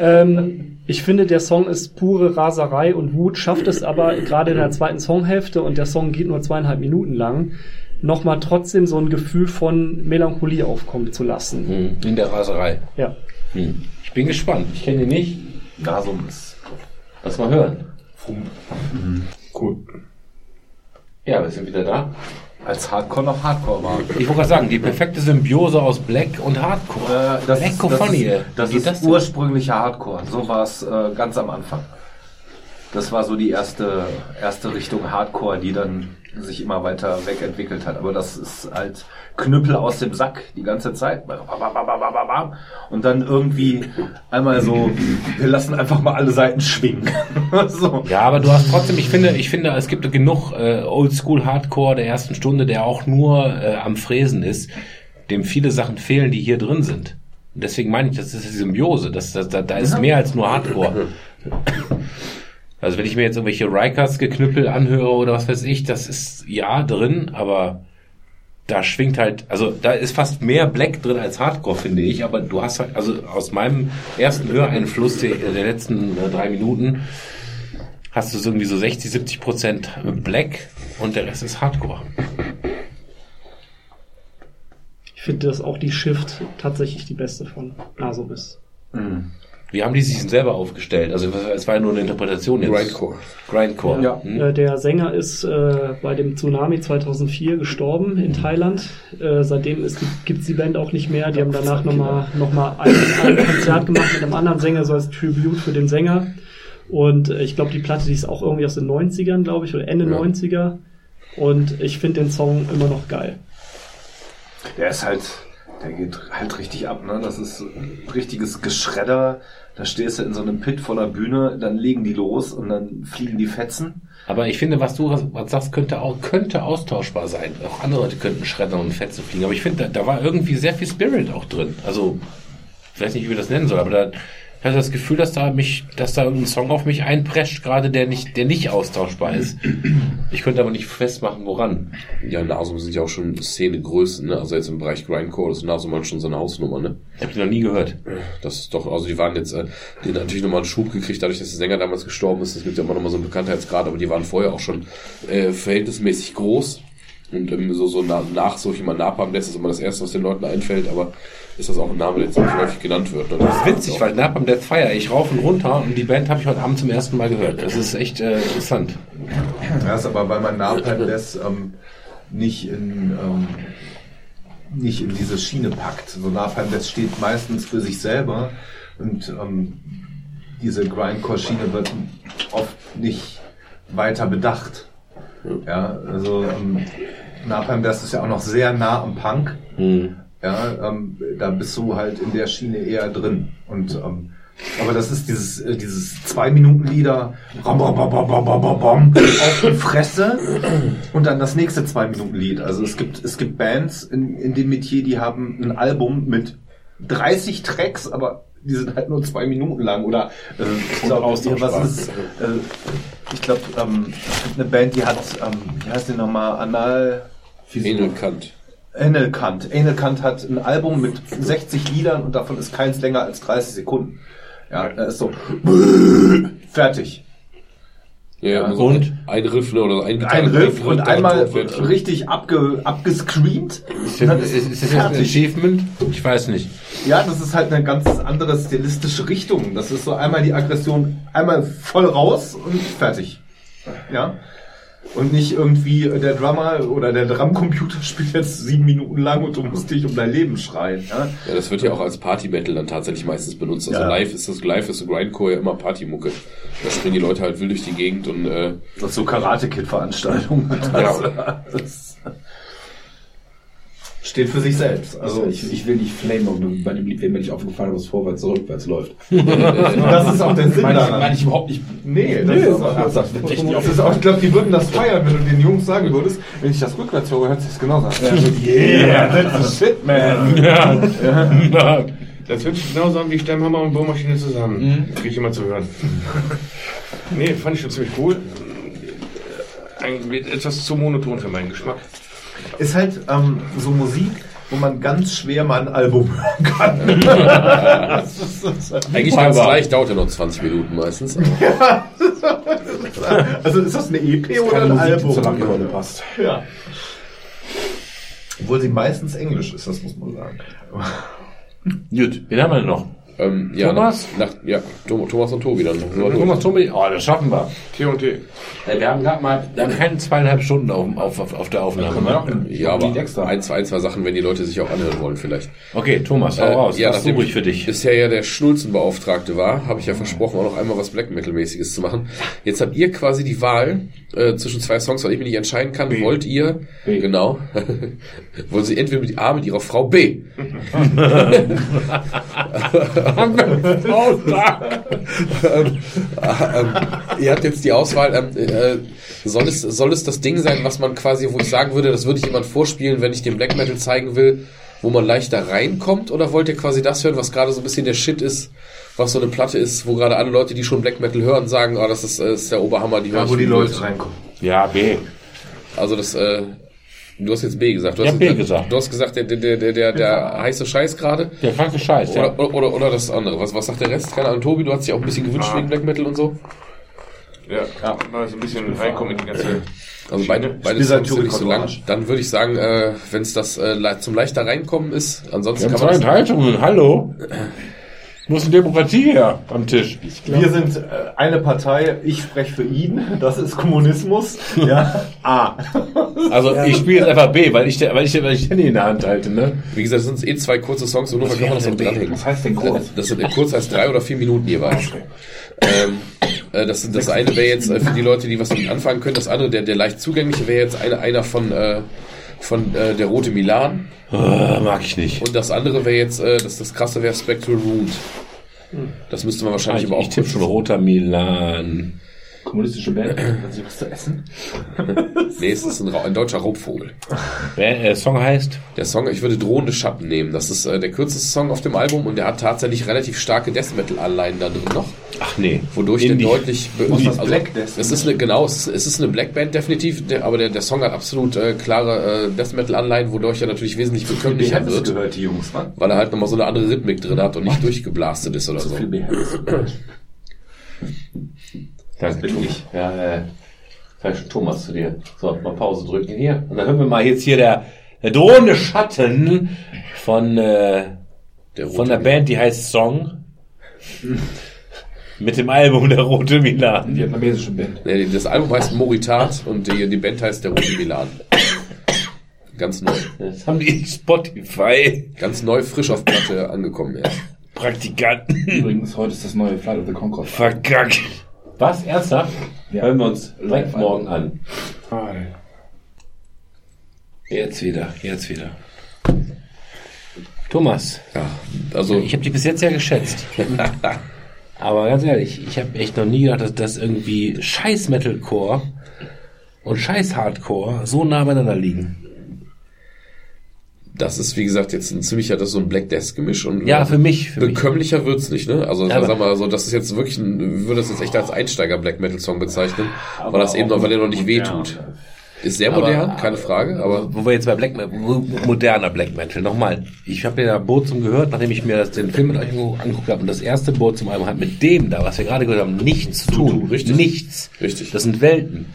Ähm, ich finde, der Song ist pure Raserei und Wut, schafft es aber gerade in der zweiten Songhälfte und der Song geht nur zweieinhalb Minuten lang, nochmal trotzdem so ein Gefühl von Melancholie aufkommen zu lassen. Hm, In der Raserei. Ja. Hm. Ich bin gespannt. Ich kenne ihn nicht. Nasum ist Lass mal hören. Cool. Ja, wir sind wieder da. als Hardcore noch Hardcore war. Ich wollte gerade sagen, die perfekte Symbiose aus Black und Hardcore. Äh, das ist, das Blackophony. ist, das ist das denn? ursprünglicher Hardcore. So war es äh, ganz am Anfang. Das war so die erste, erste Richtung Hardcore, die dann sich immer weiter wegentwickelt hat. Aber das ist halt Knüppel aus dem Sack die ganze Zeit. Und dann irgendwie einmal so, wir lassen einfach mal alle Seiten schwingen. so. Ja, aber du hast trotzdem, ich finde, ich finde, es gibt genug äh, Oldschool Hardcore der ersten Stunde, der auch nur äh, am Fräsen ist, dem viele Sachen fehlen, die hier drin sind. Und deswegen meine ich, das ist die Symbiose. Das, das, da, da ist mehr als nur Hardcore. Also wenn ich mir jetzt irgendwelche Rikers geknüppel anhöre oder was weiß ich, das ist ja drin, aber da schwingt halt, also da ist fast mehr Black drin als Hardcore, finde ich, aber du hast halt, also aus meinem ersten Höreinfluss der, der letzten äh, drei Minuten hast du so irgendwie so 60, 70 Prozent Black und der Rest ist Hardcore. Ich finde, dass auch die Shift tatsächlich die beste von Nasum ist. Wie haben die sich denn selber aufgestellt? Also es war ja nur eine Interpretation jetzt. Grindcore. Grindcore. Ja. Hm? Äh, der Sänger ist äh, bei dem Tsunami 2004 gestorben in Thailand. Äh, seitdem gibt es die Band auch nicht mehr. Die haben danach nochmal noch mal ein, ein Konzert gemacht mit einem anderen Sänger, so als Tribute für den Sänger. Und äh, ich glaube, die Platte, die ist auch irgendwie aus den 90ern, glaube ich, oder Ende Ja. 90er. Und ich finde den Song immer noch geil. Der ist halt, der geht halt richtig ab, ne? Das ist richtiges Geschredder. Da stehst du in so einem Pit voller Bühne, dann legen die los und dann fliegen die Fetzen. Aber ich finde, was du was sagst, könnte auch könnte austauschbar sein. Auch andere Leute könnten Schredder und Fetze fliegen. Aber ich finde, da, da war irgendwie sehr viel Spirit auch drin. Also, ich weiß nicht, wie wir das nennen soll, aber da ich hatte das Gefühl, dass da mich, dass da ein Song auf mich einprescht, gerade der nicht, der nicht austauschbar ist. Ich könnte aber nicht festmachen, woran. Ja, Nasum sind ja auch schon Szenegrößen, ne? Also jetzt im Bereich Grindcore ist Nasum halt schon so eine Hausnummer, ne? Ich habe die noch nie gehört. Das ist doch, also die waren jetzt, äh, die haben natürlich nochmal einen Schub gekriegt, dadurch, dass der Sänger damals gestorben ist. Das gibt ja immer nochmal so einen Bekanntheitsgrad, aber die waren vorher auch schon äh, verhältnismäßig groß. Und ähm, so, so nach, nach so jemand Napalm Death ist immer das erste, was den Leuten einfällt, aber ist das auch ein Name, der ziemlich häufig genannt wird. Ne? Das ist witzig, weil Napalm Death Fire, ich rauf und runter und die Band habe ich heute Abend zum ersten Mal gehört. Das ist echt äh, interessant. Das ist aber, weil man Napalm das ähm, nicht in ähm, nicht in diese Schiene packt. So Napalm das steht meistens für sich selber und ähm, diese Grindcore-Schiene wird oft nicht weiter bedacht. Ja, also ähm, Napalm das ist ja auch noch sehr nah am Punk. Hm. Ja, ähm, da bist du halt in der Schiene eher drin. Und ähm, aber das ist dieses äh, dieses zwei Minuten Lieder ram, ram, ram, ram, ram, ram, ram, auf die Fresse und dann das nächste zwei Minuten Lied. Also es gibt es gibt Bands in, in dem Metier, die haben ein Album mit 30 Tracks, aber die sind halt nur zwei Minuten lang oder äh, ich glaube was ist äh, ich glaube ähm, es gibt eine Band, die hat ähm, wie heißt die nochmal Anal Enel Kant. Anal Kant. Hat ein Album mit 60 Liedern und davon ist keins länger als 30 Sekunden. Ja, da ist so fertig. Ja, ja, und? ein Riff, ne, oder ein Ein Riff und einmal richtig abge, abgescreamt. Ist, das- ist ist, ist das ein. Achievement? Ich weiß nicht. Ja, das ist halt eine ganz andere stilistische Richtung. Das ist so einmal die Aggression, einmal voll raus und fertig. Ja. Und nicht irgendwie äh, der Drummer oder der Drumcomputer spielt jetzt sieben Minuten lang und du musst dich um dein Leben schreien. Ja? Ja, das wird ja auch als Party-Metal dann tatsächlich meistens benutzt. Also Ja. live ist das, live ist so Grindcore ja immer Partymucke. Da springen die Leute halt wild durch die Gegend und äh, Das ist so Karate-Kid-Veranstaltungen. Das, das, steht für sich selbst. Also Also ich, ich will nicht flame, aber bei dem Lied wäre mir nicht aufgefallen, dass es vorwärts oder rückwärts läuft. das ist auch der Sinn Meine ich, daran. meine ich überhaupt nicht. Nee, das Nee, ist ich nicht das ist auch, ich glaube, die würden das feiern, wenn du den Jungs sagen würdest, wenn ich das rückwärts höre, hört sich das genauso an. Yeah, that's the shit, man. Ja. Das hört sich genauso an wie Steinhammer und Bohrmaschine zusammen. Krieg ich immer zu hören. nee, fand ich schon ziemlich cool. Eigentlich etwas zu monoton für meinen Geschmack. Ist halt ähm, so Musik, wo man ganz schwer mal ein Album hören kann. Eigentlich ganz leicht, dauert ja noch 20 Minuten meistens. also ist das eine EP oder Keine ein Musik, Album? zur Langeweile passt. Ja. Obwohl sie meistens Englisch ist, das muss man sagen. Gut, wen haben wir denn noch? Ähm, ja, Thomas? Nach, nach, ja, Thomas und Tobi dann. Thomas Tobi? Oh, das schaffen wir. T und T. Äh, Wir haben gerade mal, wir haben keine zweieinhalb Stunden auf, auf, auf, auf der Aufnahme. Ja, aber Lied extra. ein, zwei, ein, zwei Sachen, wenn die Leute sich auch anhören wollen vielleicht. Okay, Thomas, hau Äh, raus. ja, nachdem suche ich für dich? bisher ja der Schnulzenbeauftragte war, habe ich ja versprochen, auch noch einmal was Black Metal-mäßiges zu machen. Jetzt habt ihr quasi die Wahl äh, zwischen zwei Songs, weil ich mich nicht entscheiden kann. Wollt ihr, B. genau, wollen sie entweder mit A mit ihrer Frau B. ähm, ähm, ihr habt jetzt die Auswahl, ähm, äh, soll, es, soll es das Ding sein, was man quasi, wo ich sagen würde, das würde ich jemand vorspielen, wenn ich den Black Metal zeigen will, wo man leichter reinkommt? Oder wollt ihr quasi das hören, was gerade so ein bisschen der Shit ist, was so eine Platte ist, wo gerade alle Leute, die schon Black Metal hören, sagen, ah, das ist, äh, ist der Oberhammer, die höre Da, ich wo die Leute reinkommen. Ja, B. Also das, äh, du hast jetzt B gesagt. Du hast hab B jetzt- gesagt. Du hast gesagt, der, der, der, der, der heiße Scheiß gerade. Der kranke Scheiß, ja. Oder, oder, oder das andere. Was, was sagt der Rest? Keine Ahnung, Tobi, du hast dich auch ein bisschen gewünscht wegen Black Metal und so. Ja, ja. mal so ein bisschen reinkommen in die ganze. Also beide, Songs sind nicht so lang. Dann würde ich sagen, äh, wenn es das äh, le- zum leichter reinkommen ist, ansonsten kann man zwei hallo? Muss eine Demokratie her am Tisch. Wir sind äh, eine Partei, ich spreche für ihn, das ist Kommunismus. Ja. A. Also ich spiele jetzt einfach B, weil ich, weil ich, weil ich Handy in der Hand halte, ne? wie gesagt, das sind eh zwei kurze Songs und nur kann man das noch dranhängen. Was heißt denn kurz? Das sind kurz heißt drei oder vier Minuten jeweils. Ähm, äh, das, sind- das eine wäre jetzt äh, für die Leute, die was damit anfangen können. Das andere, der, der leicht zugängliche, wäre jetzt eine, einer von, äh, von äh, der Rote Milan. Äh, mag ich nicht. Und das andere wäre jetzt, äh, das, das krasse wäre Spectral Wound. Das müsste man wahrscheinlich Ich, aber auch ich tippe schon roter Milan. Kommunistische Band, hat sie was zu essen? Nee, es ist ein, ein deutscher Raubvogel. Wer äh, Song heißt? Der Song, ich würde drohende Schatten nehmen. Das ist äh, der kürzeste Song auf dem Album und der hat tatsächlich relativ starke Death Metal Anleihen da drin noch, Ach nee. wodurch der deutlich also, Black Death? Es ist eine genau, es ist, es ist eine Black Band definitiv, der, aber der, der Song hat absolut äh, klare äh, Death Metal Anleihen, wodurch er natürlich wesentlich bekömmlicher wird, gehört, die Jungs, ne? weil er halt nochmal so eine andere Rhythmik drin hat und nicht durchgeblastet ist oder Zu so. viel. Das bin ich. Ja, äh, sag schon Thomas zu dir. So, mal Pause drücken hier. Und dann hören wir mal jetzt hier der, der drohende Schatten von, äh, Der rote von der Milan. Band, die heißt Song. Mit dem Album Der Rote Milan. Vietnamesische Band. Nee, das Album heißt Moritat und die, die Band heißt Der Rote Milan. Ganz neu. Das haben die Spotify Ganz neu, frisch auf Platte angekommen erst. Praktikanten Übrigens, heute ist das neue Flight of the Concord. verkackt. Was? Ernsthaft? Ja. Hören wir uns direkt Live morgen an. Jetzt wieder, jetzt wieder. Thomas, Ja, also ich habe dich bis jetzt ja geschätzt. Aber ganz ehrlich, ich habe echt noch nie gedacht, dass das irgendwie scheiß Metalcore und scheiß Hardcore so nah beieinander liegen. Das ist wie gesagt jetzt ein ziemlicher, das ist so ein Black Death Gemisch und Ja, für mich, für mich. bekömmlicher wird's nicht, ne? Also Ja, aber- sag mal so, das ist jetzt wirklich ein, würde das jetzt echt als Einsteiger Black Metal Song bezeichnen, weil das eben noch, weil der noch nicht wehtut. Ist sehr Aber- modern, keine Frage, aber Wo wir jetzt bei Black moderner Black Metal, nochmal. Ich habe ja Borzum gehört, nachdem ich mir das, den Film mit euch angeguckt habe. Und das erste Borzum Album hat mit dem da, was wir gerade gehört haben, nichts zu tun. richtig. Nichts. Richtig. Das sind Welten.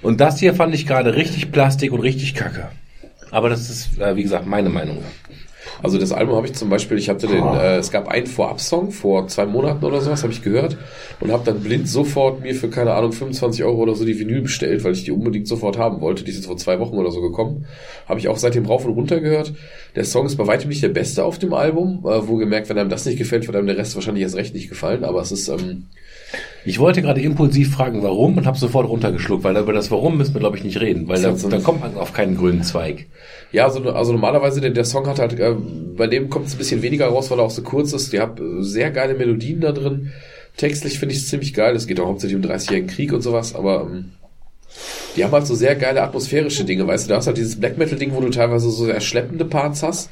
Und das hier fand ich gerade richtig Plastik und richtig kacke. Aber das ist, äh, wie gesagt, meine Meinung. Also das Album habe ich zum Beispiel, ich hatte den, äh, es gab einen Vorab-Song vor zwei Monaten oder sowas, habe ich gehört und habe dann blind sofort mir für, keine Ahnung, 25 Euro oder so die Vinyl bestellt, weil ich die unbedingt sofort haben wollte. Die ist jetzt vor zwei Wochen oder so gekommen. Habe ich auch seitdem rauf und runter gehört. Der Song ist bei weitem nicht der beste auf dem Album, äh, wo gemerkt, wenn einem das nicht gefällt, wird einem der Rest wahrscheinlich erst recht nicht gefallen, aber es ist, ähm, Ich wollte gerade impulsiv fragen, warum und habe sofort runtergeschluckt, weil über das Warum müssen wir, glaube ich, nicht reden, weil da, da kommt man auf keinen grünen Zweig. Ja, also, also normalerweise, der, der Song hat halt, äh, bei dem kommt es ein bisschen weniger raus, weil er auch so kurz ist. Die hat äh, sehr geile Melodien da drin. Textlich finde ich es ziemlich geil. Es geht auch hauptsächlich um den 30-jährigen Krieg und sowas, aber ähm, die haben halt so sehr geile atmosphärische Dinge, weißt du, da hast halt dieses Black Metal-Ding, wo du teilweise so sehr schleppende Parts hast,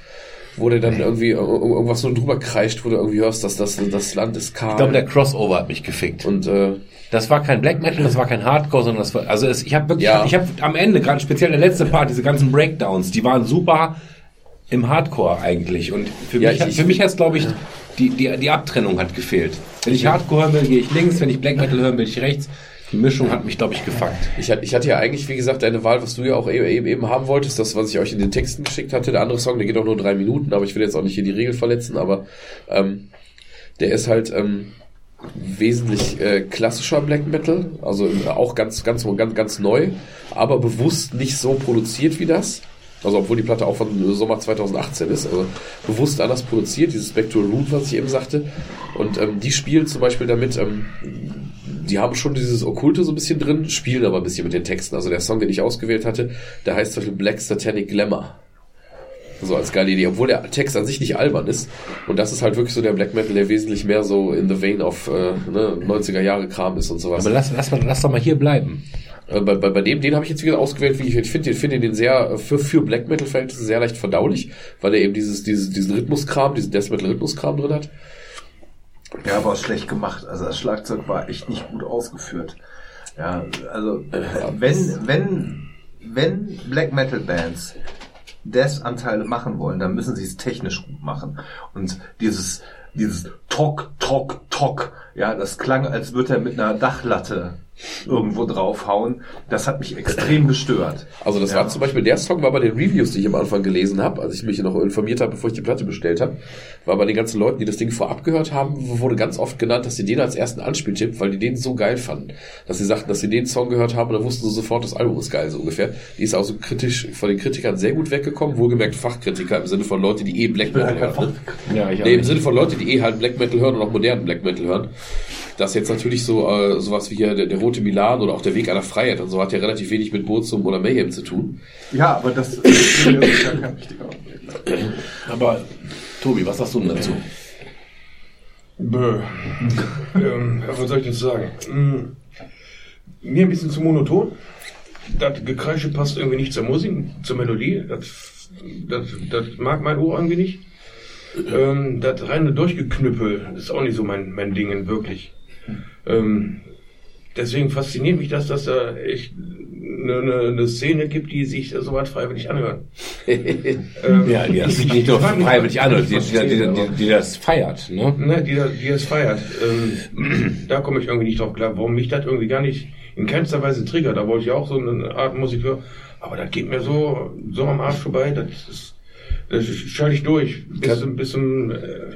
wo der dann irgendwie ir- ir- irgendwas nur drüber kreischt, wo du irgendwie hörst, dass das, das Land ist kahl. Ich glaube, der Crossover hat mich gefickt. und äh, Das war kein Black Metal, das war kein Hardcore, sondern das war, also es, ich habe wirklich, Ja. ich habe am Ende, gerade speziell der letzte Part, diese ganzen Breakdowns, die waren super im Hardcore eigentlich. Und für Ja, mich, ich- für mich hat glaube ich, die, die, die Abtrennung hat gefehlt. Wenn ich Hardcore hören will, gehe ich links, wenn ich Black Metal hören will, ich rechts. Die Mischung hat mich, glaube ich, gefuckt. Ich hatte, ich hatte ja eigentlich, wie gesagt, deine Wahl, was du ja auch eben, eben, haben wolltest, das, was ich euch in den Texten geschickt hatte. Der andere Song, der geht auch nur drei Minuten, aber ich will jetzt auch nicht hier die Regel verletzen, aber ähm, der ist halt ähm, wesentlich äh, klassischer Black Metal, also äh, auch ganz, ganz, ganz, ganz neu, aber bewusst nicht so produziert wie das. Also obwohl die Platte auch von Sommer 2018 ist, also bewusst anders produziert, dieses Spectral Root, was ich eben sagte. Und ähm, die spielen zum Beispiel damit, ähm, die haben schon dieses Okkulte so ein bisschen drin, spielen aber ein bisschen mit den Texten. Also der Song, den ich ausgewählt hatte, der heißt zum Beispiel Black Satanic Glamour. So als geile Idee, obwohl der Text an sich nicht albern ist. Und das ist halt wirklich so der Black Metal, der wesentlich mehr so in the vein of äh, ne, 90er Jahre Kram ist und sowas. Aber lass, lass, mal, lass doch mal hier bleiben. Äh, bei, bei, bei dem, den habe ich jetzt wieder ausgewählt, wie ich, ich finde den, finde den sehr, äh, für, für Black Metal Verhältnisse sehr leicht verdaulich, weil er eben dieses, dieses, diesen Rhythmuskram, diesen Death Metal Rhythmuskram drin hat. Ja, aber schlecht gemacht. Also das Schlagzeug war echt nicht gut ausgeführt. Ja, also wenn, wenn, wenn Black Metal Bands Death-Anteile machen wollen, dann müssen sie es technisch gut machen. Und dieses, dieses Tok, Tok, Tok, ja, das klang, als würde er mit einer Dachlatte irgendwo draufhauen. Das hat mich extrem gestört. Also das Ja. war zum Beispiel der Song, war bei den Reviews, die ich am Anfang gelesen habe, als ich mich noch informiert habe, bevor ich die Platte bestellt habe, war bei den ganzen Leuten, die das Ding vorab gehört haben, wurde ganz oft genannt, dass sie den als ersten Anspieltipp, weil die den so geil fanden, dass sie sagten, dass sie den Song gehört haben und dann wussten sie sofort, das Album ist geil, so ungefähr. Die ist also kritisch von den Kritikern sehr gut weggekommen, wohlgemerkt Fachkritiker im Sinne von Leute, die eh Black Metal hören. Ne? Ja, ich Nee, im Sinne von Leute, die eh halt Black Metal hören und auch modernen Black Metal hören. Das jetzt natürlich so äh, sowas wie hier der, der Rote Milan oder auch der Weg einer Freiheit und so hat ja relativ wenig mit Burzum oder Mayhem zu tun. Ja, aber das ist ja kein richtiger Aber Tobi, was sagst du denn dazu? Bäh. ähm, was soll ich denn sagen? Hm, mir ein bisschen zu monoton. Das Gekreische passt irgendwie nicht zur Musik, zur Melodie. Das, das, das mag mein Ohr irgendwie nicht. Ähm, das reine Durchgeknüppel ist auch nicht so mein, mein Ding, wirklich. Ähm, deswegen fasziniert mich das, dass da echt eine, eine, eine Szene gibt, die sich so was freiwillig anhören. ähm, Ja, die das ich- nicht nur mich, freiwillig an, die, die, die, die, das feiert, ne? Ne, die, da- die es feiert. Ähm, da komme ich irgendwie nicht drauf klar, warum mich das irgendwie gar nicht in keinster Weise triggert. Da wollte ich auch so eine Art Musik hören. Aber das geht mir so, so am Arsch vorbei, das ist, das schalte ich durch bis, zum- bis zum äh,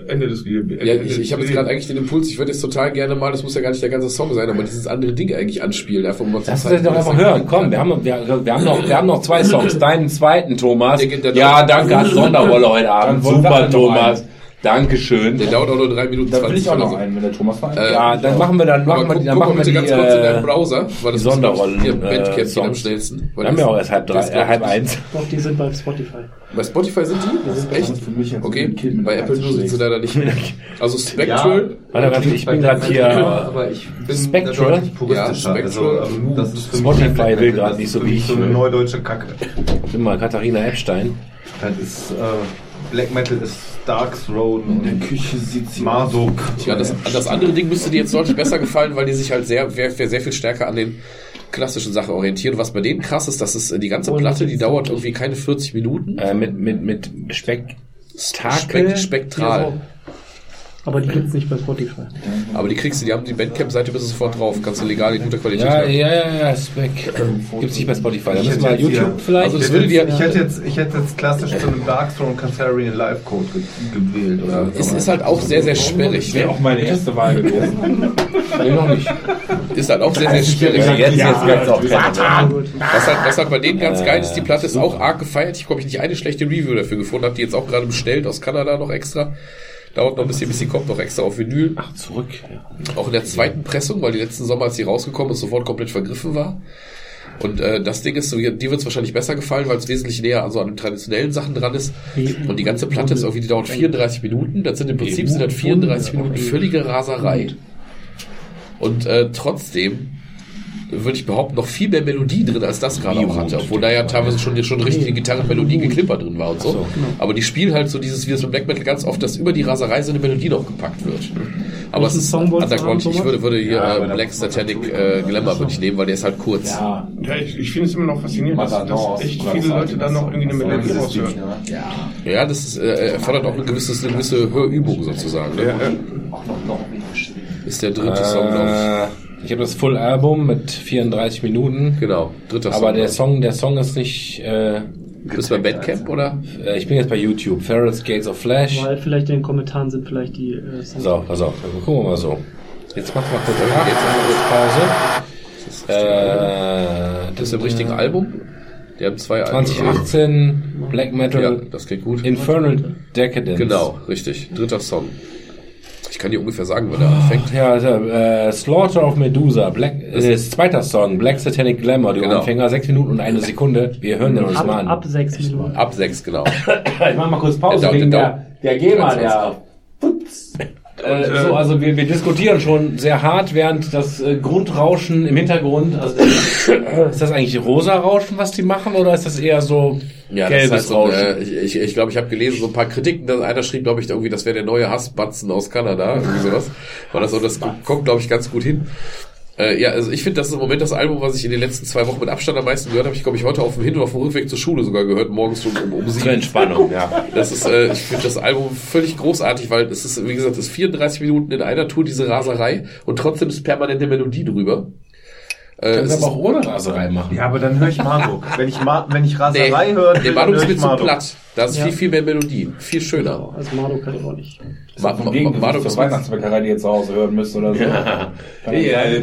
Ende des Liedes. Ja, ich, ich habe jetzt gerade eigentlich den Impuls, ich würde jetzt total gerne mal, das muss ja gar nicht der ganze Song sein, aber dieses andere Ding eigentlich anspielen, einfach um mal zu Lass uns zeigen, das doch was einfach hören. Komm, wir haben, wir, wir, haben noch, wir haben noch zwei Songs. Deinen zweiten, Thomas. Der Ja, danke, hast Sonderrolle heute Abend. wir Super, Thomas. Dankeschön. Der dauert auch nur drei Minuten Da will ich auch noch einen, wenn der Thomas einen Äh, Ja, dann machen wir dann machen wir, guck, dann guck mal machen wir bitte die, ganz kurz in deinem äh, Browser, weil das die Sonderrollen, Hier, äh, Bandcamp am Songs. schnellsten. weil wir haben ja auch erst halb drei, das äh, halb eins. Doch, die sind bei Spotify. Bei Spotify sind die? Echt? für mich jetzt Okay, Kind bei Apple News sind sie leider nicht. Also Spectral, Warte, warte, ich bin gerade hier. aber ich bin Spectral? Ja, also, Spectral. ähm, das ist für Spotify mich will gerade Das nicht ist so wie ich, so eine ne? neudeutsche Kacke. Nimm mal Katharina Epstein. Das ist, äh, Black Metal ist Dark Throne In der und Küche sieht sie Marduk. Ja, das, das andere Ding müsste dir jetzt deutlich besser gefallen, weil die sich halt sehr, sehr, sehr viel stärker an den klassischen Sachen orientieren. Und was bei denen krass ist, dass es äh, die ganze Und Platte, das die ist dauert irgendwie keine 40 Minuten. Äh, mit, mit, mit Spektakel. Spek spektral. Aber die gibt's nicht bei Spotify. Aber die kriegst du, die haben die Bandcamp-Seite bist du sofort drauf. Kannst du legal in guter Qualität Ja, hören. ja, ja, ja, Spec. Gibt's nicht bei Spotify. Da Ich müssen hätte wir jetzt YouTube vielleicht. Also das Ich würde hätte, dir- ich hätte jetzt, ich hätte jetzt klassisch zu einem Dark Throne Cantharian Live Code ge gewählt. Oder Es ist halt auch sehr, sehr sperrig. Wäre auch meine erste Wahl gewesen. nee, noch nicht. Ist halt auch sehr, sehr sperrig. Ja, jetzt, jetzt wird's auch besser. Was halt, was halt bei denen ganz geil ist, die Platte ist auch arg gefeiert. Ich glaube, ich nicht eine schlechte Review dafür gefunden habe, die jetzt auch gerade bestellt aus Kanada noch extra. Dauert noch ein bisschen, bis die kommt, noch extra auf Vinyl. Ach, zurück. Ja. Auch in der zweiten Pressung, weil die letzten Sommer, als die rausgekommen ist, sofort komplett vergriffen war. Und äh, das Ding ist, so, dir wird es wahrscheinlich besser gefallen, weil es wesentlich näher also an den traditionellen Sachen dran ist. Und die ganze Platte ist irgendwie, die dauert 34 Minuten. Das sind im Prinzip sind das 34 Minuten völlige Raserei. Und äh, trotzdem würde ich behaupten, noch viel mehr Melodie drin, als das gerade auch hatte. Obwohl da ja teilweise schon, schon richtig Gitarrenmelodie geklimpert drin war und so. Aber die spielen halt so dieses, wie es mit Black Metal ganz oft, dass über die Raserei so eine Melodie noch gepackt wird. Aber es ist underground. Ich würde, würde hier Ja, äh, Black Satanic äh, Glamour würde ich nehmen, weil der ist halt kurz. Ja, ich, ich finde es immer noch faszinierend, dass, dass echt viele Leute da noch irgendwie eine Melodie raushören. ja. Ja, das ist, äh, erfordert auch eine gewisse, eine gewisse Hörübung sozusagen. Ne? Ja, ja. Ist der dritte Song drauf. Äh, ich habe das Full Album mit 34 Minuten. Genau, dritter Song. Aber der. Song, der Song ist nicht. Äh, Bist du bei Bandcamp oder? äh, ich bin jetzt bei YouTube. Ferris Gates of Flash. Weil vielleicht in den Kommentaren sind vielleicht die äh, Songs. So, pass auf. Dann gucken wir mal so. Jetzt machen wir kurz Pause. Äh, Das ist im richtigen Album? Die haben zwei Alben. 2018 Black Metal Ja, das klingt gut. Infernal Decadence. Genau, richtig. Dritter Song. Ich kann dir ungefähr sagen, wann der anfängt. Ja, also, äh, Slaughter of Medusa, Black, äh, ist zweiter Song, Black Satanic Glamour, die Genau. Anfänger, sechs Minuten und eine Sekunde. Wir hören den uns mal Ab, an. ab sechs Minuten. Ab sechs, genau. Ich mach mal kurz Pause Der wegen der der, der GEMA, 23. der Putz. Äh, so, also wir, wir diskutieren schon sehr hart, während das äh, Grundrauschen im Hintergrund, also ist das eigentlich rosa Rauschen, was die machen, oder ist das eher so Ja, das gelbes heißt, so, Rauschen? äh, ich ich, ich, glaube, ich habe gelesen, so ein paar Kritiken. dass Einer schrieb, glaube ich, irgendwie, das wäre der neue Hassbatzen aus Kanada, irgendwie sowas. War das so, das kommt, glaube ich, ganz gut hin. Äh, ja, also ich finde, das ist im Moment das Album, was ich in den letzten zwei Wochen mit Abstand am meisten gehört habe. Ich glaube, ich heute auf dem Hin- und auf dem Rückweg zur Schule sogar gehört, morgens um, um Zur sieben. Entspannung, ja. Das ist, äh, ich finde das Album völlig großartig, weil es ist, wie gesagt, es ist 34 Minuten in einer Tour, diese Raserei, und trotzdem ist permanente Melodie drüber. Äh, Kannst aber auch ohne Raserei machen. Ja, aber dann höre ich Marduk. Wenn ich, Ma wenn ich Nee, Raserei höre, der dann Marduk höre ist mir ich zu platt. Da ist Ja. viel, viel mehr Melodie. Viel schöner. Also Marduk kann ich auch nicht. Ma Ma Gegen Ma Marduk zur ist Weihnachtsbäckerei, die ihr zu Hause hören müsst oder so. Ja,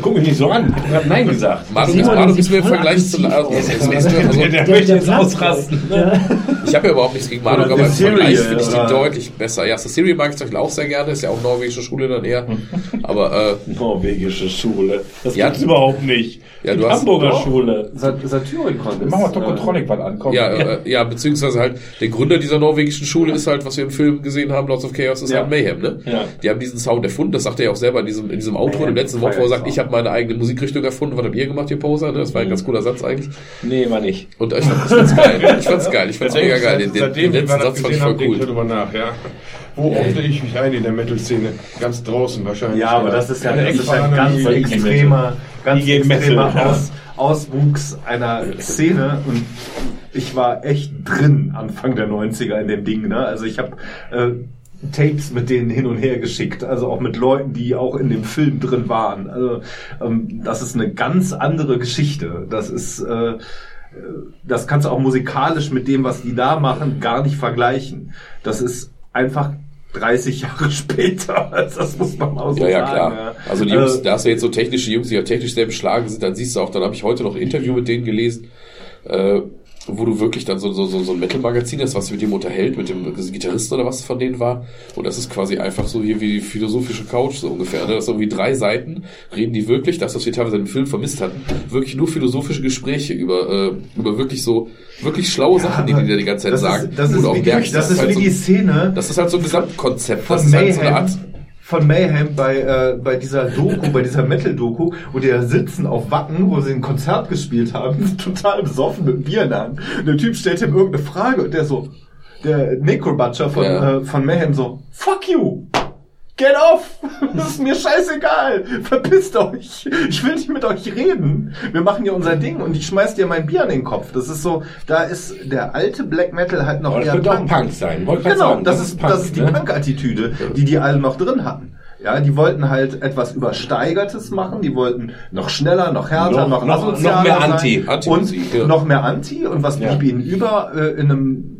guck mich nicht so an. Ich hab Nein gesagt. Marduk ist, Simon, ist mir im Vergleich zu... Also, es- also, Der möchte jetzt ausrasten. ich habe ja überhaupt nichts gegen Marduk, Oder aber im Vergleich finde ich die deutlich besser. Ja, Siri mag ich zum Beispiel auch sehr gerne. Ist ja auch norwegische Schule dann eher. Aber äh, Norwegische Schule. Das Ja. gibt's überhaupt nicht. Ja, Die du hast- Hamburger Doch. Schule. Sa- Satyricon. Dann machen wir ist, Tokotronic was an, komm. ja, äh, ja, beziehungsweise halt der Gründer dieser norwegischen Schule ist halt, was wir im Film gesehen haben, Lords of Chaos, ist Ja. halt Mayhem, ne? Ja. Die haben diesen Sound erfunden, das sagt er ja auch selber in diesem, in diesem Outro, im letzten Wort, wo er sagt, ich habe meine eigene Musikrichtung erfunden, was habt ihr gemacht, ihr Poser, ne? Das war ein ganz cooler Satz eigentlich. Nee, war nicht. Und ich fand- ich fand's geil. Ich fand's geil. Ich fand's mega geil. Den, den, Seitdem den letzten das Satz fand ich voll cool. darüber nach, ja. Wo ordne ich mich ein in der Metal-Szene? Ganz draußen wahrscheinlich. Ja, aber das ist ja, das ist ja ein ganz extremer, ganz extremer. Aus, Auswuchs einer Szene und ich war echt drin Anfang der 90er in dem Ding. Ne? Also ich habe äh, Tapes mit denen hin und her geschickt, also auch mit Leuten, die auch in dem Film drin waren. Also ähm, das ist eine ganz andere Geschichte. Das ist äh, das kannst du auch musikalisch mit dem, was die da machen, gar nicht vergleichen. Das ist einfach 30 Jahre später. Das muss man auch so Ja, ja, sagen. klar. Also die Jungs, Äh, da hast du jetzt so technische Jungs, die ja technisch sehr beschlagen sind, dann siehst du auch, dann habe ich heute noch ein Interview mit denen gelesen, äh, wo du wirklich dann so, so, so, so ein Metal-Magazin hast, was sich mit dem unterhält, mit dem Gitarristen oder was von denen war. Und das ist quasi einfach so hier wie die philosophische Couch, so ungefähr. Ne? Das sind irgendwie drei Seiten, reden die wirklich, das, was wir teilweise im Film vermisst hatten, wirklich nur philosophische Gespräche über, äh, über wirklich so, wirklich schlaue Sachen, die die da die ganze Zeit das sagen. Ist, das ist wie, merkst, das ist halt wie so, die Szene das ist halt so ein Gesamtkonzept. von Das ist halt so eine Art, von Mayhem bei, äh, bei dieser Doku, bei dieser Metal-Doku, wo die da sitzen auf Wacken, wo sie ein Konzert gespielt haben, total besoffen mit Bier in der Hand. Und der Typ stellt ihm irgendeine Frage und der so, der Necro-Butcher von, Ja. äh, von Mayhem so, fuck you! Get off! Das ist mir scheißegal! Verpisst euch! Ich will nicht mit euch reden! Wir machen hier unser Ding und ich schmeiß dir mein Bier an den Kopf. Das ist so, da ist der alte Black Metal halt noch Aber das könnte auch Punk sein. Wollte grad Genau, sagen, das, ist, das ist die ne? Punk-Attitüde, die die alle noch drin hatten. Ja, die wollten halt etwas Übersteigertes machen, die wollten noch schneller, noch härter, Noch- noch, noch- noch mehr. Anti. Anti-Musik, und ja. noch mehr Anti. Und was Ja. blieb ihnen über äh, in einem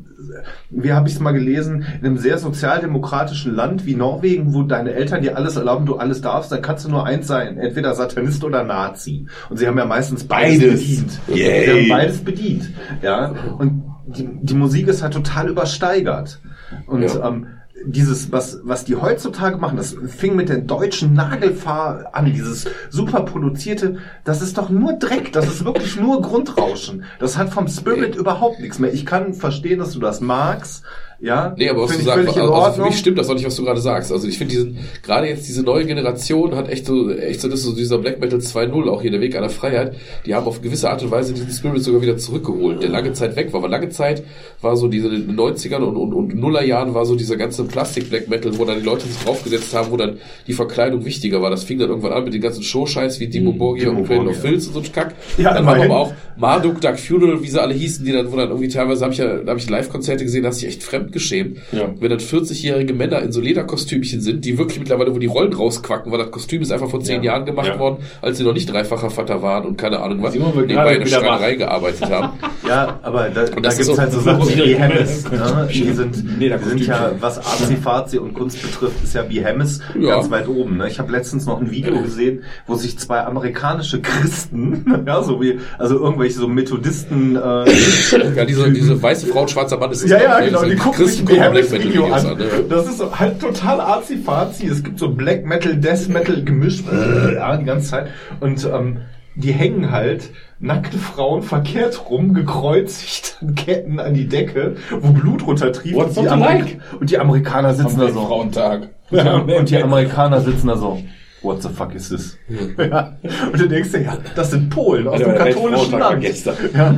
wie habe ich es mal gelesen, in einem sehr sozialdemokratischen Land wie Norwegen, wo deine Eltern dir alles erlauben, du alles darfst, dann kannst du nur eins sein, entweder Satanist oder Nazi. Und sie haben ja meistens beides, Beides. bedient. Yay. Sie haben beides bedient. Ja, und die, die Musik ist halt total übersteigert. Und Ja. ähm, dieses, was, was die heutzutage machen, das fing mit den deutschen Nagelfahr an, dieses super produzierte, das ist doch nur Dreck, das ist wirklich nur Grundrauschen. Das hat vom Spirit überhaupt nichts mehr. Ich kann verstehen, dass du das magst, ja. Nee, aber was du sagst, in also für mich stimmt das auch nicht, was du gerade sagst. Also ich finde diesen, gerade jetzt diese neue Generation hat echt so, echt so, das ist so dieser Black Metal 2.0, auch hier der Weg einer Freiheit, die haben auf gewisse Art und Weise diesen Spirit sogar wieder zurückgeholt, der lange Zeit weg war. Weil lange Zeit war so diese 90ern und, und, und Nullerjahren war so dieser ganze Plastik Black Metal, wo dann die Leute sich draufgesetzt haben, wo dann die Verkleidung wichtiger war. Das fing dann irgendwann an mit den ganzen Showscheiß wie Dimo Borgia und Cradle of Filth und so ein Kack. Ja, dann immerhin. aber auch Marduk, Dark Funeral, wie sie alle hießen, die dann, wo dann irgendwie teilweise habe ich ja, da habe ich Live-Konzerte gesehen, da hast du echt fremdgeschämt. Ja. Wenn dann 40-jährige Männer in so Lederkostümchen sind, die wirklich mittlerweile, wo die Rollen rausquacken, weil das Kostüm ist einfach vor zehn Ja. Jahren gemacht Ja. worden, als sie noch nicht dreifacher Vater waren und keine Ahnung was, nebenbei in der wieder Schreinerei gearbeitet haben. Ja, aber da, da das gibt's ist so- halt so Sachen wie Behemoth. Ne? Die sind, Nee, da die sind ja, was Arzi-Fazi und Kunst betrifft, ist ja Behemoth Ja. ganz weit oben. Ne? Ich habe letztens noch ein Video gesehen, wo sich zwei amerikanische Christen, ja, so wie, also irgendwelche so Methodisten, äh, Ja, diese, diese weiße Frau und schwarzer Mann ist das Ja, auch, ja, ne? genau, die gucken Christen gucken Black Metal Video Videos an. an. ne? Das ist so halt total arzi-fazi. Es gibt so Black Metal, Death Metal gemischt, äh, ja, die ganze Zeit. Und ähm, die hängen halt nackte Frauen verkehrt rum, gekreuzigt an Ketten an die Decke, wo Blut runtertrieft. What's Und die, like? und die Amerikaner sitzen da so. Frauentag. Ja, und die Amerikaner sitzen da so. What the fuck is this? Ja. Und du denkst dir, ja, das sind Polen aus Also dem der katholischen Weltfrauentag war Land. gestern. Ja.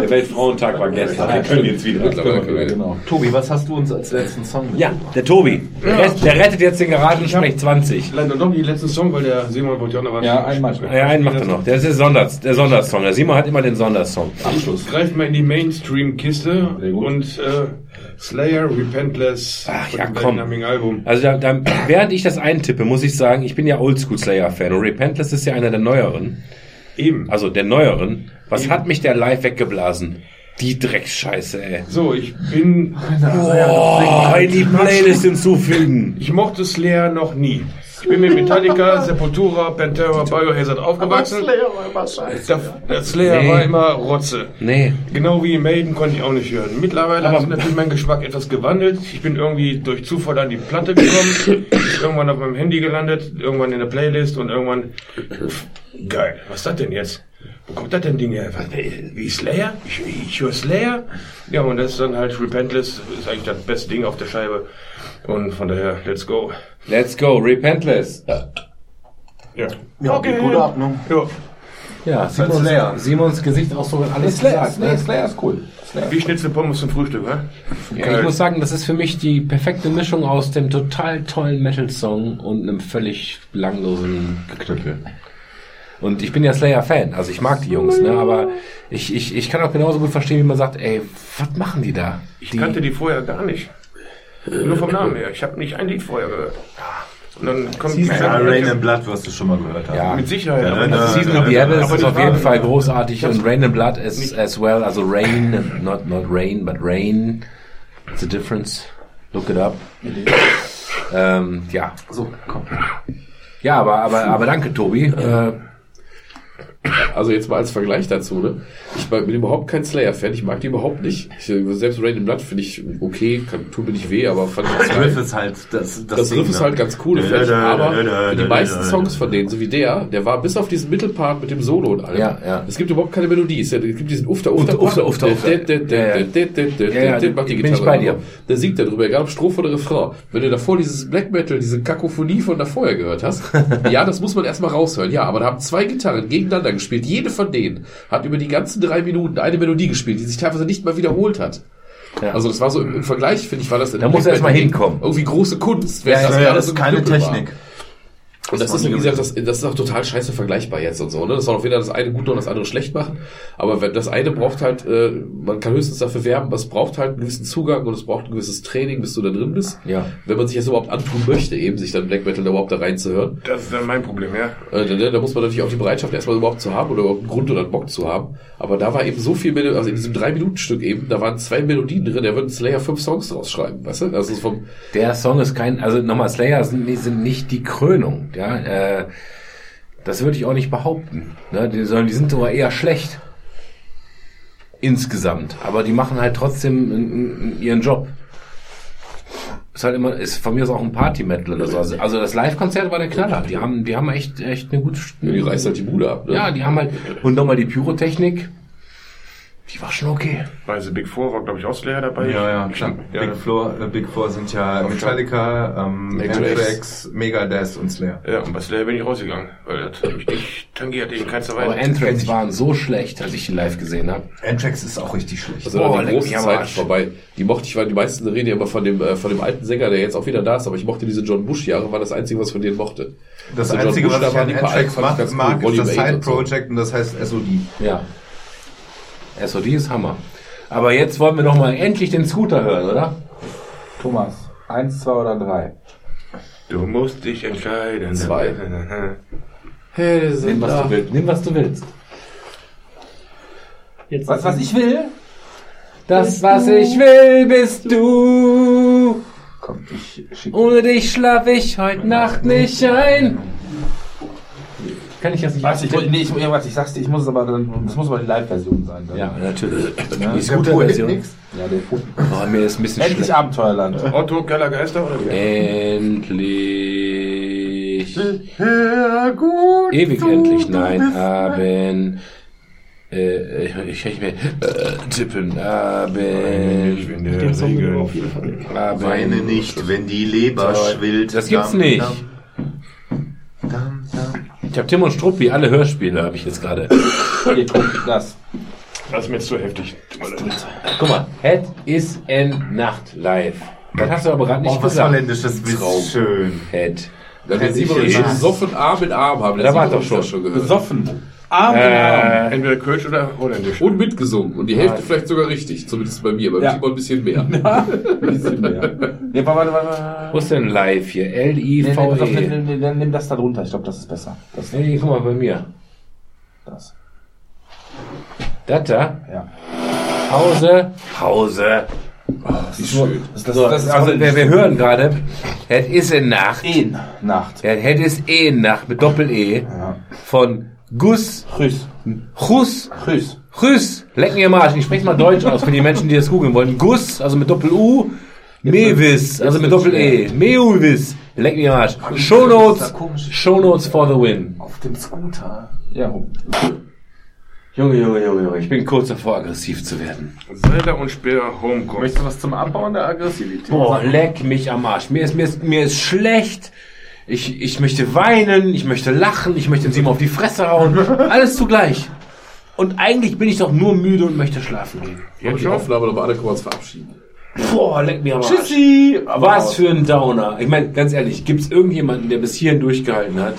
Der Weltfrauentag war gestern. Wir können jetzt wieder. Können wir- Genau. Tobi, was hast du uns als letzten Song Ja, der Tobi. Der, der rettet jetzt den Garagensprech 20. Leider noch die letzten Song, weil der Simon wollte ja noch was. Ja, einmal. Ja, einen macht er noch. Der ist der, Sonders, der Sondersong. Der Simon hat immer den Sondersong. Abschluss. Greift mal in die Mainstream-Kiste und äh, Slayer, Repentless, Ach, ja, komm. Album. Also da, da, während ich das eintippe, muss ich sagen, ich bin ja Oldschool Slayer-Fan und Repentless ist ja einer der neueren. Eben. Also der neueren. Was hat mich der live weggeblasen? Die Drecksscheiße, ey. So, ich bin. Boah, in die Playlist hinzufügen. Ich mochte Slayer noch nie. Ich bin mit Metallica, Sepultura, Pantera, Biohazard aufgewachsen. Der, der Slayer Nee. war immer Rotze. Nee. Genau wie Maiden konnte ich auch nicht hören. Mittlerweile hat sich natürlich mein Geschmack etwas gewandelt. Ich bin irgendwie durch Zufall an die Platte gekommen, ist irgendwann auf meinem Handy gelandet, irgendwann in der Playlist und irgendwann pff, geil. Was ist das denn jetzt? Wo kommt das denn Ding her? Was, Wie Slayer? Ich, ich höre Slayer? Ja, und das ist dann halt Repentless, ist eigentlich das beste Ding auf der Scheibe. Und von daher, let's go. Let's go, Repentless. Ja. Ja, geht gut ab, ne? ja. Ja, Simons, Slayer. Simons Gesicht auch so alles gesagt. Slayer, Ne? Slayer ist cool. Slayer. Wie Schnitzel Pommes zum Frühstück, wa? Ja, ich muss sagen, das ist für mich die perfekte Mischung aus dem total tollen Metal-Song und einem völlig langlosen Geknüppel. Und ich bin ja Slayer-Fan, also ich mag die Jungs, ne? aber ich, ich, ich kann auch genauso gut verstehen, wie man sagt, ey, was machen die da? Ich die, kannte die vorher gar nicht. Nur vom Namen her. Ich habe nicht ein Lied vorher gehört. Und dann kommt Ja, Rain and Blood wirst du schon mal gehört haben. Ja. mit Sicherheit. Ja, aber Season of the Abyss ist die auf jeden Fall großartig und Rain and Blood is as well, also Rain, not, not Rain, but Rain, it's a difference, look it up. Ähm, ja, So, komm. Ja, aber, aber, aber danke, Tobi. Äh, Also jetzt mal als Vergleich dazu, ne? Ich bin überhaupt kein Slayer-Fan, ich mag die überhaupt nicht. Ich, selbst Rain in Blood finde ich okay, kann, tut mir nicht weh, aber fand ich Das Riff ist halt das, das Ding, Riff ist ne? halt ganz cool, vielleicht, aber für die meisten Songs von denen, so wie der, der war bis auf diesen Mittelpart mit dem Solo und allem. Ja, ja. Es gibt überhaupt keine Melodie. Es gibt diesen Ufter, Ufter, Ufter, Ufter, Ufter. Den macht die Gitarre. Der singt darüber, egal ob Strophe oder Refrain. Wenn du davor dieses Black Metal, diese Kakophonie von davor gehört hast, ja, das muss man erstmal raushören. Ja, aber da haben zwei Gitarren gegeneinander gespielt. Jede von denen hat über die ganzen drei Minuten eine Melodie gespielt, die sich teilweise nicht mal wiederholt hat. Ja. Also das war so im, im Vergleich, finde ich, war das in Da muss Black erst mal Metal hinkommen. Irgendwie große Kunst. Ja, wenn ja, das ist keine geknüppelt war. Und das, Das ist, wie gesagt, das, das ist auch total scheiße vergleichbar jetzt und so. Ne? Das soll auch weder das eine gut noch das andere schlecht machen. Aber wenn das eine braucht halt, äh, man kann höchstens dafür werben, es braucht halt einen gewissen Zugang und es braucht ein gewisses Training, bis du da drin bist. Ja. Wenn man sich das überhaupt antun möchte, eben sich dann Black Metal da überhaupt da reinzuhören. Das ist dann mein Problem, ja. Äh, da, da muss man natürlich auch die Bereitschaft erstmal überhaupt zu haben oder überhaupt einen Grund oder einen Bock zu haben. Aber da war eben so viel Melodie, also in diesem drei Minuten Stück eben, da waren zwei Melodien drin, da würden Slayer fünf Songs draus schreiben, weißt du? Also vom, Der Song ist kein, also nochmal, Slayer sind, sind nicht die Krönung, ja. Äh, das würde ich auch nicht behaupten. Ne? Die, sondern die sind sogar eher schlecht. Insgesamt. Aber die machen halt trotzdem n- n- ihren Job. ist halt immer, ist von mir aus auch ein Party-Metal oder so. Also, also das Live-Konzert war der Knaller. Die haben, die haben echt, echt eine gute, Ja, die reißt halt die Bude ab. Ne? ja, die haben halt, und nochmal die Pyrotechnik. Die war schon okay. Bei The Big Four war, glaube ich, auch Slayer dabei. Ja, ja, klar. Ja, Big, Four, äh, Big Four sind ja Metallica, ähm, Anthrax. Megadeth und Slayer. ja, und bei Slayer bin ich rausgegangen, weil das hat mich nicht tangiert in keinster Aber Weise. Anthrax waren so schlecht, als ich die live gesehen habe. Anthrax ist auch richtig schlecht. Also Boah, oh, die leck große mich am Zeit Arsch. vorbei. Die mochte ich, weil die meisten reden ja immer von dem, äh, von dem alten Sänger, der jetzt auch wieder da ist, aber ich mochte diese John Bush Jahre, war das einzige, was ich von denen mochte. Das Also Einzige, Bush, was da ich an die paar Anthrax mag, cool. mag ist das 8 Side und so. Project und das heißt SOD. Ja. SOD ist Hammer. Aber jetzt wollen wir noch mal endlich den Scooter hören, oder? Thomas, eins, zwei oder drei? Du musst dich entscheiden. Zwei. Nimm, was du willst. Nimm, was du willst. Jetzt Was, was ich will? Das, was ich will, bist du. Komm, ich schicke. Ohne dich schlaf ich heute Nacht nicht ein. Kann ich das nicht Was, ich, nee, ich, ja, warte, ich sag's dir, ich muss es aber dann, das muss aber die Live-Version sein. Dann. Ja, natürlich. Die Der Scooter-Version. nix. Ja, der Oh, mir ist ein bisschen Endlich schlecht. Abenteuerland. Otto Keller Geister oder wie? Endlich. Ewig endlich. Nein, haben. Äh, ich, ich, ich mir, äh, tippen. Ich haben Weine nicht, wenn die Leber schwillt. Das gibt's nicht. Ich habe Tim und Struppi, alle Hörspiele habe ich jetzt gerade. Hier, guck, das. Das ist mir jetzt zu heftig. Guck mal, Het is en Nacht live. Das hast du aber gerade nicht Oh, gesagt. holländisch, das ist schön. Het. Wenn wir ich besoffen Arm in Arm haben, Da der war doch das schon. schon gehört. Besoffen. Arm in Arm. Entweder Kölsch oder Holländisch. Und mitgesungen. Und die Hälfte vielleicht sogar richtig. Zumindest bei mir. Beim Ja. Simon ein bisschen mehr. Bisschen mehr. Nee, warte, warte, warte. wo ist denn live hier? L-I-V-E. nee, nee, dann nimm das da drunter. Ich glaube, das ist besser. Das, Nee, guck mal bei mir. das. Das da? Ja. Hause. Hause. Das ist schön. Das, das, So, das ist also, wir, wir hören gerade, Het is en Nacht. in Nacht. Ja, Het is en Nacht mit Doppel-E Ja. von Gus Grüß. Chus Grüß. Grüß, leck mir am Arsch. Ich spreche mal Deutsch aus für die Menschen, die das googeln wollen. Gus, also mit Doppel-U. Mewis, also mit Doppel-E. Mewis, leck mir am Arsch. Shownotes, Shownotes for the win. Auf dem Scooter. Ja, Junge, Junge, Junge, Junge, ich bin kurz davor, aggressiv zu werden. Zelda und Speer Homecoming. Möchtest du was zum Abbauen der Aggressivität? Boah, leck mich am Arsch. Mir ist, mir ist, mir ist schlecht. Ich, ich möchte weinen, ich möchte lachen, ich möchte den Simon auf die Fresse hauen. Alles zugleich. Und eigentlich bin ich doch nur müde und möchte schlafen gehen. Und die Aufnahme nochmal alle können wir uns verabschieden. Boah, leck mir am Arsch. Tschüssi! Was für ein Downer. Ich meine, ganz ehrlich, gibt's irgendjemanden, der bis hierhin durchgehalten hat?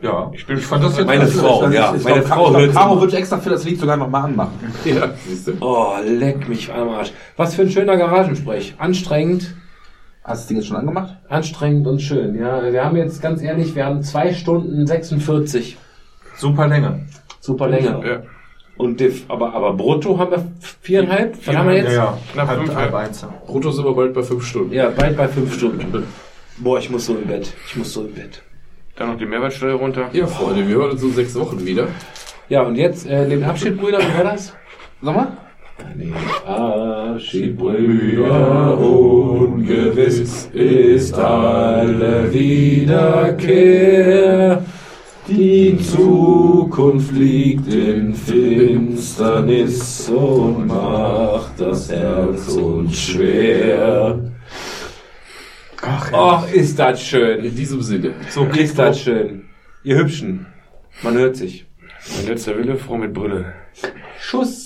Ja, Ich bin fand das jetzt Meine Frau, ja. Meine Frau hört Caro würde extra für das Lied sogar noch mal anmachen. Ja, siehst du. Oh, leck mich am Arsch. Was für ein schöner Garagensprech. Anstrengend, Hast du das Ding jetzt schon angemacht? anstrengend und schön. Ja, wir haben jetzt, ganz ehrlich, wir haben zwei Stunden 46. super Länge. Super Länge. Ja. Und die, aber, aber brutto haben wir viereinhalb? Was haben wir jetzt? Ja, ja. Knapp halb, fünf, halb ja. eins. Brutto sind wir bald bei fünf Stunden. Ja, bald bei fünf Stunden. Boah, ich muss so im Bett. Ich muss so im Bett. Dann noch die Mehrwertsteuer runter. Ja, Freunde, wir hören uns in sechs Wochen wieder. Ja, und jetzt äh, den Abschied, Brüder, wie war das? Sag mal. Abschied, Brüder, ungewiss ist alle Wiederkehr. Die Zukunft liegt in Finsternis und macht das Herz uns schwer. Ach, ist das schön. In diesem Sinne. So ist das schön. Ihr Hübschen. Man hört sich. Mein letzter Wille, Frau mit Brille. Schuss.